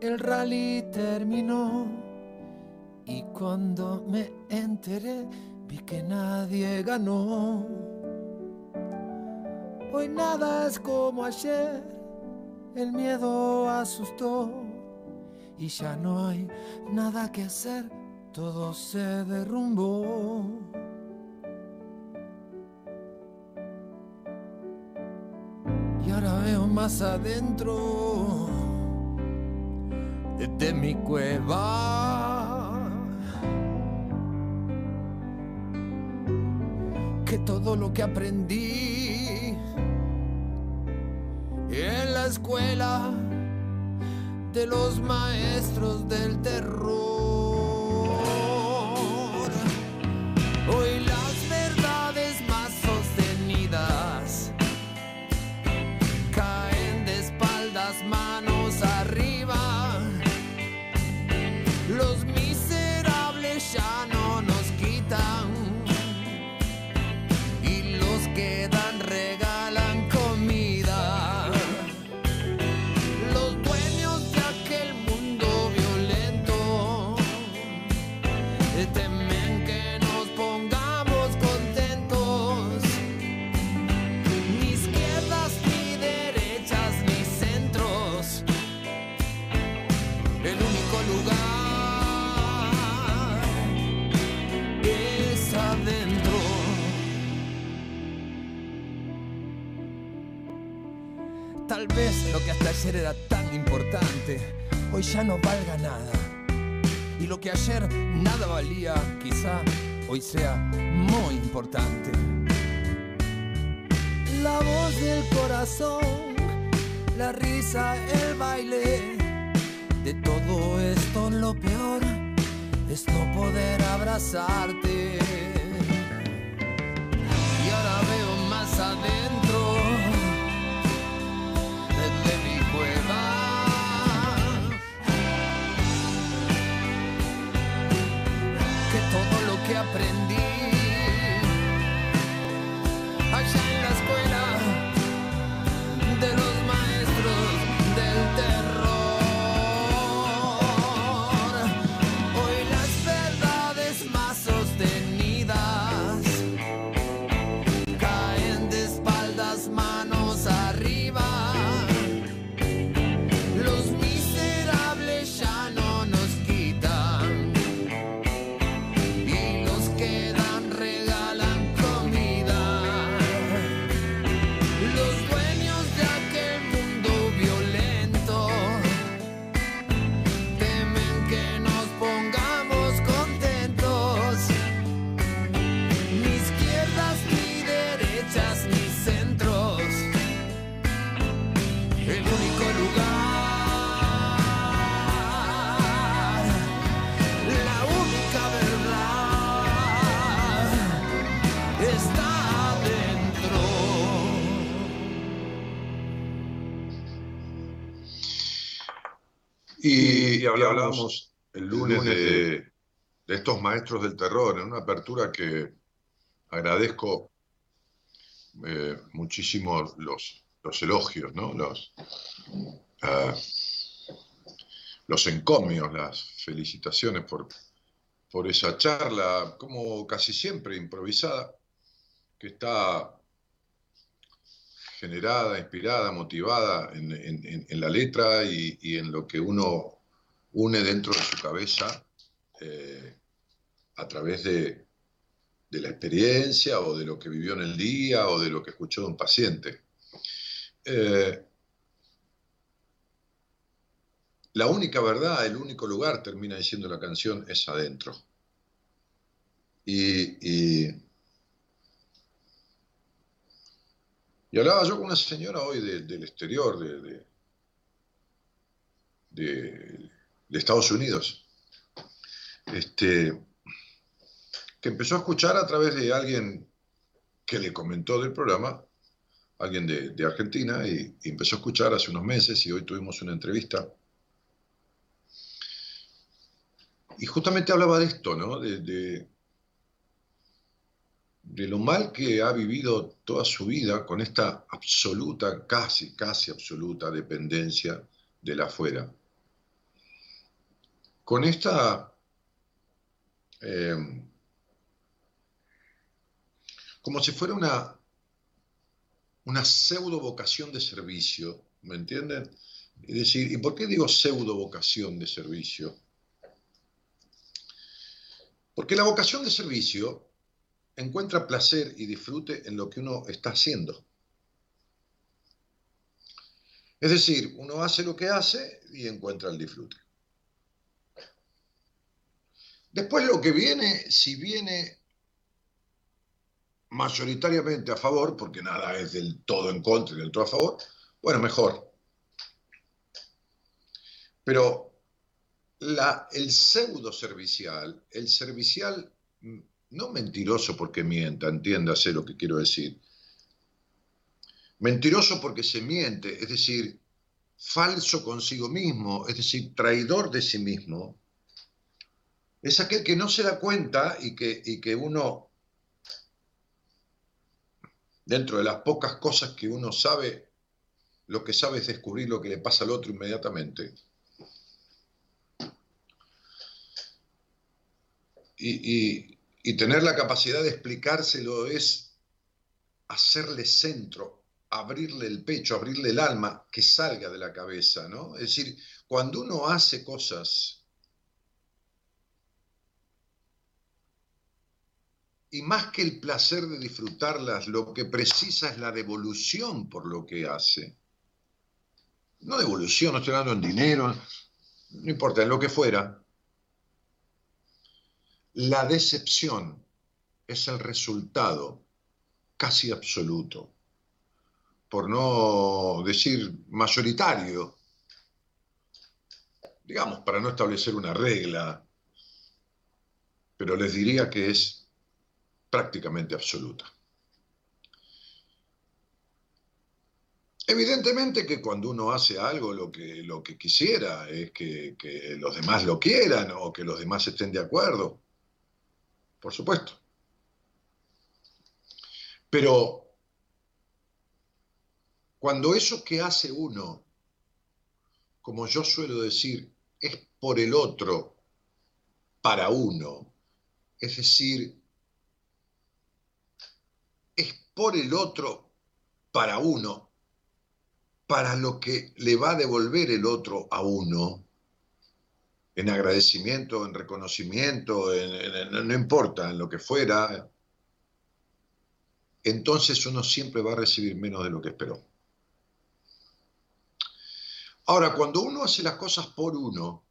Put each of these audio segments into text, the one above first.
el rally terminó y cuando me enteré vi que nadie ganó. Hoy nada es como ayer, el miedo asustó y ya no hay nada que hacer, todo se derrumbó. Y ahora veo más adentro de mi cueva que todo lo que aprendí en la escuela de los maestros del terror. Que ayer era tan importante, hoy ya no valga nada. Y lo que ayer nada valía, quizá hoy sea muy importante. La voz del corazón, la risa, el baile. De todo esto lo peor es no poder abrazarte. Y, y hablábamos el lunes de, de estos maestros del terror, en una apertura que agradezco eh, muchísimo los, los elogios, ¿no? los, ah, los encomios, las felicitaciones por, por esa charla, como casi siempre improvisada, que está generada, inspirada, motivada en, la letra y, en lo que uno une dentro de su cabeza eh, a través de, la experiencia o de lo que vivió en el día o de lo que escuchó de un paciente. Eh, la única verdad, el único lugar, termina diciendo la canción, es adentro. Y, hablaba yo con una señora hoy del exterior, de, de, Estados Unidos, este, que empezó a escuchar a través de alguien que le comentó del programa, alguien de, Argentina, y, empezó a escuchar hace unos meses y hoy tuvimos una entrevista. Y justamente hablaba de esto, ¿no? De, lo mal que ha vivido toda su vida con esta absoluta, casi, casi absoluta dependencia de la afuera. Con esta eh, como si fuera una, una pseudo vocación de servicio, ¿me entienden? Es decir, ¿y por qué digo pseudo vocación de servicio? Porque la vocación de servicio encuentra placer y disfrute en lo que uno está haciendo. Es decir, uno hace lo que hace y encuentra el disfrute. Después lo que viene, si viene mayoritariamente a favor, porque nada es del todo en contra y del todo a favor, bueno, mejor. Pero el pseudo servicial, el servicial no mentiroso porque mienta, entiéndase lo que quiero decir. Mentiroso porque se miente, es decir, falso consigo mismo, es decir, traidor de sí mismo, es aquel que no se da cuenta y que, y que uno dentro de las pocas cosas que uno sabe, lo que sabe es descubrir lo que le pasa al otro inmediatamente. Y, tener la capacidad de explicárselo es hacerle centro, abrirle el pecho, abrirle el alma, que salga de la cabeza, ¿no? Es decir, cuando uno hace cosas y más que el placer de disfrutarlas, lo que precisa es la devolución por lo que hace. No devolución, no estoy hablando en dinero, no importa, en lo que fuera. La decepción es el resultado casi absoluto, por no decir mayoritario, digamos, para no establecer una regla, pero les diría que es prácticamente absoluta. Evidentemente que cuando uno hace algo lo que, lo que quisiera es que, que los demás lo quieran o que los demás estén de acuerdo. Por supuesto. Pero cuando eso que hace uno, como yo suelo decir, es por el otro, para uno, es decir, por el otro para uno, para lo que le va a devolver el otro a uno, en agradecimiento, en reconocimiento, no importa, en lo que fuera, entonces uno siempre va a recibir menos de lo que esperó. Ahora, cuando uno hace las cosas por uno,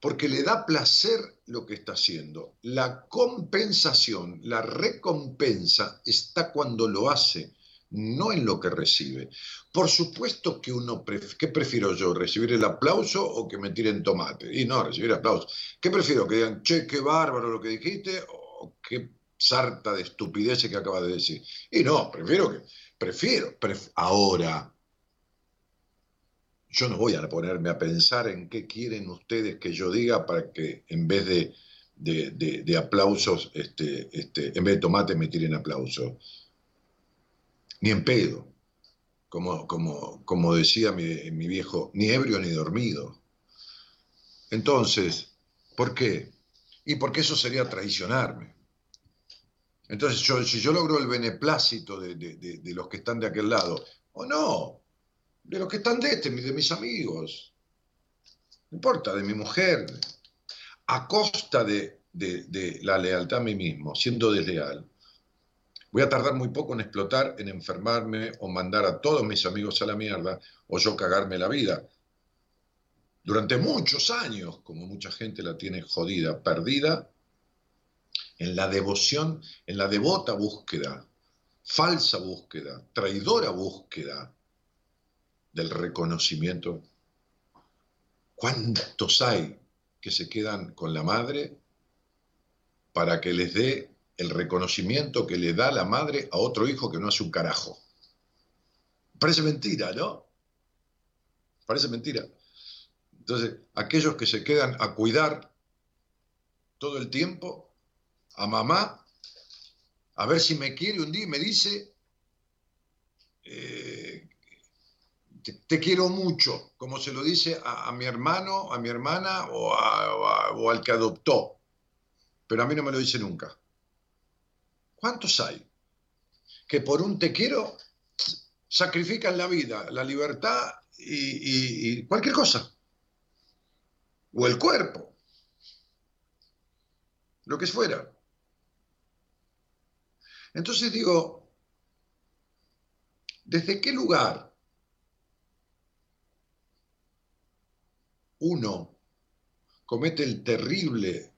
porque le da placer lo que está haciendo. La compensación, la recompensa está cuando lo hace, no en lo que recibe. Por supuesto que uno, ¿qué prefiero yo? ¿Recibir el aplauso o que me tiren tomate? Y no, recibir aplauso. ¿Qué prefiero? ¿Que digan, che, qué bárbaro lo que dijiste? ¿O qué sarta de estupideces que acabas de decir? Y no, prefiero que, prefiero, ahora, yo no voy a ponerme a pensar en qué quieren ustedes que yo diga para que en vez de, aplausos, este, este, en vez de tomate me tiren aplausos. Ni en pedo. Como, como, como decía mi, viejo, ni ebrio ni dormido. Entonces, ¿por qué? Y porque eso sería traicionarme. Entonces, yo, si yo logro el beneplácito de, de, los que están de aquel lado, o no, de los que están de este, de mis amigos, no importa, de mi mujer, a costa de, de, la lealtad a mí mismo, siendo desleal, voy a tardar muy poco en explotar, en enfermarme o mandar a todos mis amigos a la mierda o yo cagarme la vida. Durante muchos años, como mucha gente la tiene jodida, perdida, en la devoción, en la devota búsqueda, falsa búsqueda, traidora búsqueda del reconocimiento. ¿Cuántos hay que se quedan con la madre para que les dé el reconocimiento que le da la madre a otro hijo que no hace un carajo? Parece mentira, ¿no? Parece mentira. Entonces, aquellos que se quedan a cuidar todo el tiempo a mamá, a ver si me quiere un día y me dice, eh, te, quiero mucho, como se lo dice a, mi hermano, a mi hermana o, o al que adoptó, pero a mí no me lo dice nunca. ¿Cuántos hay que por un te quiero sacrifican la vida, la libertad y, cualquier cosa? O el cuerpo, lo que fuera. Entonces digo, ¿desde qué lugar uno comete el terrible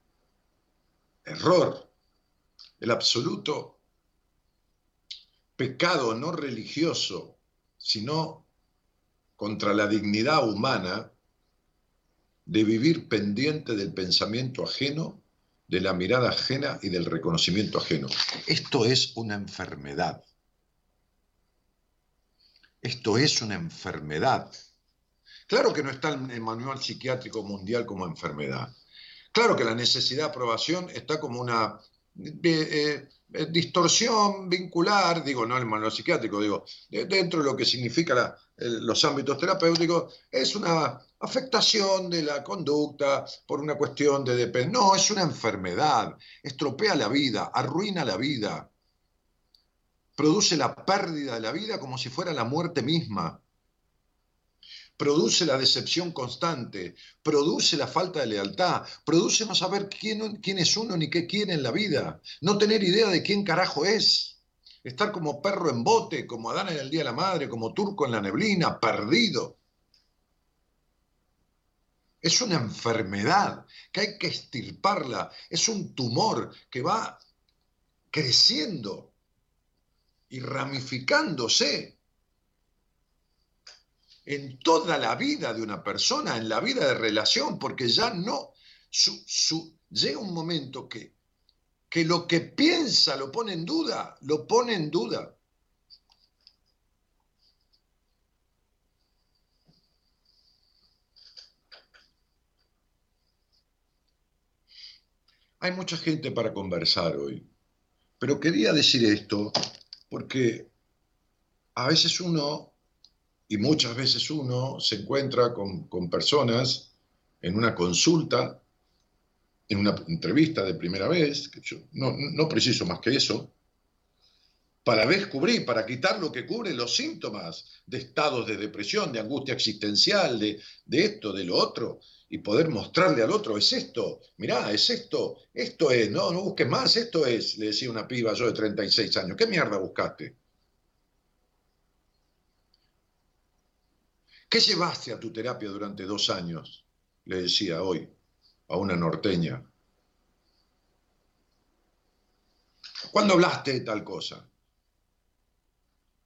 error, el absoluto pecado no religioso, sino contra la dignidad humana de vivir pendiente del pensamiento ajeno, de la mirada ajena y del reconocimiento ajeno. Esto es una enfermedad. Esto es una enfermedad. Claro que no está en el manual psiquiátrico mundial como enfermedad. Claro que la necesidad de aprobación está como una eh, eh, distorsión vincular, digo, no el manual psiquiátrico, digo, dentro de lo que significa los ámbitos terapéuticos, es una afectación de la conducta por una cuestión de dependencia. No, es una enfermedad, estropea la vida, arruina la vida, produce la pérdida de la vida como si fuera la muerte misma produce la decepción constante, produce la falta de lealtad, produce no saber quién, es uno ni qué quiere en la vida, no tener idea de quién carajo es, estar como perro en bote, como Adán en el Día de la Madre, como turco en la neblina, perdido. Es una enfermedad que hay que estirparla, es un tumor que va creciendo y ramificándose en toda la vida de una persona, en la vida de relación, porque ya no, su, llega un momento que, que lo que piensa lo pone en duda, lo pone en duda. Hay mucha gente para conversar hoy, pero quería decir esto porque a veces uno y muchas veces uno se encuentra con, personas en una consulta, en una entrevista de primera vez, que yo no, preciso más que eso, para descubrir, para quitar lo que cubre los síntomas de estados de depresión, de angustia existencial, de, de, esto, de lo otro, y poder mostrarle al otro, es esto, mirá, es esto, esto es, no, no busques más, esto es, le decía una piba yo de 36 años, ¿qué mierda buscaste? ¿Qué llevaste a tu terapia durante dos años? Le decía hoy a una norteña. ¿Cuándo hablaste de tal cosa?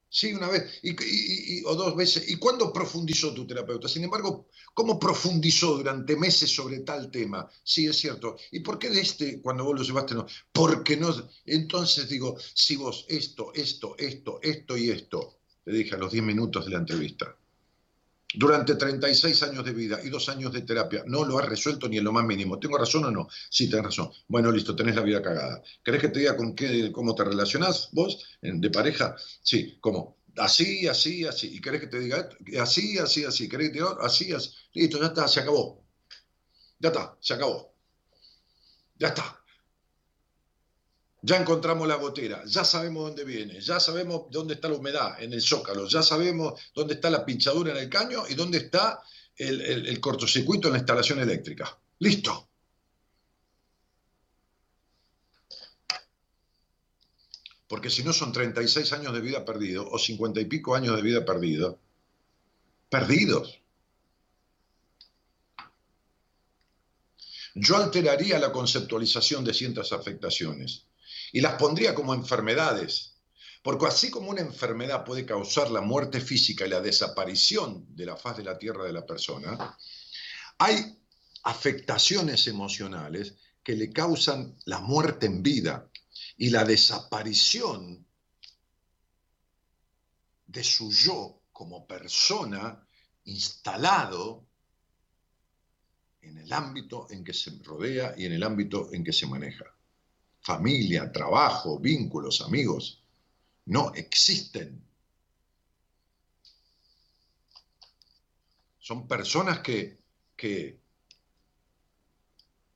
Sí, una vez y, o dos veces. ¿Y cuándo profundizó tu terapeuta? Sin embargo, ¿cómo profundizó durante meses sobre tal tema? Sí, es cierto. ¿Y por qué de este, cuando vos lo llevaste, no? Porque no. Entonces digo, si vos esto, esto, esto, esto y esto, le dije a los 10 minutos de la entrevista, durante 36 años de vida y dos años de terapia, no lo has resuelto ni en lo más mínimo. ¿Tengo razón o no? Sí, tenés razón. Bueno, listo, tenés la vida cagada. ¿Querés que te diga con qué, cómo te relacionás vos de pareja? Sí, ¿cómo? Así, así, así. ¿Y querés que te diga así, así, así? ¿Querés que te diga así, así? Listo, ya está, se acabó. Ya está, se acabó. Ya está ya encontramos la gotera, ya sabemos dónde viene, ya sabemos dónde está la humedad en el zócalo, ya sabemos dónde está la pinchadura en el caño y dónde está el, el, cortocircuito en la instalación eléctrica. Listo. Porque si no son 36 años de vida perdido o 50 y pico años de vida perdido, perdidos. Yo alteraría la conceptualización de ciertas afectaciones y las pondría como enfermedades, porque así como una enfermedad puede causar la muerte física y la desaparición de la faz de la tierra de la persona, hay afectaciones emocionales que le causan la muerte en vida y la desaparición de su yo como persona instalado en el ámbito en que se rodea y en el ámbito en que se maneja. Familia, trabajo, vínculos, amigos, no existen. Son personas que, que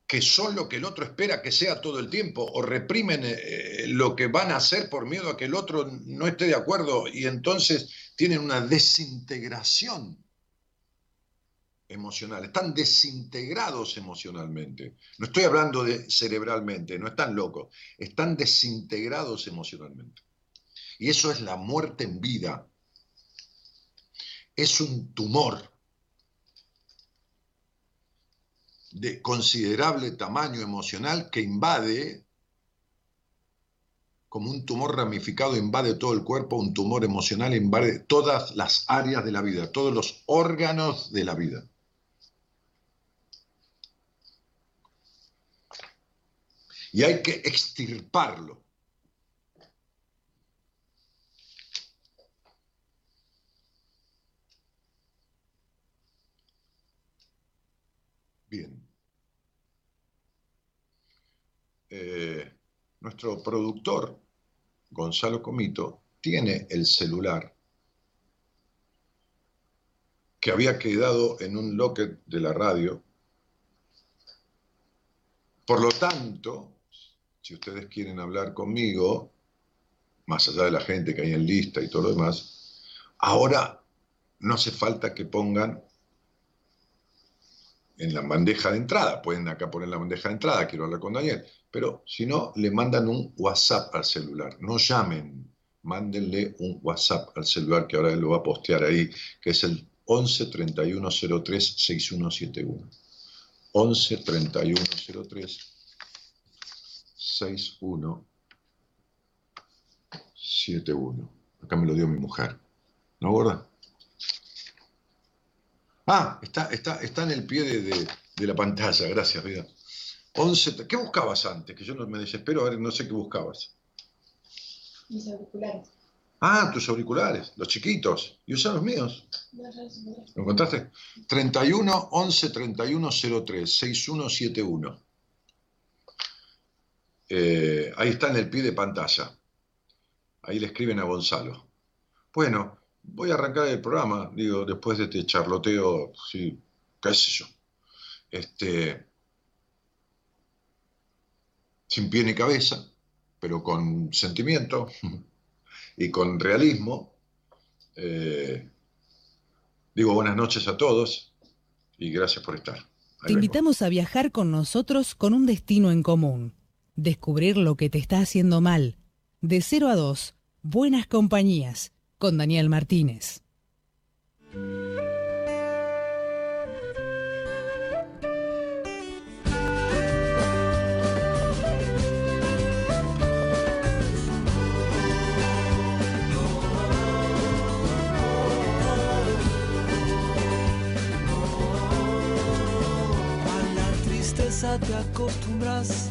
que son lo que el otro espera que sea todo el tiempo, o reprimen eh, lo que van a hacer por miedo a que el otro no esté de acuerdo y entonces tienen una desintegración emocional, están desintegrados emocionalmente. No estoy hablando de cerebralmente, no están locos, están desintegrados emocionalmente. Y eso es la muerte en vida. Es un tumor de considerable tamaño emocional que invade, como un tumor ramificado, invade todo el cuerpo, un tumor emocional invade todas las áreas de la vida, todos los órganos de la vida. Y hay que extirparlo. Bien. Eh, nuestro productor, Gonzalo Comito, tiene el celular que había quedado en un locket de la radio. Por lo tanto, si ustedes quieren hablar conmigo, más allá de la gente que hay en lista y todo lo demás, ahora no hace falta que pongan en la bandeja de entrada, pueden acá poner la bandeja de entrada, quiero hablar con Daniel, pero si no, le mandan un WhatsApp al celular, no llamen, mándenle un WhatsApp al celular que ahora él lo va a postear ahí, que es el 11 31 03 6171. 11 31 03 6171. Acá me lo dio mi mujer. ¿No, gorda? Ah, está, está, está en el pie de, la pantalla, gracias, vida. 11, ¿Qué buscabas antes? Que yo no me desespero, a ver, no sé qué buscabas. Mis auriculares. Ah, tus auriculares, los chiquitos. ¿Y usan los míos? ¿Lo encontraste? 31 11 31 03 6171. Ahí está en el pie de pantalla. Ahí le escriben a Gonzalo. Bueno, voy a arrancar el programa, digo, después de este charloteo, sí, qué sé yo. Este, sin pie ni cabeza, pero con sentimiento y con realismo. Eh, digo buenas noches a todos y gracias por estar. te invitamos a viajar con nosotros con un destino en común. Descubrir lo que te está haciendo mal. De 0 a 2, buenas compañías con Daniel Martínez. Te acostumbras,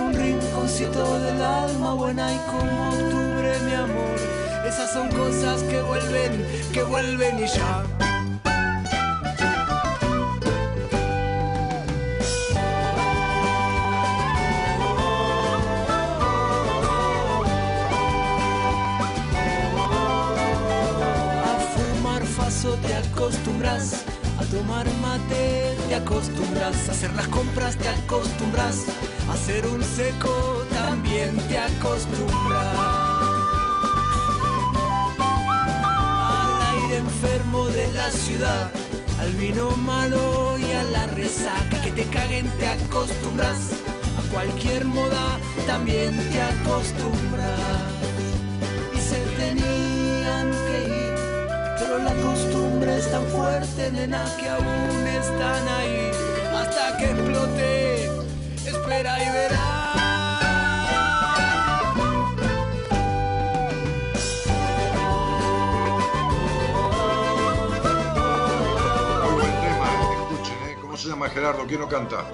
un rinconcito del alma buena y como octubre mi amor, esas son cosas que vuelven, que vuelven y ya. Acostumbras, hacer las compras te acostumbras, a hacer un seco también te acostumbras. Al aire enfermo de la ciudad, al vino malo y a la resaca que te caguen te acostumbras, a cualquier moda también te acostumbras. Y se tenían que ir pero la costumbre es tan fuerte, nena, que aún están ahí que explote. Espera y verás. Muy buen tema, eh, escuchen, ¿eh? ¿Cómo se llama Gerardo? ¿Quién lo canta?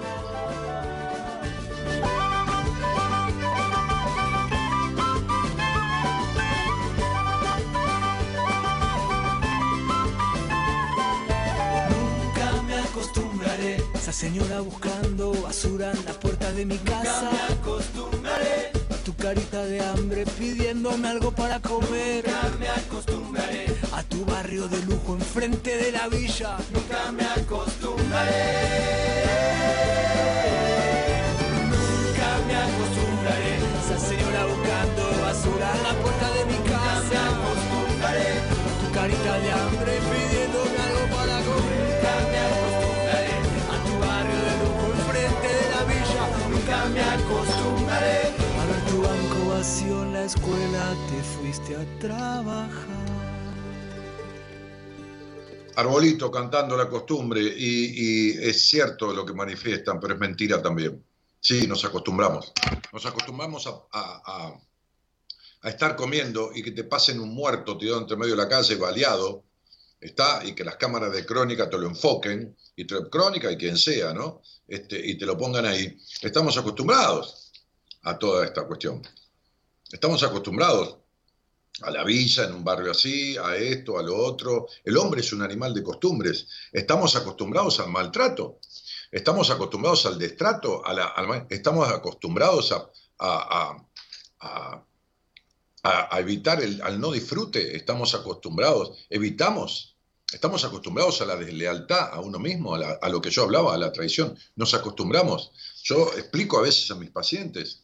Señora buscando basura en la puerta de mi casa. Nunca me acostumbraré. A tu carita de hambre pidiéndome algo para comer. Nunca me acostumbraré. A tu barrio de lujo enfrente de la villa. Nunca me acostumbraré. Nunca me acostumbraré. Esa señora buscando basura en la puerta de mi casa. Nunca me acostumbraré. A tu carita de hambre pidiéndome algo para comer. Nunca me acostumbraré. A ver tu banco vacío en la escuela te fuiste a trabajar. Arbolito cantando la costumbre y, es cierto lo que manifiestan, pero es mentira también. Sí, nos acostumbramos. Nos acostumbramos a- a estar comiendo y que te pasen un muerto tirado entre medio de la calle, baleado, está, y que las cámaras de crónica te lo enfoquen, y te, crónica y quien sea, ¿no? Este, y te lo pongan ahí. Estamos acostumbrados a toda esta cuestión. Estamos acostumbrados a la villa, en un barrio así, a esto, a lo otro. El hombre es un animal de costumbres. Estamos acostumbrados al maltrato. Estamos acostumbrados al destrato. A la- estamos acostumbrados a- a- a- a evitar el al no disfrute. Estamos acostumbrados, evitamos. Estamos acostumbrados a la deslealtad a uno mismo, a, la- a lo que yo hablaba, a la traición. Nos acostumbramos. Yo explico a veces a mis pacientes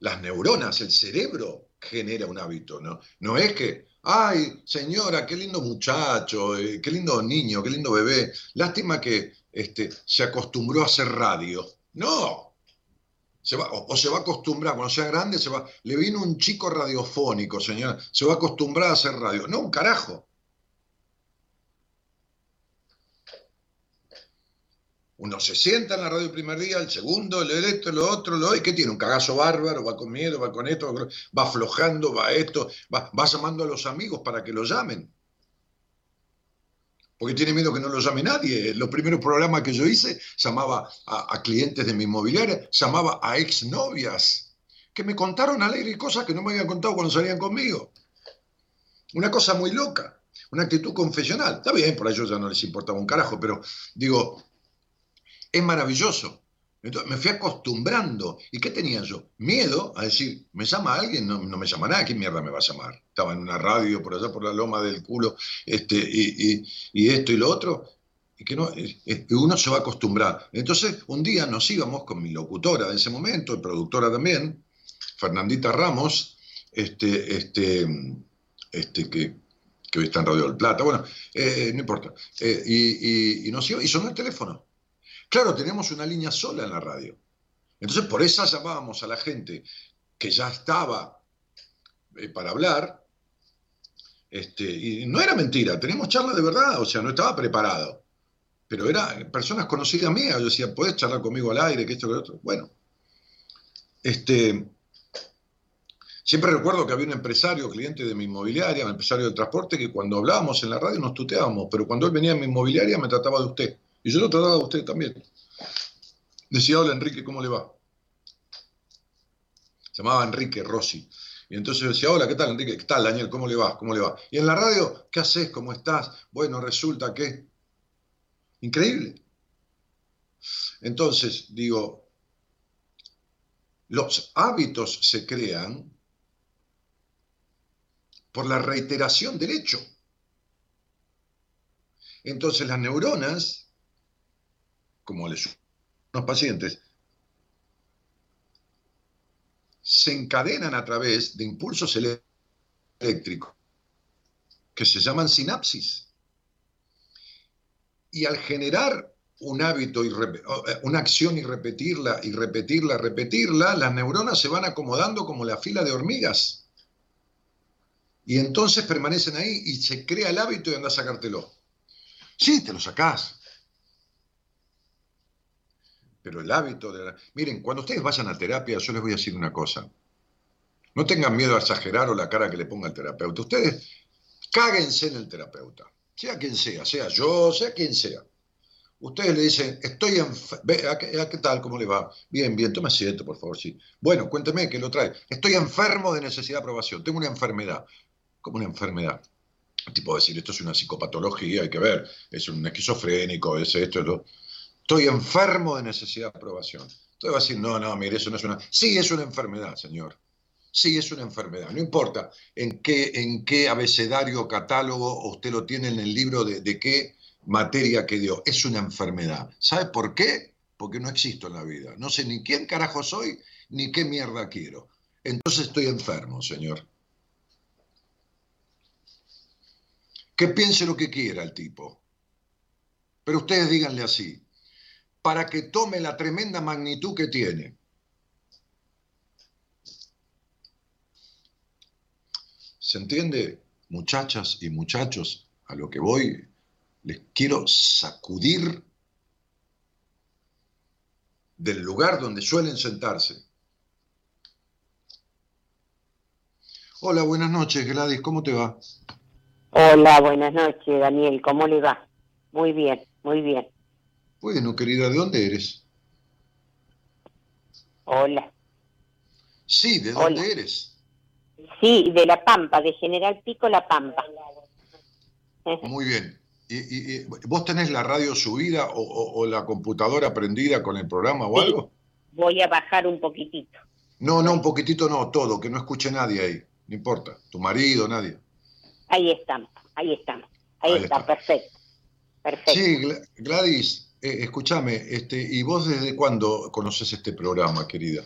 las neuronas, el cerebro genera un hábito, ¿no? No es que, ay, señora, qué lindo muchacho, eh, qué lindo niño, qué lindo bebé, lástima que este, se acostumbró a hacer radio. No. Se va, o, o se va a acostumbrar, cuando sea grande, se va, le vino un chico radiofónico, señora, se va a acostumbrar a hacer radio. No, un carajo. Uno se sienta en la radio el primer día, el segundo, el esto, lo otro, lo ¿y qué tiene? Un cagazo bárbaro, va con miedo, va con esto, va aflojando, va esto, va, llamando a los amigos para que lo llamen. Porque tiene miedo que no lo llame nadie. Los primeros programas que yo hice llamaba a, clientes de mi inmobiliaria, llamaba a exnovias que me contaron alegre y cosas que no me habían contado cuando salían conmigo. Una cosa muy loca, una actitud confesional. Está bien, por ellos ya no les importaba un carajo, pero digo, es maravilloso. Entonces me fui acostumbrando. ¿Y qué tenía yo? Miedo a decir, ¿me llama alguien? No, no me llama nadie. ¿Quién mierda me va a llamar? Estaba en una radio por allá por la loma del culo, este, y, y- y esto y lo otro. Y que no, eh, uno se va a acostumbrar. Entonces, un día nos íbamos con mi locutora de ese momento, y productora también, Fernandita Ramos, este, este, este, que, que hoy está en Radio del Plata. Bueno, eh, no importa. Eh, y, y- y nos iba, y sonó el teléfono. Claro, teníamos una línea sola en la radio. Entonces, por esa llamábamos a la gente que ya estaba eh, para hablar. Este, y no era mentira, teníamos charla de verdad, o sea, no estaba preparado. Pero eran personas conocidas mías. Yo decía, ¿puedes charlar conmigo al aire? Que esto, que lo otro. Bueno, este, siempre recuerdo que había un empresario, cliente de mi inmobiliaria, un empresario del transporte, que cuando hablábamos en la radio nos tuteábamos, pero cuando él venía a mi inmobiliaria me trataba de usted. Y yo lo trataba de usted también. Decía, hola Enrique, ¿cómo le va? Se llamaba Enrique Rossi. Y entonces decía, hola, ¿qué tal Enrique? ¿Qué tal Daniel? ¿Cómo le va? ¿Cómo le va? Y en la radio, ¿qué haces? ¿Cómo estás? Bueno, resulta que... Increíble. Entonces, digo, los hábitos se crean por la reiteración del hecho. Entonces las neuronas, como les los pacientes, se encadenan a través de impulsos eléctricos que se llaman sinapsis. Y al generar un hábito, eh, una acción y repetirla, y repetirla, repetirla, las neuronas se van acomodando como la fila de hormigas. Y entonces permanecen ahí y se crea el hábito y anda a sacártelo. Sí, te lo sacás. Pero el hábito de. Miren, cuando ustedes vayan a terapia, yo les voy a decir una cosa. No tengan miedo a exagerar o la cara que le ponga el terapeuta. Ustedes cáguense en el terapeuta. Sea quien sea, sea yo, sea quien sea. Ustedes le dicen, estoy enfermo. ¿A qué tal? ¿Cómo le va? Bien, bien, tome asiento, por favor, sí. Bueno, cuénteme qué lo trae. Estoy enfermo de necesidad de aprobación. Tengo una enfermedad. ¿Cómo una enfermedad? Tipo decir, esto es una psicopatología, hay que ver. Es un esquizofrénico, es esto, es lo. Estoy enfermo de necesidad de aprobación. Entonces va a decir, no, no, mire, eso no es una... Sí, es una enfermedad, señor. Sí, es una enfermedad. No importa en qué, en qué abecedario catálogo usted lo tiene en el libro de, de qué materia que dio. Es una enfermedad. ¿Sabe por qué? Porque no existo en la vida. No sé ni quién carajo soy, ni qué mierda quiero. Entonces estoy enfermo, señor. Que piense lo que quiera el tipo. Pero ustedes díganle así, para que tome la tremenda magnitud que tiene. ¿Se entiende, muchachas y muchachos, a lo que voy? Les quiero sacudir del lugar donde suelen sentarse. Hola, buenas noches, Gladys, ¿cómo te va? Hola, buenas noches, Daniel, ¿cómo le va? Muy bien, muy bien. Bueno, querida, ¿de dónde eres? Hola. Sí, ¿de dónde eres? Sí, de La Pampa, de General Pico La Pampa. Muy bien. ¿Y, vos tenés la radio subida o, la computadora prendida con el programa o algo? Voy a bajar un poquitito. No, no, un poquitito no, todo, que no escuche nadie ahí. No importa, tu marido, nadie. Ahí estamos, ahí estamos. Ahí, está, perfecto. perfecto. Sí, Gladys, eh, escúchame, este, ¿y vos desde cuándo conoces este programa, querida?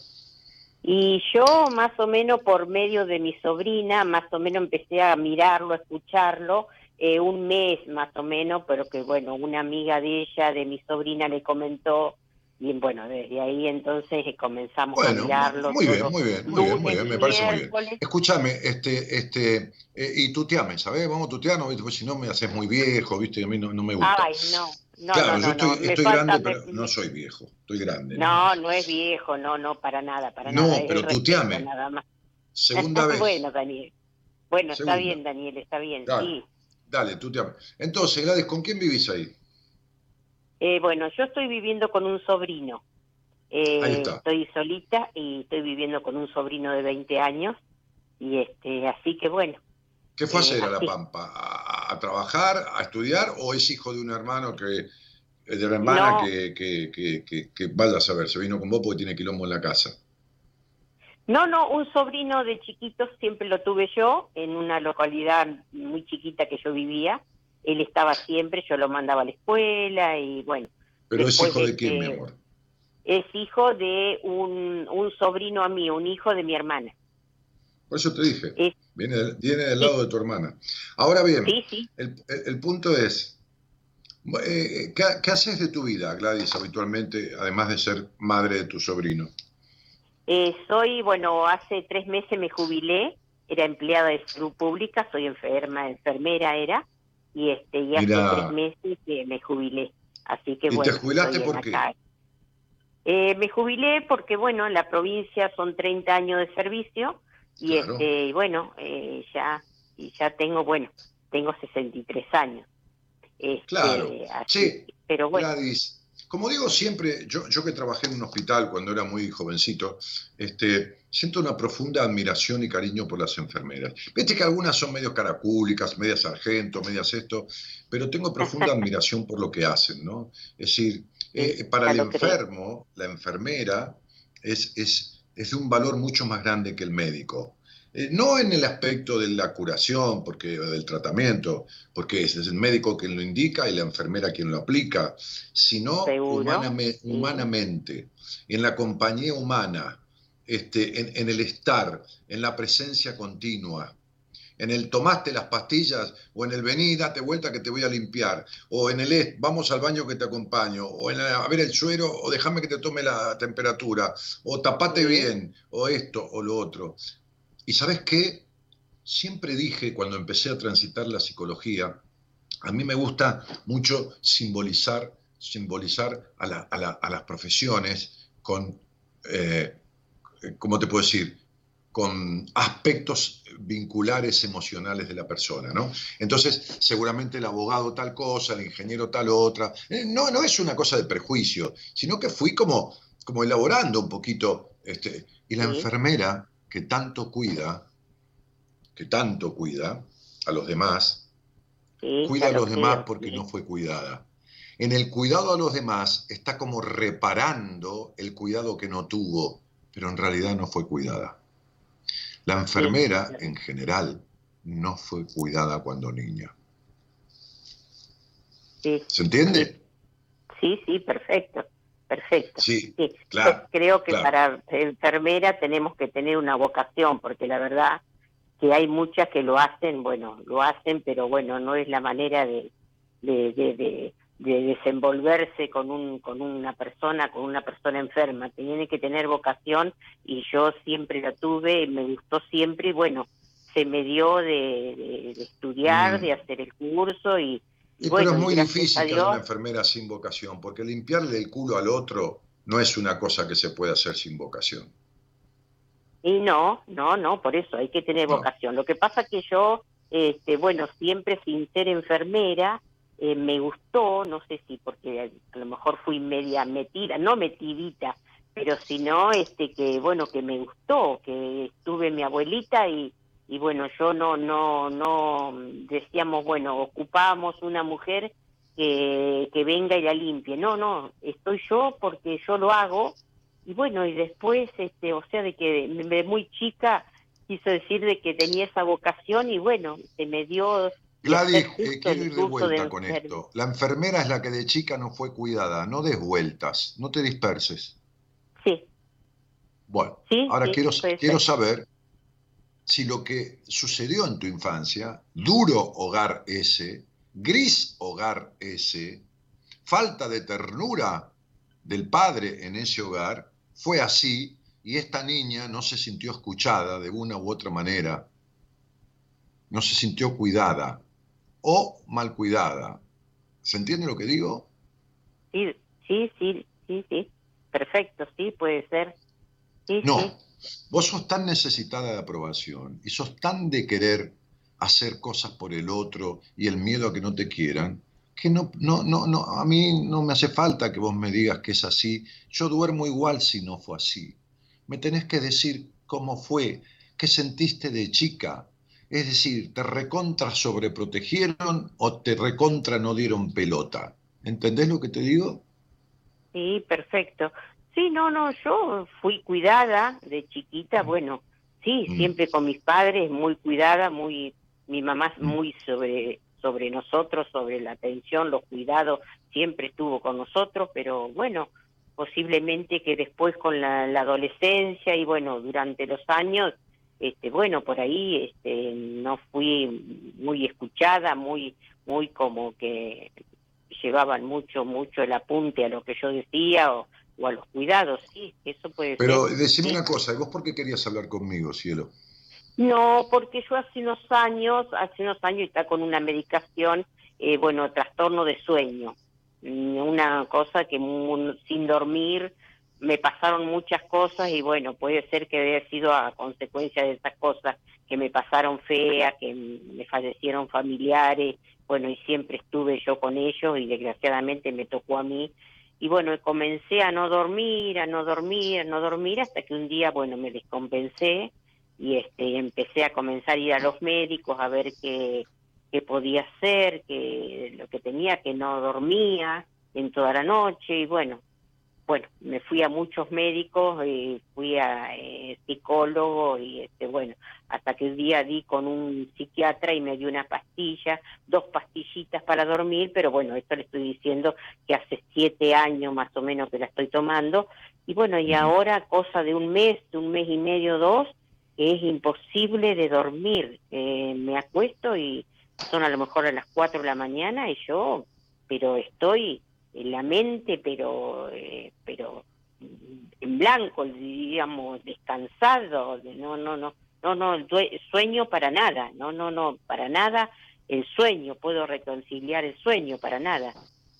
Y yo más o menos por medio de mi sobrina, más o menos empecé a mirarlo, a escucharlo, eh, un mes más o menos, pero que bueno, una amiga de ella, de mi sobrina, le comentó y bueno, desde ahí entonces comenzamos a mirarlo. Muy bien, muy bien, muy bien, muy bien, me parece muy bien. Escúchame, este, este, eh, y tuteame, ¿sabes? Vamos a tutearnos, porque si no me haces muy viejo, ¿viste? A mí no, no me gusta. Ay, no. No, claro, no, yo estoy, estoy grande, pero no soy viejo, estoy grande. No, no, es viejo, no, no, para nada, para nada. No, pero tuteame. Nada más. Segunda vez. bueno, Daniel. Bueno, está bien, Daniel, está bien, dale, sí. Dale, tuteame. Entonces, Gladys, ¿con quién vivís ahí? Eh, bueno, yo estoy viviendo con un sobrino. Eh, estoy solita y estoy viviendo con un sobrino de 20 años y este así que bueno. ¿Qué fue a hacer a La Pampa? ¿A, trabajar, a estudiar o es hijo de un hermano que de la hermana que, que, que, que, vaya a saber, se vino con vos porque tiene quilombo en la casa? No, no, un sobrino de chiquito siempre lo tuve yo en una localidad muy chiquita que yo vivía. Él estaba siempre, yo lo mandaba a la escuela y bueno. ¿Pero es hijo de quién, mi amor? es hijo de un, un sobrino a mí, un hijo de mi hermana. Por eso te dije, viene, viene del lado de tu hermana. Ahora bien, El, el, punto es, eh, ¿qué, ¿qué, haces de tu vida, Gladys, habitualmente, además de ser madre de tu sobrino? Eh, soy, bueno, hace tres meses me jubilé, era empleada de salud pública, soy enferma, enfermera era, y este y hace tres meses que me jubilé. Así que ¿Y bueno. te jubilaste por qué? Eh, me jubilé porque, bueno, en la provincia son 30 años de servicio y, Claro. este, y bueno, eh, ya, y ya tengo, bueno, tengo 63 años. Este, Claro. así- Sí, pero bueno, Gladys, como digo siempre, yo, yo que trabajé en un hospital cuando era muy jovencito, este, siento una profunda admiración y cariño por las enfermeras. Viste que algunas son medio caracúlicas, medias sargento, medias esto, pero tengo profunda admiración por lo que hacen, ¿no? Es decir, eh, para el enfermo, la enfermera es, es, es de un valor mucho más grande que el médico. Eh, no en el aspecto de la curación, porque, del tratamiento, porque es, es el médico quien lo indica y la enfermera quien lo aplica, sino humaname- humanamente, en la compañía humana, este, en, en el estar, en la presencia continua, en el tomaste las pastillas, o en el vení, date vuelta que te voy a limpiar, o en el vamos al baño que te acompaño, o en el- a ver el suero, o déjame que te tome la temperatura, o tapate bien, o esto, o lo otro. Y sabes qué? Siempre dije cuando empecé a transitar la psicología, a mí me gusta mucho simbolizar, simbolizar a, la- a la- a las profesiones con, eh, ¿cómo te puedo decir? Con aspectos vinculares emocionales de la persona, ¿no? Entonces, seguramente el abogado tal cosa, el ingeniero tal otra. Eh, No, no es una cosa de prejuicio, sino que fui como, como elaborando un poquito. Este, y la Sí. enfermera que tanto cuida, que tanto cuida a los demás, sí, cuida a lo los demás porque sí. no fue cuidada. En el cuidado a los demás está como reparando el cuidado que no tuvo, pero en realidad no fue cuidada. La enfermera, en general, no fue cuidada cuando niña. Sí, ¿Se entiende? sí, sí, perfecto, perfecto. Sí, Sí, claro, creo que claro. para enfermera tenemos que tener una vocación, porque la verdad que hay muchas que lo hacen, bueno, lo hacen, pero bueno, no es la manera de, de, de, de- de desenvolverse con un con una persona, con una persona enferma. Tiene que tener vocación y yo siempre la tuve, me gustó siempre y bueno, se me dio de, de- de estudiar, Mm. de hacer el curso y, y Y bueno, pero es muy difícil Dios, una enfermera sin vocación, porque limpiarle el culo al otro no es una cosa que se puede hacer sin vocación. Y no, no, no, por eso hay que tener No. vocación. Lo que pasa que yo, este, bueno, siempre sin ser enfermera, eh, me gustó, no sé si porque a lo mejor fui media metida, no metidita, pero si no, este, que bueno, que me gustó, que estuve mi abuelita y, y bueno, yo no, no, no, decíamos, bueno, ocupábamos una mujer que, que venga y la limpie. No, no, estoy yo porque yo lo hago y bueno, y después, este, o sea, de que de muy chica quiso decir de que tenía esa vocación y bueno, se me dio Gladys, eh, quiero ir de vuelta con esto. La enfermera es la que de chica no fue cuidada, no des vueltas, no te disperses. Sí, Bueno, sí, ahora sí, quiero, quiero saber si lo que sucedió en tu infancia, duro hogar ese, gris hogar ese, falta de ternura del padre en ese hogar, fue así y esta niña no se sintió escuchada de una u otra manera, no se sintió cuidada o mal cuidada. ¿Se entiende lo que digo? Sí, sí, sí, sí, sí, perfecto, sí, puede ser. Sí, No, sí. vos sos tan necesitada de aprobación y sos tan de querer hacer cosas por el otro y el miedo a que no te quieran, que no, no, no, no, a mí no me hace falta que vos me digas que es así. Yo duermo igual si no fue así. Me tenés que decir cómo fue, qué sentiste de chica. Es decir, ¿te recontra sobreprotegieron o te recontra no dieron pelota? ¿Entendés lo que te digo? Sí, perfecto. Sí, no, no, yo fui cuidada de chiquita, bueno, sí, Mm. siempre con mis padres, muy cuidada, muy, mi mamá Mm. muy sobre, sobre nosotros, sobre la atención, los cuidados, siempre estuvo con nosotros, pero bueno, posiblemente que después con la, la adolescencia y bueno, durante los años, este, bueno, por ahí este, no fui muy escuchada, muy, muy como que llevaban mucho, mucho el apunte a lo que yo decía o, o a los cuidados, sí, eso puede Pero ser. decime sí. una cosa, ¿y vos por qué querías hablar conmigo, cielo? No, porque yo hace unos años, hace unos años está con una medicación, eh, bueno, trastorno de sueño, Mm, una cosa que sin dormir me pasaron muchas cosas y bueno, puede ser que haya sido a consecuencia de esas cosas que me pasaron feas, que me fallecieron familiares, bueno, y siempre estuve yo con ellos y desgraciadamente me tocó a mí. Y bueno, comencé a no dormir, a no dormir, a no dormir, hasta que un día, bueno, me descompensé y este empecé a comenzar a ir a los médicos a ver qué, qué podía hacer, que lo que tenía, que no dormía en toda la noche y bueno, bueno, me fui a muchos médicos, y fui a eh, psicólogo y este bueno, hasta que un día di con un psiquiatra y me dio una pastilla, dos pastillitas para dormir, pero bueno, esto le estoy diciendo que hace siete años más o menos que la estoy tomando y bueno, y ahora cosa de un mes, de un mes y medio, dos, que es imposible de dormir. Eh, me acuesto y son a lo mejor a las cuatro de la mañana y yo, pero estoy la mente, pero, eh, pero en blanco, digamos, descansado, no, no, no, no, no, sueño para nada, no, no, no, para nada el sueño, puedo reconciliar el sueño, para nada.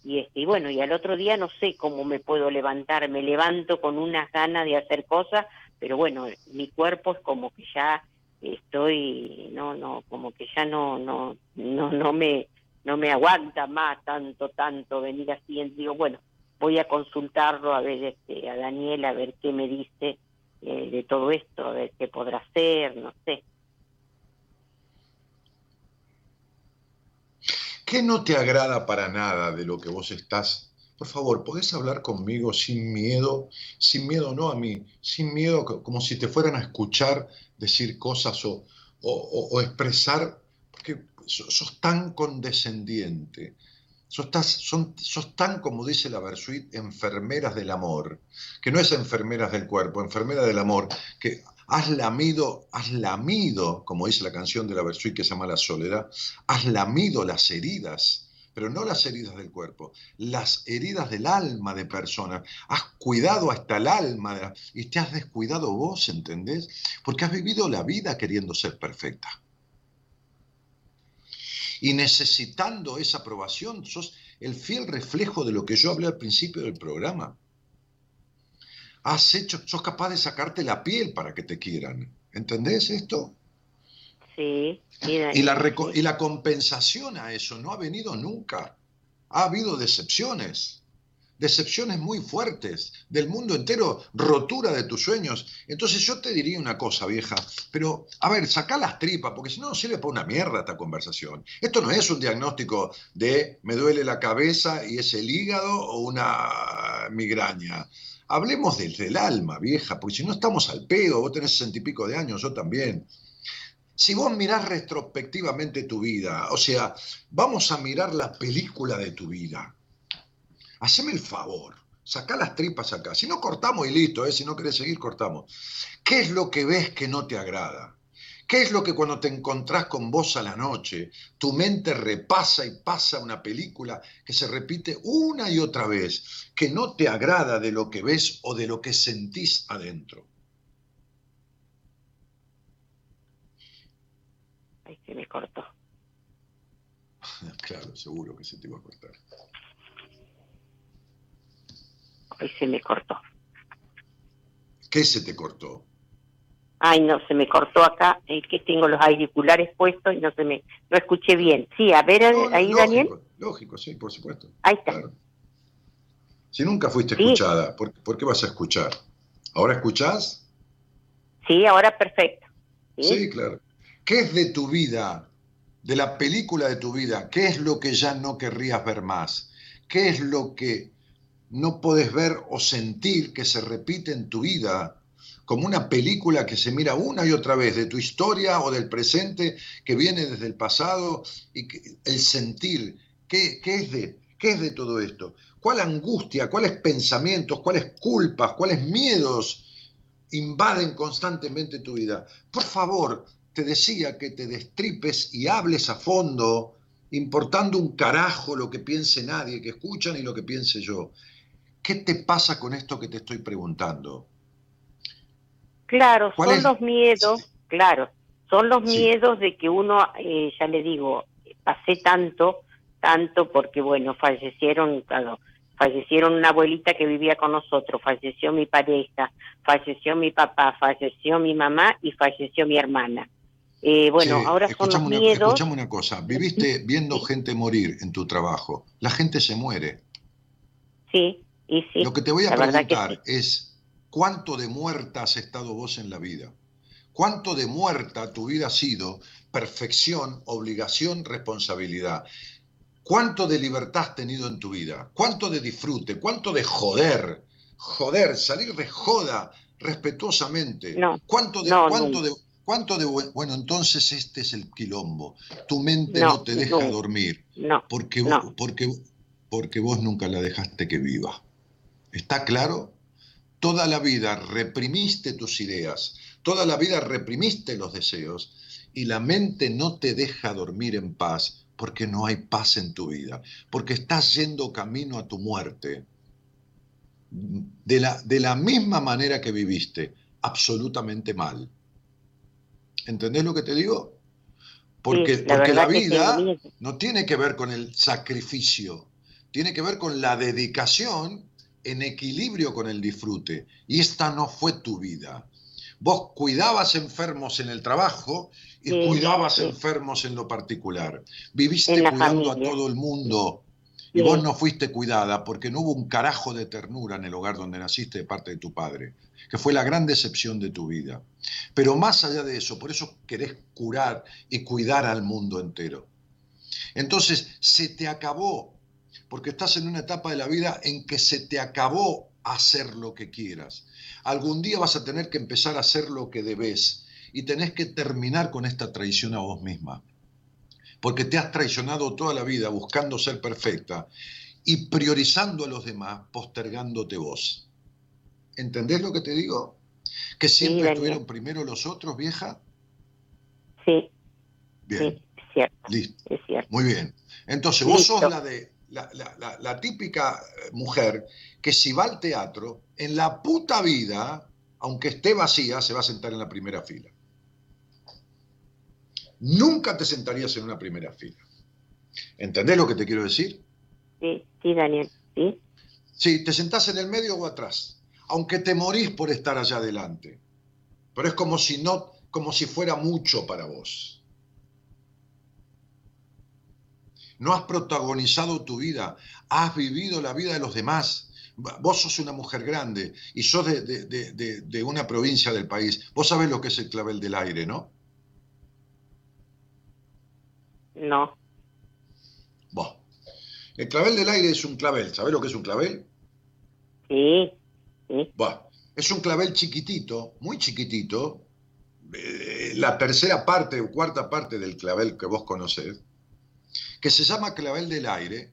Y, este, y bueno, y al otro día no sé cómo me puedo levantar, me levanto con unas ganas de hacer cosas, pero bueno, mi cuerpo es como que ya estoy, no, no, como que ya no, no, no, no me, no me aguanta más tanto, tanto venir así. Digo, bueno, voy a consultarlo a ver este, a Daniel a ver qué me dice eh, de todo esto, a ver qué podrá hacer, no sé. ¿Qué no te agrada para nada de lo que vos estás? Por favor, ¿podés hablar conmigo sin miedo? Sin miedo no a mí, sin miedo como si te fueran a escuchar decir cosas o, o, o expresar, porque sos tan condescendiente, sos, son, sos tan, como dice la Versuit, enfermeras del amor, que no es enfermeras del cuerpo, enfermera del amor, que has lamido, has lamido, como dice la canción de la Versuit que se llama La Soledad, has lamido las heridas, pero no las heridas del cuerpo, las heridas del alma de personas. Has cuidado hasta el alma y te has descuidado vos, ¿entendés? Porque has vivido la vida queriendo ser perfecta y necesitando esa aprobación, sos el fiel reflejo de lo que yo hablé al principio del programa. Has hecho, sos capaz de sacarte la piel para que te quieran. ¿Entendés esto? Sí. y, la y la compensación a eso no ha venido nunca. Ha habido decepciones decepciones muy fuertes del mundo entero, rotura de tus sueños. Entonces yo te diría una cosa, vieja, pero a ver, saca las tripas, porque si no, no sirve para una mierda esta conversación. Esto no es un diagnóstico de me duele la cabeza y es el hígado o una migraña. Hablemos desde el alma, vieja, porque si no estamos al pedo, vos tenés sesenta y pico de años, yo también. Si vos mirás retrospectivamente tu vida, o sea, vamos a mirar la película de tu vida haceme el favor, saca las tripas acá. Si no cortamos y listo, ¿eh? si no querés seguir, cortamos. ¿Qué es lo que ves que no te agrada? ¿Qué es lo que cuando te encontrás con vos a la noche, tu mente repasa y pasa una película que se repite una y otra vez, que no te agrada de lo que ves o de lo que sentís adentro? Ay, se me cortó. claro, seguro que se te iba a cortar y se me cortó. ¿Qué se te cortó? Ay, no, se me cortó acá, es que tengo los auriculares puestos y no se me, no escuché bien. Sí, a ver, ahí Daniel. Lógico, sí, por supuesto. Ahí está. Si nunca fuiste escuchada, ¿por, qué vas a escuchar? ¿Ahora escuchás? Sí, ahora perfecto. ¿Sí? claro. ¿Qué es de tu vida, de la película de tu vida? ¿Qué es lo que ya no querrías ver más? ¿Qué es lo que no puedes ver o sentir que se repite en tu vida como una película que se mira una y otra vez de tu historia o del presente que viene desde el pasado y el sentir, ¿qué, es de, ¿qué es de todo esto? ¿Cuál angustia, cuáles pensamientos, cuáles culpas, cuáles miedos invaden constantemente tu vida? Por favor, te decía que te destripes y hables a fondo, importando un carajo lo que piense nadie, que escuchan y lo que piense yo. ¿Qué te pasa con esto que te estoy preguntando? Claro, son los miedos, claro, son los miedos de que uno, eh, ya le digo, pasé tanto, tanto porque, bueno, fallecieron, claro, fallecieron una abuelita que vivía con nosotros, falleció mi pareja, falleció mi papá, falleció mi mamá y falleció mi hermana. Eh, bueno, Sí, ahora son los una, miedos. escuchame una cosa, viviste viendo gente morir en tu trabajo, la gente se muere. Sí, y sí. Lo que te voy a preguntar es, ¿cuánto de muerta has estado vos en la vida? ¿Cuánto de muerta tu vida ha sido perfección, obligación, responsabilidad? ¿Cuánto de libertad has tenido en tu vida? ¿Cuánto de disfrute? ¿Cuánto de joder? Joder, salir de joda respetuosamente. No, ¿Cuánto de, no, cuánto de, cuánto de buen- bueno, entonces este es el quilombo. Tu mente no, te deja dormir No, porque, porque, porque vos nunca la dejaste que viva. ¿Está claro? Toda la vida reprimiste tus ideas, toda la vida reprimiste los deseos y la mente no te deja dormir en paz porque no hay paz en tu vida, porque estás yendo camino a tu muerte. De la, de la misma manera que viviste, absolutamente mal. ¿Entendés lo que te digo? Porque, Sí, la porque la vida no tiene que ver con el sacrificio, tiene que ver con la dedicación en equilibrio con el disfrute. Y esta no fue tu vida. Vos cuidabas enfermos en el trabajo y Sí, cuidabas sí. enfermos en lo particular. Viviste cuidando familia. a todo el mundo. Y Sí. vos no fuiste cuidada porque no hubo un carajo de ternura en el hogar donde naciste de parte de tu padre, que fue la gran decepción de tu vida. Pero más allá de eso, por eso querés curar y cuidar al mundo entero. Entonces, se te acabó, porque estás en una etapa de la vida en que se te acabó hacer lo que quieras. Algún día vas a tener que empezar a hacer lo que debes y tenés que terminar con esta traición a vos misma. Porque te has traicionado toda la vida buscando ser perfecta y priorizando a los demás, postergándote vos. ¿Entendés lo que te digo? Que siempre estuvieron primero los otros, vieja. Sí, Bien, sí, cierto, listo. es cierto. Muy bien. Entonces, vos sos la de la, la- la- la típica eh, mujer que si va al teatro, en la puta vida, aunque esté vacía, se va a sentar en la primera fila. Nunca te sentarías en una primera fila. ¿Entendés lo que te quiero decir? Sí, sí, Daniel, sí. Sí, te sentás en el medio o atrás, aunque te morís por estar allá adelante. Pero es como si no, como si fuera mucho para vos. No has protagonizado tu vida, has vivido la vida de los demás. Vos sos una mujer grande y sos de, de- de- de- una provincia del país. Vos sabés lo que es el clavel del aire, ¿no? No, Vos. El clavel del aire es un clavel. ¿Sabés lo que es un clavel? sí, sí, Bueno, es un clavel chiquitito, muy chiquitito, eh, la tercera parte o cuarta parte del clavel que vos conocés, que se llama clavel del aire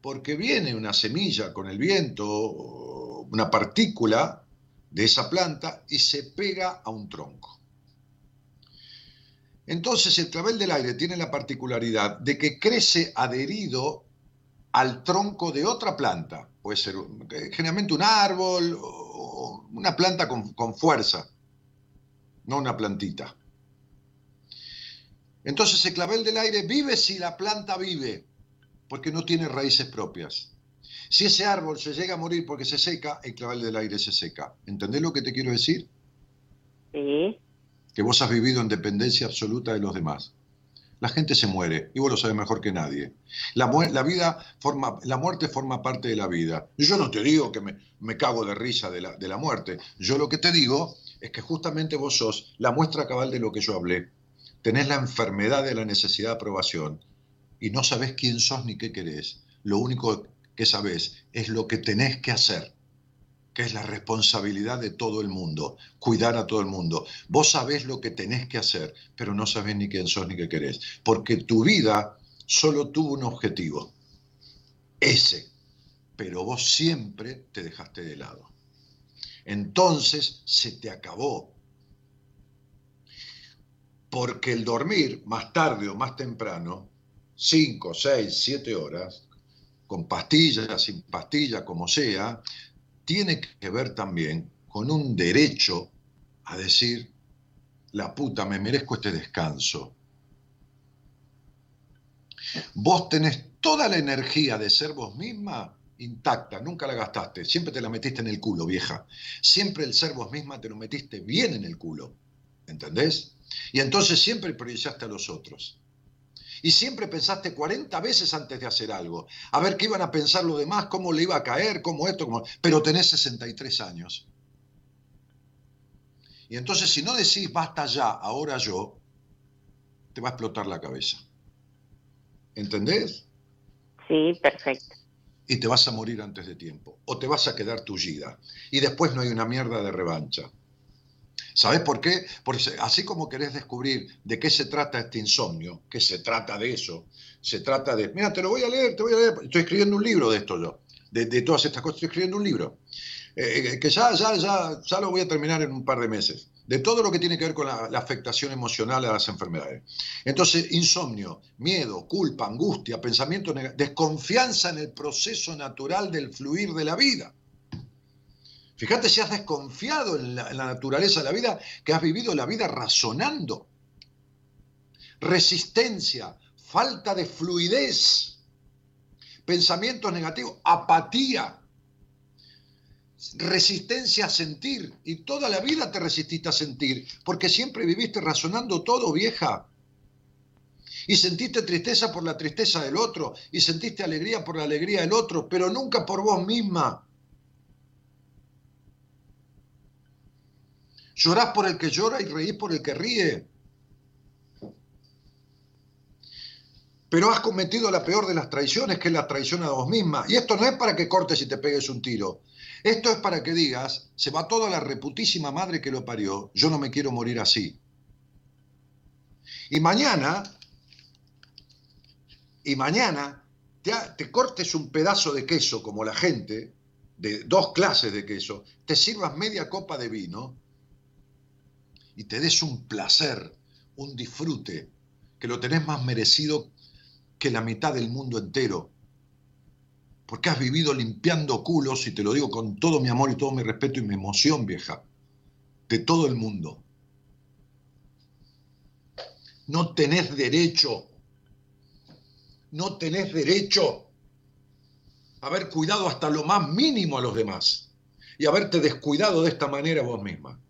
porque viene una semilla con el viento, una partícula de esa planta y se pega a un tronco. Entonces el clavel del aire tiene la particularidad de que crece adherido al tronco de otra planta. Puede ser generalmente un árbol o una planta con, con fuerza, no una plantita. Entonces el clavel del aire vive si la planta vive, porque no tiene raíces propias. Si ese árbol se llega a morir porque se seca, el clavel del aire se seca. ¿Entendés lo que te quiero decir? sí, Que vos has vivido en dependencia absoluta de los demás. La gente se muere, y vos lo sabes mejor que nadie. La, vida forma, la muerte forma parte de la vida. Yo no te digo que me, me cago de risa de la, de la muerte. Yo lo que te digo es que justamente vos sos la muestra cabal de lo que yo hablé. Tenés la enfermedad de la necesidad de aprobación y no sabés quién sos ni qué querés. Lo único que sabés es lo que tenés que hacer, que es la responsabilidad de todo el mundo, cuidar a todo el mundo. Vos sabés lo que tenés que hacer, pero no sabés ni quién sos ni qué querés, porque tu vida solo tuvo un objetivo, ese, pero vos siempre te dejaste de lado. Entonces se te acabó. Porque el dormir, más tarde o más temprano, 5, 6, 7 horas, con pastillas, sin pastilla, como sea, tiene que ver también con un derecho a decir, la puta, me merezco este descanso. Vos tenés toda la energía de ser vos misma intacta, nunca la gastaste, siempre te la metiste en el culo, vieja. Siempre el ser vos misma te lo metiste bien en el culo, ¿entendés? Y entonces siempre priorizaste a los otros. Y siempre pensaste 40 veces antes de hacer algo, a ver qué iban a pensar los demás, cómo le iba a caer, cómo esto, cómo... pero tenés 63 años. Y entonces si no decís basta ya, ahora yo, te va a explotar la cabeza. ¿Entendés? Sí, perfecto. Y te vas a morir antes de tiempo. O te vas a quedar tullida. Y después no hay una mierda de revancha. ¿Sabes por qué? Porque así como querés descubrir de qué se trata este insomnio, que se trata de eso, se trata de, mira, te lo voy a leer, te voy a leer, estoy escribiendo un libro de esto yo, de, de todas estas cosas, estoy escribiendo un libro, eh, que ya, ya, ya, ya lo voy a terminar en un par de meses de todo lo que tiene que ver con la, afectación emocional a las enfermedades. Entonces, insomnio, miedo, culpa, angustia, pensamiento desconfianza en el proceso natural del fluir de la vida. Fíjate si has desconfiado en la, en la naturaleza de la vida, que has vivido la vida razonando. Resistencia, falta de fluidez, pensamientos negativos, apatía, resistencia a sentir y toda la vida te resististe a sentir porque siempre viviste razonando todo, vieja. Y sentiste tristeza por la tristeza del otro y sentiste alegría por la alegría del otro, pero nunca por vos misma. Llorás por el que llora y reís por el que ríe. Pero has cometido la peor de las traiciones, que es la traición a vos misma. Y esto no es para que cortes y te pegues un tiro. Esto es para que digas, se va toda la reputísima madre que lo parió, yo no me quiero morir así. Y mañana, y mañana, te, te, cortes un pedazo de queso como la gente, de dos clases de queso, te sirvas media copa de vino y te des un placer, un disfrute, que lo tenés más merecido que la mitad del mundo entero porque has vivido limpiando culos, y te lo digo con todo mi amor y todo mi respeto y mi emoción, vieja, de todo el mundo. No tenés derecho, no tenés derecho a haber cuidado hasta lo más mínimo a los demás y haberte descuidado de esta manera vos misma.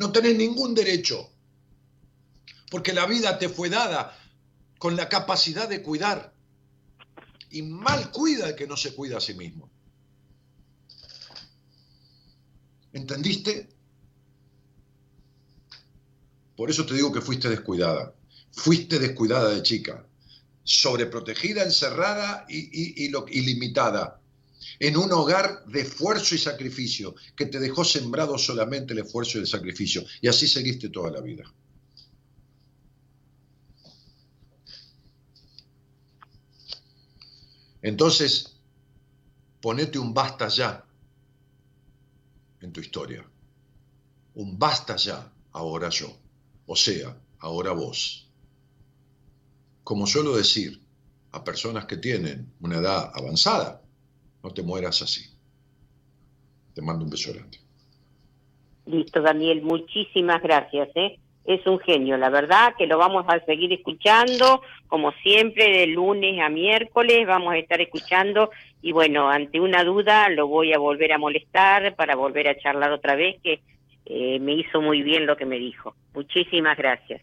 No tenés ningún derecho, porque la vida te fue dada con la capacidad de cuidar y mal cuida el que no se cuida a sí mismo. ¿Entendiste? Por eso te digo que fuiste descuidada. Fuiste descuidada de chica. Sobreprotegida, encerrada y, y, limitada. En un hogar de esfuerzo y sacrificio que te dejó sembrado solamente el esfuerzo y el sacrificio. Y así seguiste toda la vida. Entonces, ponete un basta ya en tu historia. Un basta ya, ahora yo. O sea, ahora vos. Como suelo decir a personas que tienen una edad avanzada, no te mueras así. Te mando un beso grande. Listo, Daniel, muchísimas gracias. ¿eh? es un genio, la verdad que lo vamos a seguir escuchando, como siempre, de lunes a miércoles vamos a estar escuchando y bueno, ante una duda lo voy a volver a molestar para volver a charlar otra vez, que eh, me hizo muy bien lo que me dijo. Muchísimas gracias.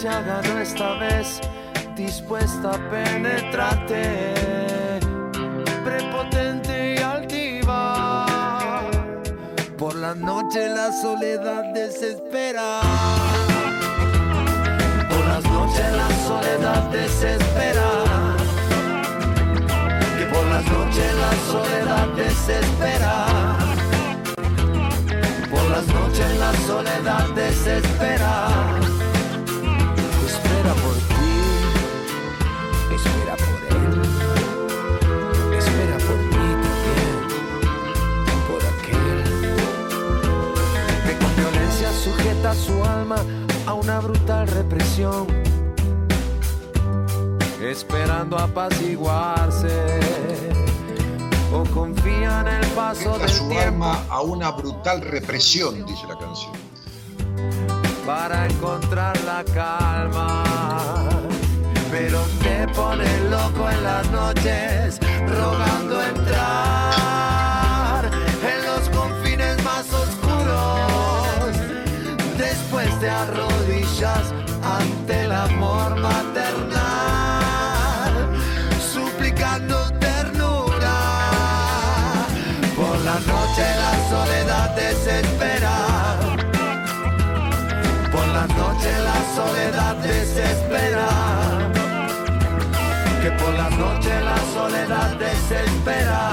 Se agarró esta vez, dispuesta a penetrarte, prepotente y altiva. Por la noche la soledad desespera. Por las noches la soledad desespera. Que por las noches la soledad desespera. Por las noches la soledad desespera. Su alma a una brutal represión, esperando apaciguarse. O confía en el paso Sujeta del su tiempo alma a una brutal represión, dice la canción. para encontrar la calma. Pero te pone loco en las noches, rogando entrar Te arrodillas ante el amor maternal, suplicando ternura. Por la noche la soledad desespera. Por las noches la soledad desespera. Que por las noches la soledad desespera.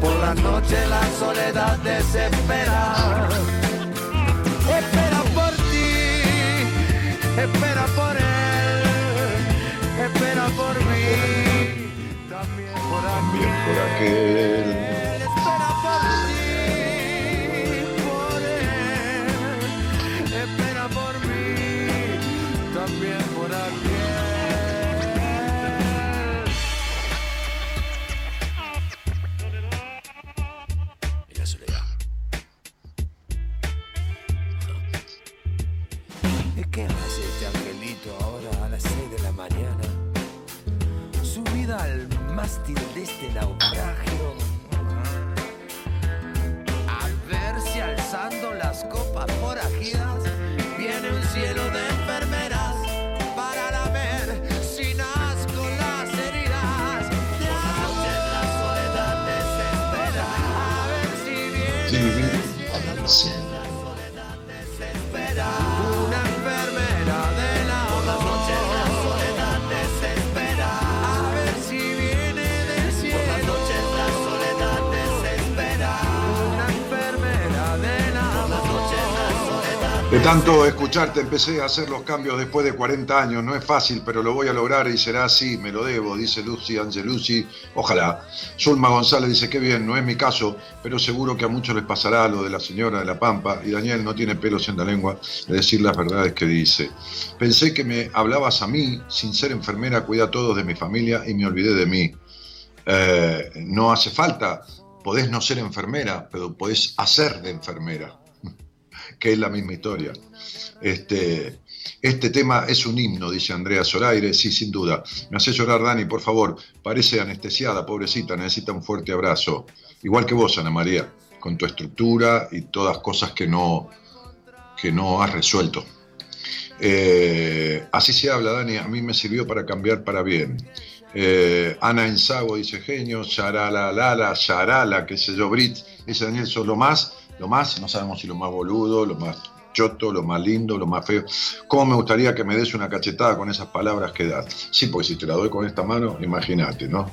Por las noches la soledad desespera. Espera por él, espera por mí, también por aquel. por aquel. Espera por ti, por él. Espera por mí, también mástil de este naufragio. De tanto escucharte empecé a hacer los cambios después de 40 años. No es fácil, pero lo voy a lograr y será así. Me lo debo, dice Lucy Angelucci. Ojalá. Zulma González dice que bien, no es mi caso, pero seguro que a muchos les pasará lo de la señora de la Pampa. Y Daniel no tiene pelos en la lengua de decir las verdades que dice. Pensé que me hablabas a mí, sin ser enfermera, cuida a todos de mi familia y me olvidé de mí. Eh, no hace falta, podés no ser enfermera, pero podés hacer de enfermera que es la misma historia. Este, este tema es un himno, dice Andrea Zoraire, sí, sin duda. Me hace llorar, Dani, por favor. Parece anestesiada, pobrecita, necesita un fuerte abrazo. Igual que vos, Ana María, con tu estructura y todas cosas que no, que no has resuelto. Eh, así se habla, Dani, a mí me sirvió para cambiar para bien. Eh, Ana Ensago dice genio, Yarala Lala, qué sé yo, Brit, dice Daniel, sos lo más, lo más, no sabemos si lo más boludo, lo más choto, lo más lindo, lo más feo. ¿Cómo me gustaría que me des una cachetada con esas palabras que das? Sí, porque si te la doy con esta mano, imagínate, ¿no?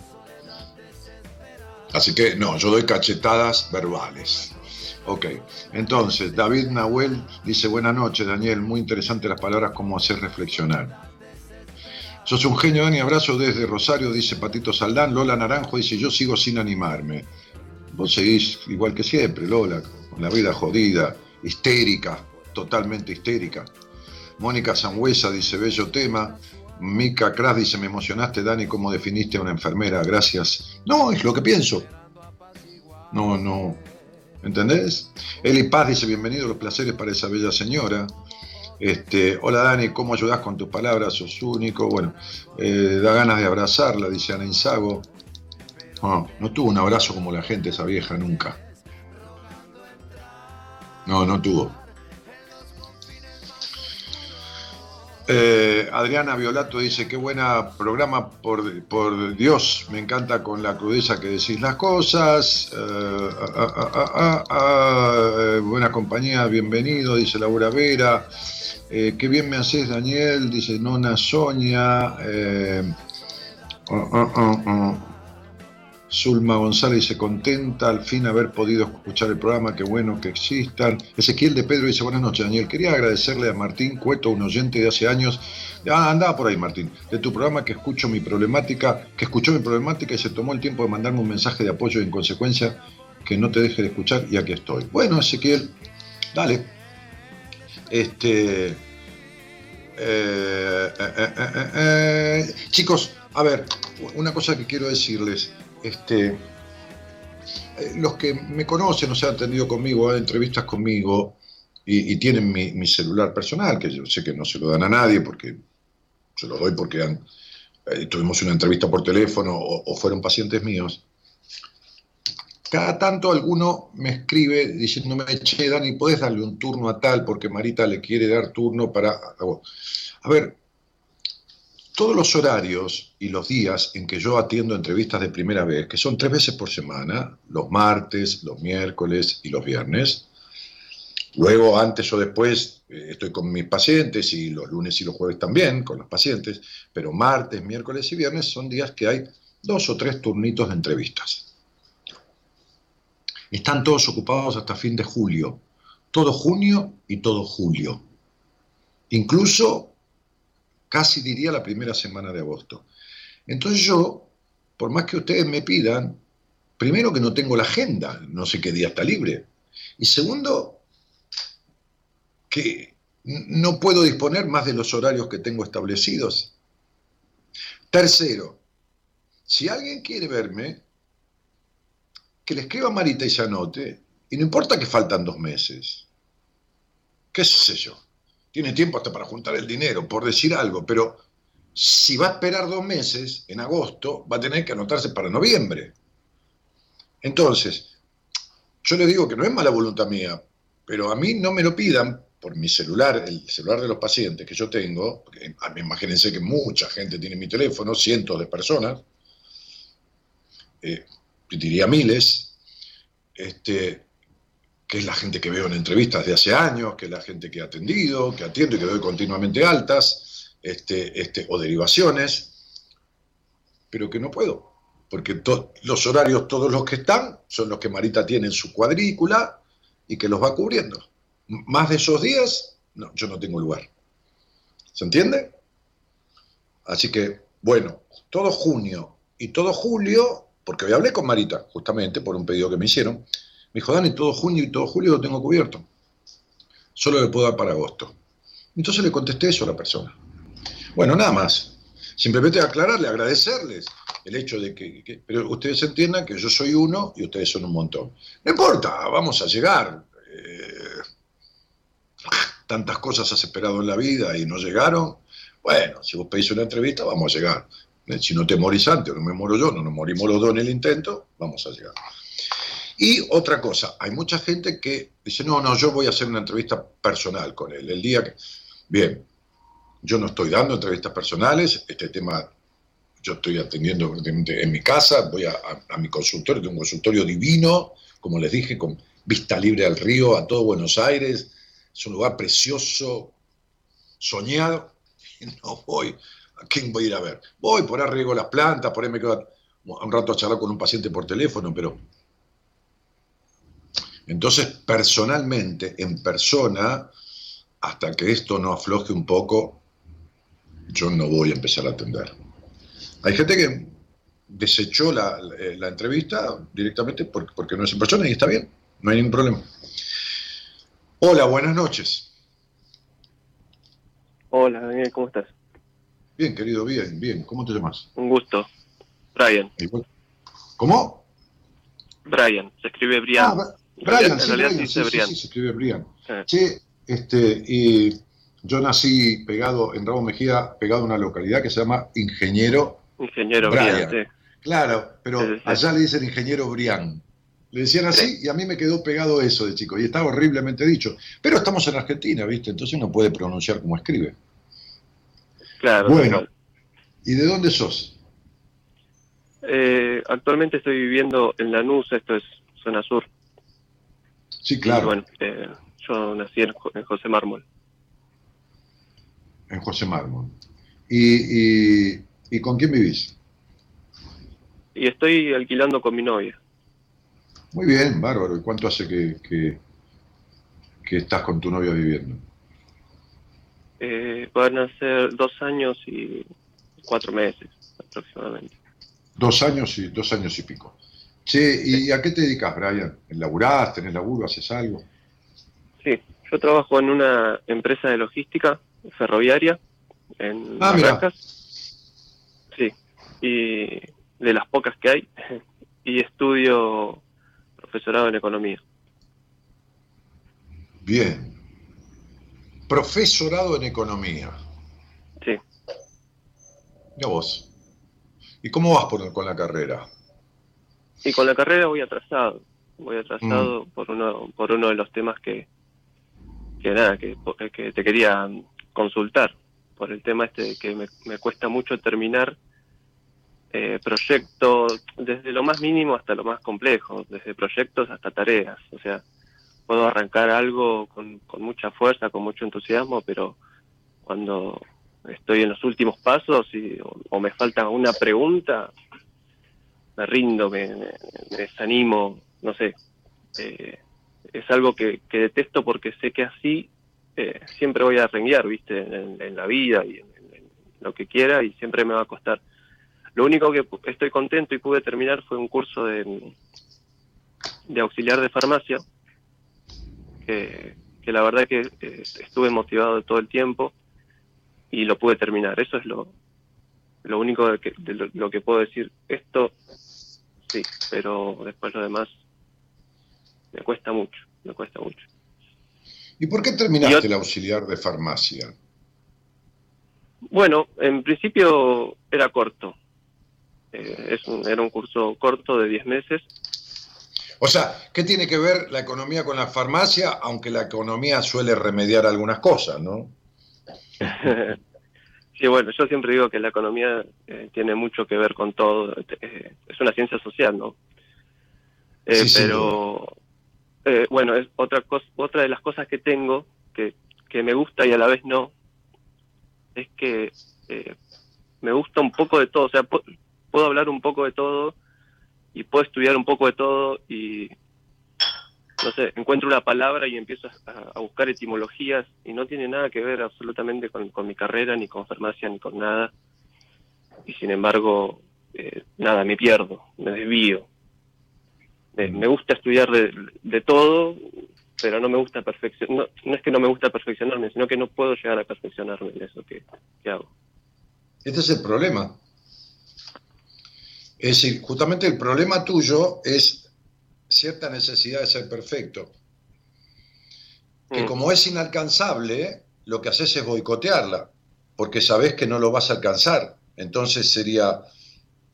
Así que no, yo doy cachetadas verbales. Ok, entonces David Nahuel dice buenas noches Daniel, muy interesante las palabras, cómo hacer reflexionar. Sos un genio, Dani, abrazo desde Rosario, dice Patito Saldán. Lola Naranjo dice yo sigo sin animarme. Vos seguís igual que siempre, Lola, la vida jodida, histérica, totalmente histérica. Mónica Sangüesa dice bello tema. Mica Kras dice me emocionaste, Dani, cómo definiste a una enfermera, gracias. No, es lo que pienso. No, no, ¿Entendés? Eli Paz dice, bienvenido, los placeres para esa bella señora. Este, hola Dani, ¿cómo ayudás con tus palabras? Sos único. Bueno, eh, da ganas de abrazarla, dice Ana Insago. No, no tuvo un abrazo como la gente, esa vieja, nunca. No, no tuvo. Eh, Adriana Violato dice, qué buena programa, por, por, Dios, me encanta con la crudeza que decís las cosas. Eh, ah, ah, ah, buena compañía, bienvenido, dice Laura Vera. qué bien me haces, Daniel, dice Nona Sonia. Zulma González se contenta al fin haber podido escuchar el programa, qué bueno que existan. Ezequiel de Pedro dice, buenas noches Daniel, quería agradecerle a Martín Cueto, un oyente de hace años, ah, andaba por ahí Martín, de tu programa que escucho mi problemática, que escuchó mi problemática y se tomó el tiempo de mandarme un mensaje de apoyo y en consecuencia que no te deje de escuchar y aquí estoy. Bueno, Ezequiel, dale. Este... Eh, eh, eh, chicos, a ver, una cosa que quiero decirles este, eh, los que me conocen o se han tenido conmigo, entrevistas conmigo y, tienen mi, celular personal, que yo sé que no se lo dan a nadie porque se lo doy porque eh, tuvimos una entrevista por teléfono o, fueron pacientes míos. Cada tanto alguno me escribe diciéndome, che, Dani, ¿puedes darle un turno a tal porque Marita le quiere dar turno para... A ver, todos los horarios y los días en que yo atiendo entrevistas de primera vez, que son tres veces por semana, los martes, los miércoles y los viernes, luego antes o después eh, estoy con mis pacientes y los lunes y los jueves también con los pacientes, pero martes, miércoles y viernes son días que hay dos o tres turnitos de entrevistas. Están todos ocupados hasta fin de julio, todo junio y todo julio. Incluso casi diría la primera semana de agosto. Entonces yo, por más que ustedes me pidan, primero que no tengo la agenda, no sé qué día está libre. Y segundo, que no puedo disponer más de los horarios que tengo establecidos. Tercero, si alguien quiere verme, que le escriba a Marita y se anote, y no importa que faltan dos meses. ¿Qué sé yo? Tiene tiempo hasta para juntar el dinero, por decir algo, pero si va a esperar dos meses, en agosto, va a tener que anotarse para noviembre. Entonces, yo le digo que no es mala voluntad mía, pero a mí no me lo pidan por mi celular, el celular de los pacientes que yo tengo, porque imagínense que mucha gente tiene mi teléfono, cientos de personas, eh, diría miles, este, que es la gente que veo en entrevistas de hace años, que es la gente que he atendido, que atiendo y que doy continuamente altas, este, este, o derivaciones, pero que no puedo, porque los horarios, todos los que están, son los que Marita tiene en su cuadrícula y que los va cubriendo. Más de esos días, no, yo no tengo lugar. ¿Se entiende? Así que, bueno, todo junio y todo julio, porque hoy hablé con Marita, justamente por un pedido que me hicieron, me dijo, Dani, todo junio y todo julio lo tengo cubierto. Solo le puedo dar para agosto. Entonces le contesté eso a la persona. Bueno, nada más. Simplemente aclararle, agradecerles el hecho de que, Pero ustedes entiendan que yo soy uno y ustedes son un montón. No importa, vamos a llegar. Eh, tantas cosas has esperado en la vida y no llegaron. Bueno, si vos pedís una entrevista, vamos a llegar. Si no te morís antes no me muero yo, no nos morimos los dos en el intento, vamos a llegar. Y otra cosa, hay mucha gente que dice, no, no, yo voy a hacer una entrevista personal con él. El día que... Bien, yo no estoy dando entrevistas personales, este tema yo estoy atendiendo en mi casa, voy a, mi consultorio, tengo un consultorio divino, como les dije, con vista libre al río, a todo Buenos Aires, es un lugar precioso, soñado, y no voy, ¿a quién voy a ir a ver? Voy, por ahí riego las plantas, por ahí me quedo un rato a charlar con un paciente por teléfono, pero entonces, personalmente, en persona, hasta que esto no afloje un poco, yo no voy a empezar a atender. Hay gente que desechó la, entrevista directamente porque, no es en persona y está bien, no hay ningún problema. Hola, buenas noches. Hola, Daniel, ¿cómo estás? Bien, querido, bien, bien. ¿Cómo te llamas? Un gusto. Brian. ¿Cómo? Brian, se escribe Brian. Ah, Brian, sí, Brian, sí, sí, se escribe Brian. Che, este, y yo nací pegado en Rabo Mejía, pegado a una localidad que se llama Ingeniero. Ingeniero Brian. Claro, pero allá le dicen Ingeniero Brian. Le decían así y a mí me quedó pegado eso de chico y está horriblemente dicho. Pero estamos en Argentina, ¿viste? Entonces uno puede pronunciar como escribe. Claro. Bueno, ¿y de dónde sos? Eh, actualmente estoy viviendo en Lanús, esto es zona sur. Sí, Y claro, bueno, eh, yo nací en, en José Mármol. en José Mármol. ¿Y, y, y con quién vivís? Y estoy alquilando con mi novia. Muy bien, bárbaro. ¿Y cuánto hace que, que, que estás con tu novia viviendo? Eh, van a ser dos años y cuatro meses aproximadamente. Dos años y dos años y pico. Che, ¿y a qué te dedicas, Brian? ¿Laburás? ¿Tenés laburo? ¿Haces algo? Sí, yo trabajo en una empresa de logística ferroviaria en Ah. Sí, y de las pocas que hay. Y estudio profesorado en economía. Bien. Profesorado en economía. Sí. Mira vos. ¿Y cómo vas por- con la carrera? Y con la carrera voy atrasado. Voy atrasado Mm. por uno por uno de los temas que que nada que, que te quería consultar por el tema este de que me, me cuesta mucho terminar eh, proyectos desde lo más mínimo hasta lo más complejo, desde proyectos hasta tareas. O sea, puedo arrancar algo con, con mucha fuerza, con mucho entusiasmo, pero cuando estoy en los últimos pasos y, o, o me falta una pregunta, me rindo, me, me- desanimo, no sé. Eh, es algo que, detesto porque sé que así eh, siempre voy a renguear, ¿viste? En, en la vida y en, lo que quiera y siempre me va a costar. Lo único que estoy contento y pude terminar fue un curso de, de auxiliar de farmacia, que, que la verdad que eh, estuve motivado todo el tiempo y lo pude terminar. Eso es lo, lo único de, que, de lo, lo que puedo decir. Esto sí, pero después lo demás me cuesta mucho, me cuesta mucho. ¿Y por qué terminaste el auxiliar de farmacia? Bueno, en principio era corto. Eh, es un- era un curso corto de 10 meses. O sea, ¿qué tiene que ver la economía con la farmacia? Aunque la economía suele remediar algunas cosas, ¿no? sí, bueno, yo siempre digo que la economía eh, tiene mucho que ver con todo. eh, es una ciencia social, ¿no? Eh, Sí, pero, bueno, es otra, cosa, otra de las cosas que tengo que, que me gusta y a la vez no, es que me gusta un poco de todo. O sea, pu- puedo hablar un poco de todo y puedo estudiar un poco de todo y no sé, encuentro una palabra y empiezo a, buscar etimologías y no tiene nada que ver absolutamente con, con mi carrera, ni con farmacia, ni con nada. Y sin embargo, eh, nada, me pierdo, me desvío. Me, me gusta estudiar de, todo, pero no me gusta perfeccionar. No, no es que no me gusta perfeccionarme, sino que no puedo llegar a perfeccionarme en eso que, que hago. Este es el problema. Es decir, justamente el problema tuyo es cierta necesidad de ser perfecto. Que Mm. como es inalcanzable, lo que haces es boicotearla, porque sabes que no lo vas a alcanzar. Entonces sería,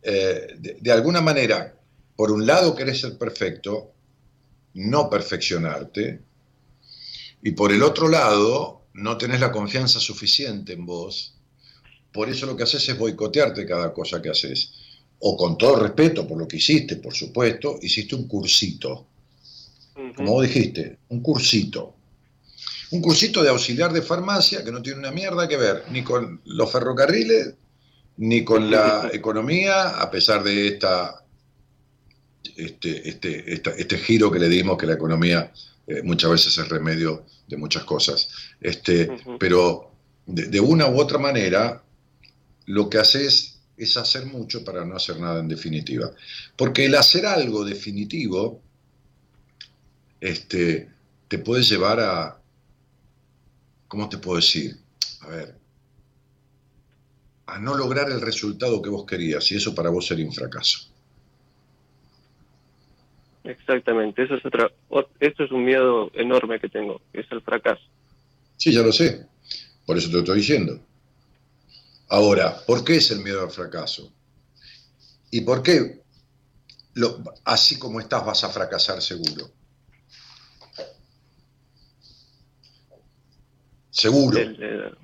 eh, de, de alguna manera, por un lado querés ser perfecto, no perfeccionarte, y por el otro lado, no tenés la confianza suficiente en vos por eso lo que haces es boicotearte cada cosa que haces. O con todo respeto por lo que hiciste, por supuesto, hiciste un cursito, como vos dijiste, un cursito. Un cursito de auxiliar de farmacia que no tiene una mierda que ver ni con los ferrocarriles, ni con la economía, a pesar de esta, este, este, esta- este giro que le dimos, que la economía eh, muchas veces es remedio de muchas cosas. Este, pero de, de una u otra manera, lo que haces es hacer mucho para no hacer nada en definitiva. Porque el hacer algo definitivo este, te puede llevar a, ¿cómo te puedo decir? A ver, a no lograr el resultado que vos querías, y eso para vos sería un fracaso. Exactamente, eso es otra, ot- esto es un miedo enorme que tengo, es el fracaso. Sí, ya lo sé, por eso te lo estoy diciendo. Ahora, ¿por qué es el miedo al fracaso? ¿Y por qué lo- así como estás vas a fracasar seguro? Seguro. El, El,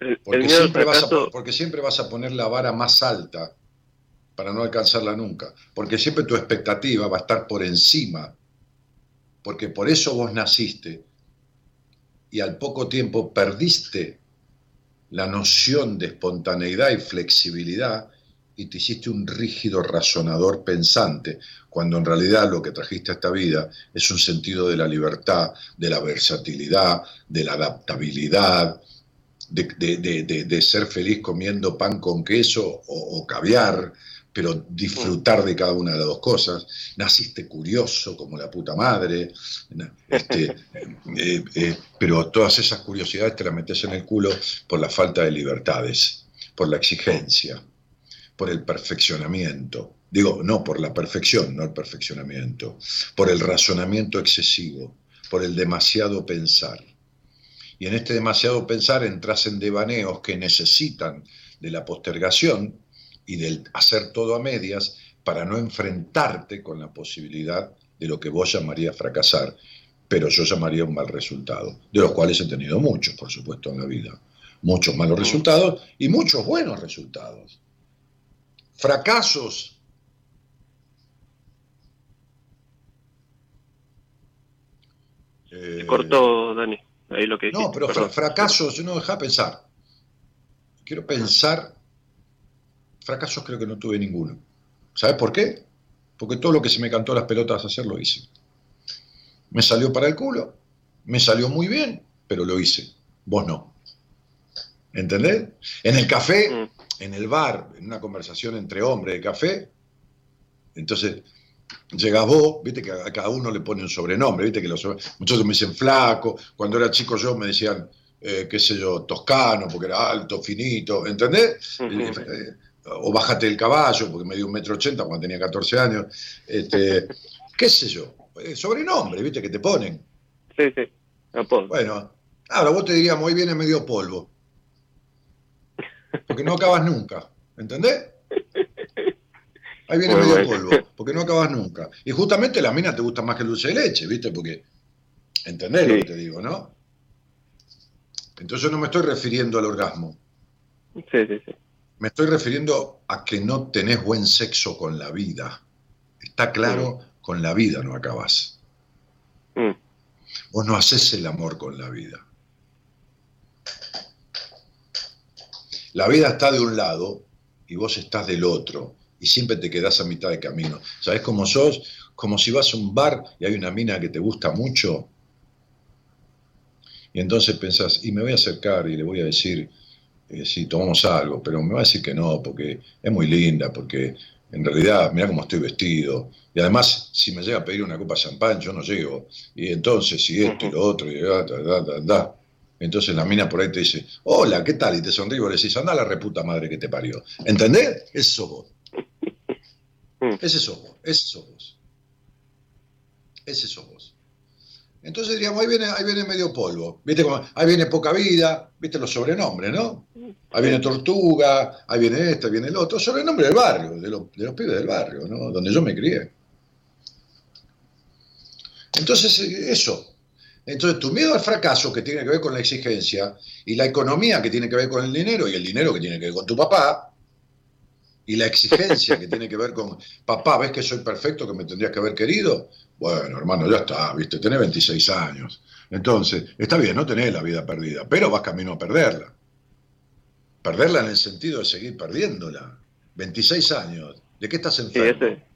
el Porque miedo al siempre, vas a, porque siempre vas a poner la vara más alta para no alcanzarla nunca. Porque siempre tu expectativa va a estar por encima. Porque por eso vos naciste y al poco tiempo perdiste la noción de espontaneidad y flexibilidad y te hiciste un rígido razonador pensante, cuando en realidad lo que trajiste a esta vida es un sentido de la libertad, de la versatilidad, de la adaptabilidad, de, de- de- ser feliz comiendo pan con queso o caviar, pero disfrutar de cada una de las dos cosas. Naciste curioso como la puta madre, este, eh, eh, pero todas esas curiosidades te las metes en el culo por la falta de libertades, por la exigencia, por el perfeccionamiento. Digo, no por la perfección, no el perfeccionamiento, por el razonamiento excesivo, por el demasiado pensar. Y en este demasiado pensar entras en devaneos que necesitan de la postergación y del hacer todo a medias para no enfrentarte con la posibilidad de lo que vos llamarías fracasar, pero yo llamaría un mal resultado, de los cuales he tenido muchos, por supuesto, en la vida. Muchos malos resultados y muchos buenos resultados. Fracasos. se Eh, cortó, Dani, ahí lo que dijiste. no, pero perdón. fracasos, no deja pensar. Quiero pensar. Fracasos creo que no tuve ninguno. ¿Sabes por qué? Porque todo lo que se me cantó las pelotas a hacer lo hice. Me salió para el culo, me salió muy bien, pero lo hice. Vos no. ¿Entendés? En el café, Mm, en el bar, en una conversación entre hombres de café, entonces llegás vos, viste que a cada uno le pone un sobrenombre, viste que los muchos me dicen flaco, cuando era chico yo me decían, eh, qué sé yo, toscano, porque era alto, finito, ¿entendés? Eh, o bájate del caballo, porque me dio un metro ochenta cuando tenía 14 años, este, qué sé yo, eh, sobrenombre, viste que te ponen. Sí, sí. Bueno, ahora vos te diríamos, hoy viene medio polvo. Porque no acabas nunca, ¿entendés? Ahí viene Muy medio bueno. polvo, porque no acabas nunca. Y justamente la mina te gusta más que el dulce de leche, ¿viste? Porque, ¿entendés lo que te digo, no? Entonces yo no me estoy refiriendo al orgasmo, Sí, sí, sí. Me estoy refiriendo a que no tenés buen sexo con la vida. Está claro, con la vida no acabas. Mm, Vos no haces el amor con la vida. La vida está de un lado y vos estás del otro y siempre te quedás a mitad de camino. ¿Sabés cómo sos? Como si vas a un bar y hay una mina que te gusta mucho y entonces pensás, y me voy a acercar y le voy a decir, eh, sí, tomamos algo, pero me va a decir que no, porque es muy linda, porque en realidad, mira cómo estoy vestido. Y además, si me llega a pedir una copa de champán, yo no llego. Y entonces, si esto y lo otro, y da, da, da, da, da. Entonces la mina por ahí te dice, hola, ¿qué tal? Y te sonríe y le decís, anda a la reputa madre que te parió. ¿Entendés? Ese sos vos. Ese sos vos. Ese sos vos. Ese sos vos. Entonces diríamos, ahí viene, ahí viene medio polvo. ¿Viste cómo? Ahí viene poca vida, ¿viste los sobrenombres, no? Ahí viene Tortuga, ahí viene este, ahí viene el otro. Sobrenombre del barrio, de, los- de los pibes del barrio, ¿no? Donde yo me crié. Entonces, eh, eso. Entonces, tu miedo al fracaso, que tiene que ver con la exigencia, y la economía, que tiene que ver con el dinero, y el dinero, que tiene que ver con tu papá, y la exigencia, que tiene que ver con, papá, ¿ves que soy perfecto, que me tendrías que haber querido? Bueno, hermano, ya está, viste, tenés 26 años. Entonces, está bien, no tenés la vida perdida, pero vas camino a perderla. Perderla en el sentido de seguir perdiéndola. 26 años. ¿De qué estás Sí, enfermo? ese,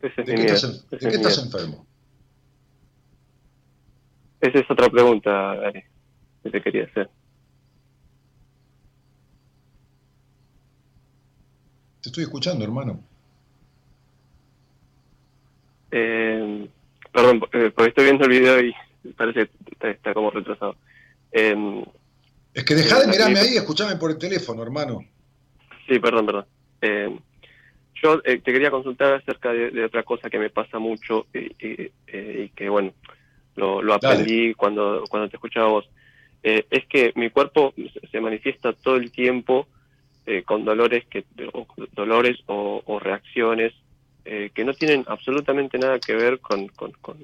ese es ¿De qué estás, en- ese de es qué mi estás miedo. enfermo? Esa es otra pregunta, Dani, que te quería hacer. Te estoy escuchando, hermano. Eh, perdón, eh, porque estoy viendo el video y parece que está, está como retrasado. Eh, Es que dejá de Sí, mirarme ahí escuchame por el teléfono, hermano. sí, perdón, perdón. Eh, yo eh, te quería consultar acerca de, de otra cosa que me pasa mucho y, y- eh, y que, bueno, lo, lo Dale. aprendí cuando, cuando te escuchaba vos. Eh, es que mi cuerpo se manifiesta todo el tiempo eh, con dolores que o, dolores o, reacciones eh, que no tienen absolutamente nada que ver con, con, con-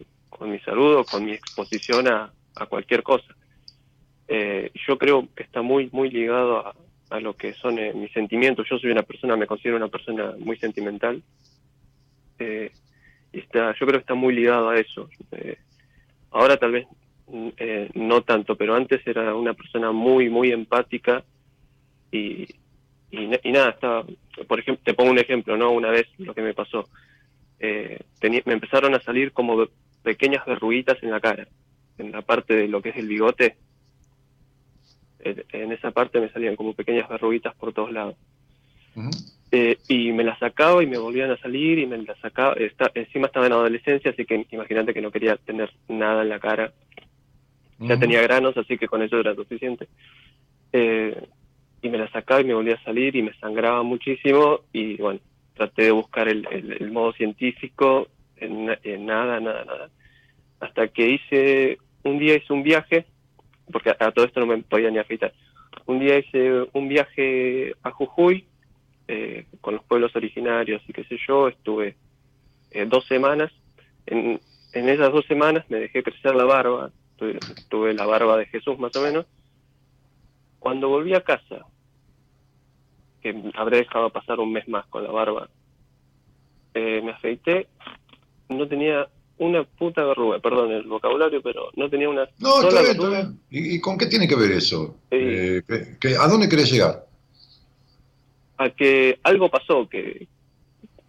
mi salud o con mi exposición a, a cualquier cosa. eh, yo creo que está muy, muy ligado a, a lo que son eh, mis sentimientos. Yo soy una persona, me considero una persona muy sentimental. Y está, yo creo que está muy ligado a eso. Ahora tal vez mm, no tanto, pero antes era una persona muy, muy empática y, y, y nada, estaba, por ejemplo, te pongo un ejemplo, ¿no? Una vez lo que me pasó, eh, teni- me empezaron a salir como pequeñas verruguitas en la cara, en la parte de lo que es el bigote, en esa parte me salían como pequeñas verruguitas por todos lados. Eh, y me las sacaba y me volvían a salir y me las sacaba. Está, encima estaba en adolescencia, así que imagínate que no quería tener nada en la cara. Ya tenía granos, así que con eso era suficiente. Eh, y me las sacaba y me volvía a salir y me sangraba muchísimo. Y bueno, traté de buscar el, el- modo científico, en, na- en nada, nada, nada. Hasta que hice, un día hice un viaje, porque a, a todo esto no me podía ni afeitar. Un día hice un viaje a Jujuy eh, con los pueblos originarios y qué sé yo, estuve eh, dos semanas. En, en esas dos semanas me dejé crecer la barba, tuve, tuve la barba de Jesús más o menos. Cuando volví a casa, que habré dejado pasar un mes más con la barba, eh, me afeité, no tenía una puta verruga, perdón el vocabulario, pero no tenía una No, sola está bien, está bien. ¿Y, y con qué tiene que ver eso? Eh, ¿qué- qué- ¿A dónde querés llegar? A que algo pasó que,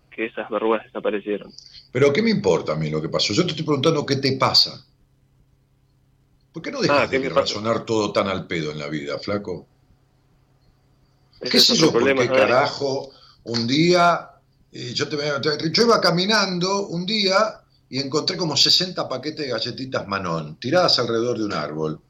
que esas verrugas desaparecieron. Pero ¿qué me importa a mí lo que pasó? Yo te estoy preguntando qué te pasa. ¿Por qué no dejas Ah, ¿qué de razonar todo tan al pedo en la vida, flaco? ¿Qué es sé otro yo? ¿Por problema, qué ¿sabes? carajo un día, eh, yo, te, yo iba caminando un día y encontré como 60 paquetes de galletitas Manón tiradas alrededor de un árbol.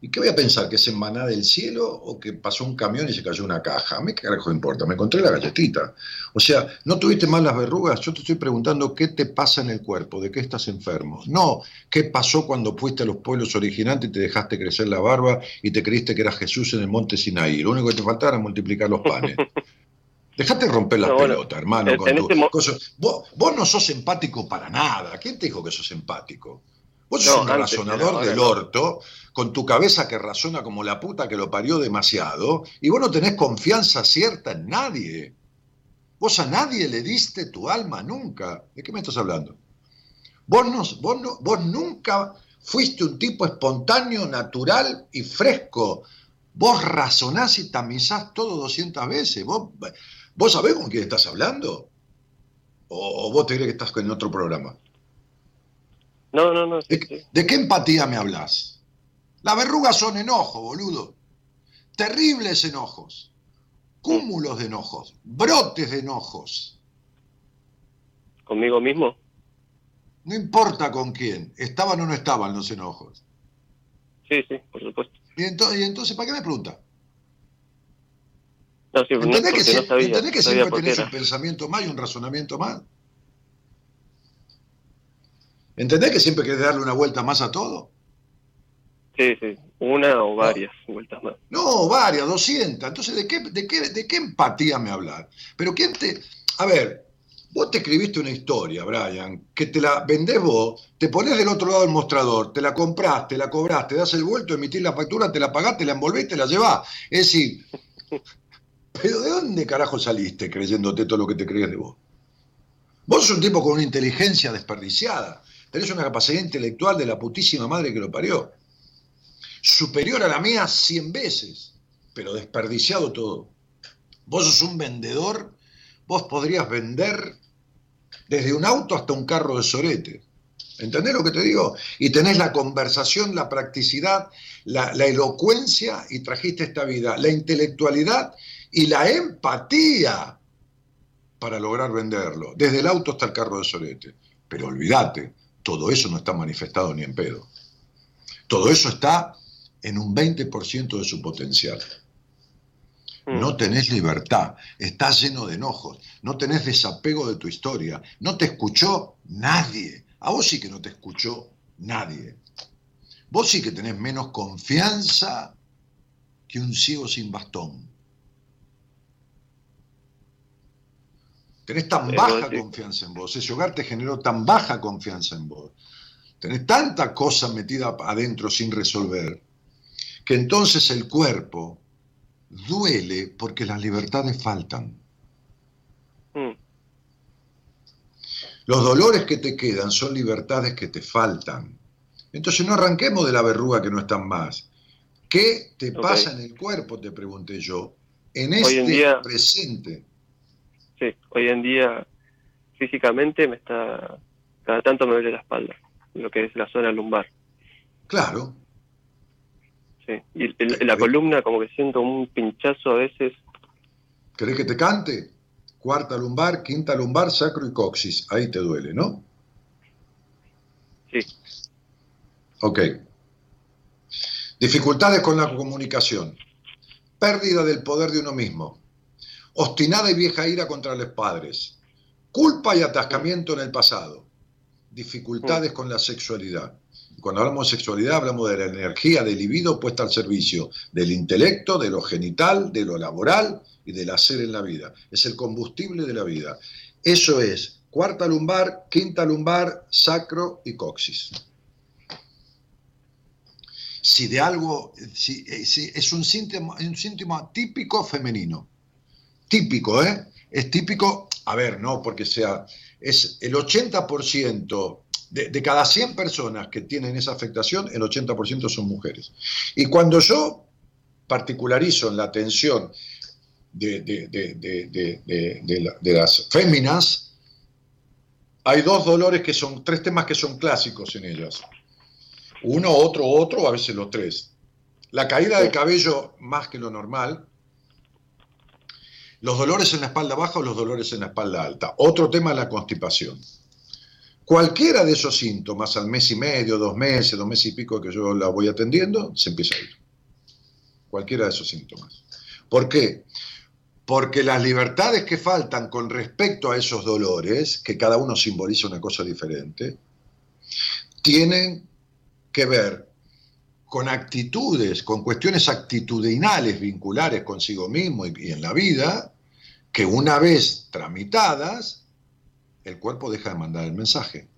¿Y qué voy a pensar? ¿Que es en maná del cielo o que pasó un camión y se cayó una caja? A mí qué carajo importa, me encontré la galletita. O sea, ¿no tuviste mal las verrugas? Yo te estoy preguntando qué te pasa en el cuerpo, de qué estás enfermo. No, ¿qué pasó cuando fuiste a los pueblos originantes y te dejaste crecer la barba y te creíste que eras Jesús en el monte Sinaí? Lo único que te faltaba era multiplicar los panes. Dejate de romper las No, bueno, pelotas, hermano. con tu este mo- cosa. Vos, vos no sos empático para nada. ¿Quién te dijo que sos empático? Vos No, sos un razonador del orto, con tu cabeza que razona como la puta que lo parió demasiado, y vos no tenés confianza cierta en nadie. Vos a nadie le diste tu alma nunca. ¿De qué me estás hablando? Vos, no, vos, no- vos nunca fuiste un tipo espontáneo, natural y fresco. Vos razonás y tamizás todo 200 veces. ¿Vos, vos sabés con quién estás hablando? ¿O, o vos te crees que estás en otro programa? No, no, no. sí, ¿De, de qué empatía me hablas? Las verrugas son enojos, boludo. Terribles enojos. Cúmulos de enojos. Brotes de enojos. ¿Conmigo mismo? No importa con quién. Estaban o no estaban los enojos. Sí, sí, por supuesto. Y entonces, y entonces ¿para qué me pregunta? No, sí, no, ¿Entendés que, porque no sabía, entendés que no siempre tenés un pensamiento más y un razonamiento más? ¿Entendés que siempre querés darle una vuelta más a todo? Sí, sí, una o varias vueltas más. No, varias, 200. Entonces, ¿de qué, de qué, de qué empatía me hablas? Pero ¿quién te...? A ver, vos te escribiste una historia, Brian, que te la vendés vos, te pones del otro lado del mostrador, te la comprás, te la cobrás, te das el vuelto, emitís la factura, te la pagás, te la envolvés y te la llevás. Es decir, ¿pero de dónde carajo saliste creyéndote todo lo que te crees de vos? Vos sos un tipo con una inteligencia desperdiciada, tenés una capacidad intelectual de la putísima madre que lo parió superior a la mía 100 veces, pero desperdiciado todo. Vos sos un vendedor, vos podrías vender desde un auto hasta un carro de sorete. ¿Entendés lo que te digo? Y tenés la conversación, la practicidad, la, elocuencia y trajiste esta vida, la intelectualidad y la empatía para lograr venderlo, desde el auto hasta el carro de sorete. Pero olvídate, todo eso no está manifestado ni en pedo. Todo eso está en un 20% de su potencial. Mm. No tenés libertad, estás lleno de enojos, no tenés desapego de tu historia, no te escuchó nadie. A vos sí que no te escuchó nadie. Vos sí que tenés menos confianza que un ciego sin bastón. Tenés tan baja confianza en vos, ese hogar te generó tan baja confianza en vos. Tenés tanta cosa metida adentro sin resolver que entonces el cuerpo duele porque las libertades faltan. Mm, Los dolores que te quedan son libertades que te faltan. Entonces no arranquemos de la verruga que no están más. ¿Qué te pasa en el cuerpo? Te pregunté yo. En Hoy este en día- presente. sí, hoy en día físicamente me está, cada tanto me duele la espalda, lo que es la zona lumbar. Claro. Sí. Y el- la columna como que siento un pinchazo a veces. ¿Querés que te cante? Cuarta lumbar, quinta lumbar, sacro y coxis. Ahí te duele, ¿no? Sí, Ok. Dificultades con la comunicación. Pérdida del poder de uno mismo. Obstinada y vieja ira contra los padres. Culpa y atascamiento en el pasado. Dificultades con la sexualidad. Cuando hablamos de sexualidad hablamos de la energía del libido puesta al servicio del intelecto, de lo genital, de lo laboral y del hacer en la vida. Es el combustible de la vida. Eso es cuarta lumbar, quinta lumbar, sacro y coxis si de algo, si, eh, es un síntoma, un síntoma típico femenino. Típico, ¿eh? Es típico, a ver, no porque sea, es el 80% de, de cada 100 personas que tienen esa afectación, el 80% son mujeres. Y cuando yo particularizo en la atención de, la- de las féminas, hay dos dolores que son, tres temas que son clásicos en ellas uno, otro, otro, a veces los tres. La caída del cabello más que lo normal, los dolores en la espalda baja o los dolores en la espalda alta. Otro tema es la constipación. Cualquiera de esos síntomas, al mes y medio, dos meses, dos meses y pico que yo la voy atendiendo, se empieza a ir. Cualquiera de esos síntomas. ¿Por qué? Porque las libertades que faltan con respecto a esos dolores, que cada uno simboliza una cosa diferente, tienen que ver con actitudes, con cuestiones actitudinales vinculares consigo mismo y, en la vida, que una vez tramitadas, el cuerpo deja de mandar el mensaje.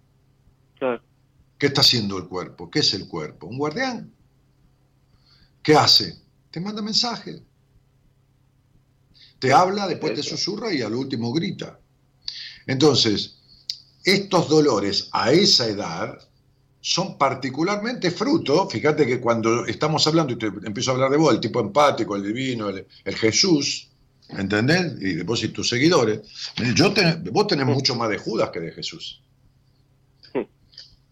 claro. ¿Qué está haciendo el cuerpo? ¿Qué es el cuerpo? ¿Un guardián? ¿Qué hace? Te manda mensaje. Te habla, después te susurra y al último grita. Entonces, estos dolores a esa edad son particularmente fruto, fíjate que cuando estamos hablando y te empiezo a hablar de vos, el tipo empático, el divino, el, el Jesús, ¿entendés? Y vos y tus seguidores, yo ten- vos tenés mucho más de Judas que de Jesús.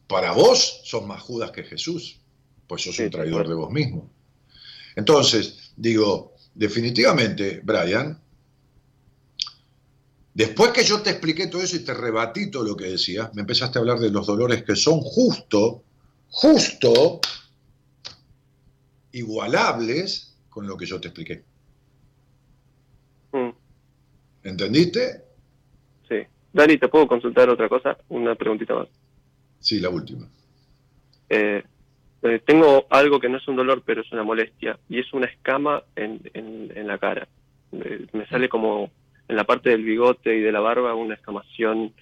Para vos sos más Judas que Jesús, pues sos un traidor de vos mismo. Entonces, digo, definitivamente, Brian, después que yo te expliqué todo eso y te rebatí todo lo que decías, me empezaste a hablar de los dolores que son justo, justo, igualables con lo que yo te expliqué. Mm, ¿Entendiste? sí. Dani, ¿te puedo consultar otra cosa? Una preguntita más. Sí, la última. Eh, eh, tengo algo que no es un dolor, pero es una molestia, y es una escama en, en, en la cara. Eh, me sale como en la parte del bigote y de la barba una escamación,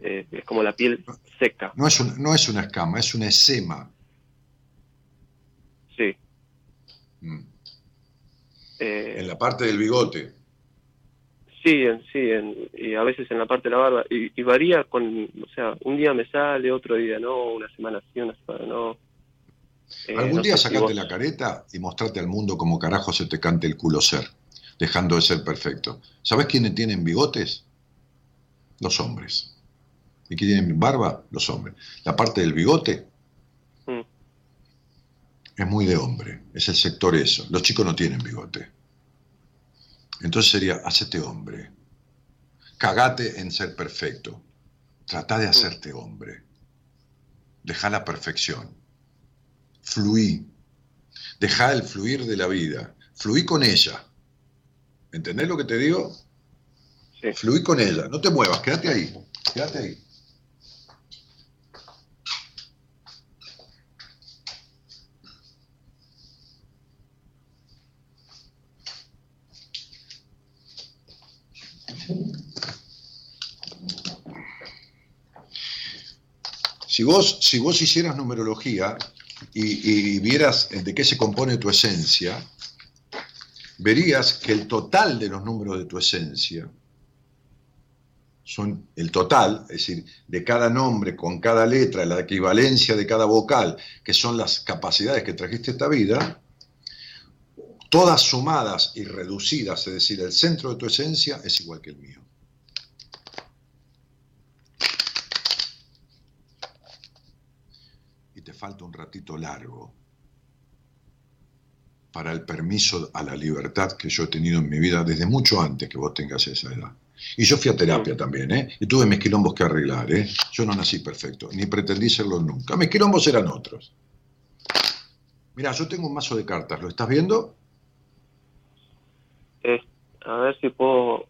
eh, es como la piel seca. No es, un- no es una escama, es un esema. Sí. Mm. Eh, En la parte del bigote. Sí, en, sí, en, y a veces en la parte de la barba. Y, y varía con, o sea, un día me sale, otro día no, una semana sí, una semana no. Eh, Algún no día sé si sacate vos- la careta y mostrate al mundo como carajo se te cante el culo ser, dejando de ser perfecto. ¿Sabes quiénes tienen bigotes? Los hombres. ¿Y quién tienen barba? Los hombres. La parte del bigote. Es muy de hombre, es el sector eso. Los chicos no tienen bigote. Entonces sería, hacete hombre. Cagate en ser perfecto. Trata de hacerte hombre. Deja la perfección. Fluí. Deja el fluir de la vida. Fluí con ella. ¿Entendés lo que te digo? Sí. Fluí con ella. No te muevas, quédate ahí. Quédate ahí. Si vos, si vos hicieras numerología, y, y vieras de qué se compone tu esencia, verías que el total de los números de tu esencia son el total, es decir, de cada nombre con cada letra, la equivalencia de cada vocal, que son las capacidades que trajiste esta vida, todas sumadas y reducidas, es decir, el centro de tu esencia es igual que el mío. Y te falta un ratito largo para el permiso a la libertad que yo he tenido en mi vida desde mucho antes que vos tengas esa edad. Y yo fui a terapia también, ¿eh? Y tuve mis quilombos que arreglar, ¿eh? Yo no nací perfecto, ni pretendí serlo nunca. Mis quilombos eran otros. Mira, yo tengo un mazo de cartas, ¿lo estás viendo? a ver si puedo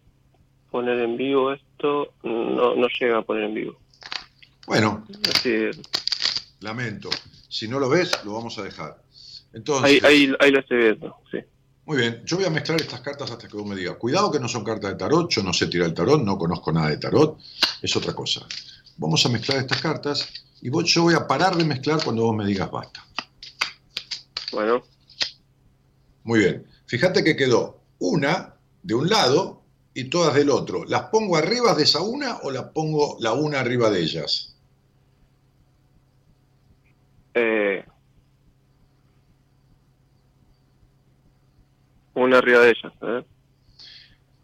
poner en vivo esto. No, no llega a poner en vivo. Bueno, Así, lamento. Si no lo ves, lo vamos a dejar. Entonces, ahí, ahí, ahí lo estoy viendo, sí. muy bien, yo voy a mezclar estas cartas hasta que vos me digas. Cuidado que no son cartas de tarot, yo no sé tirar el tarot, no conozco nada de tarot, es otra cosa. Vamos a mezclar estas cartas y vos, yo voy a parar de mezclar cuando vos me digas basta. Bueno, Muy bien, fíjate que quedó una de un lado y todas del otro. ¿Las pongo arriba de esa una o las pongo la una arriba de ellas? Eh, una arriba de ellas. ¿eh?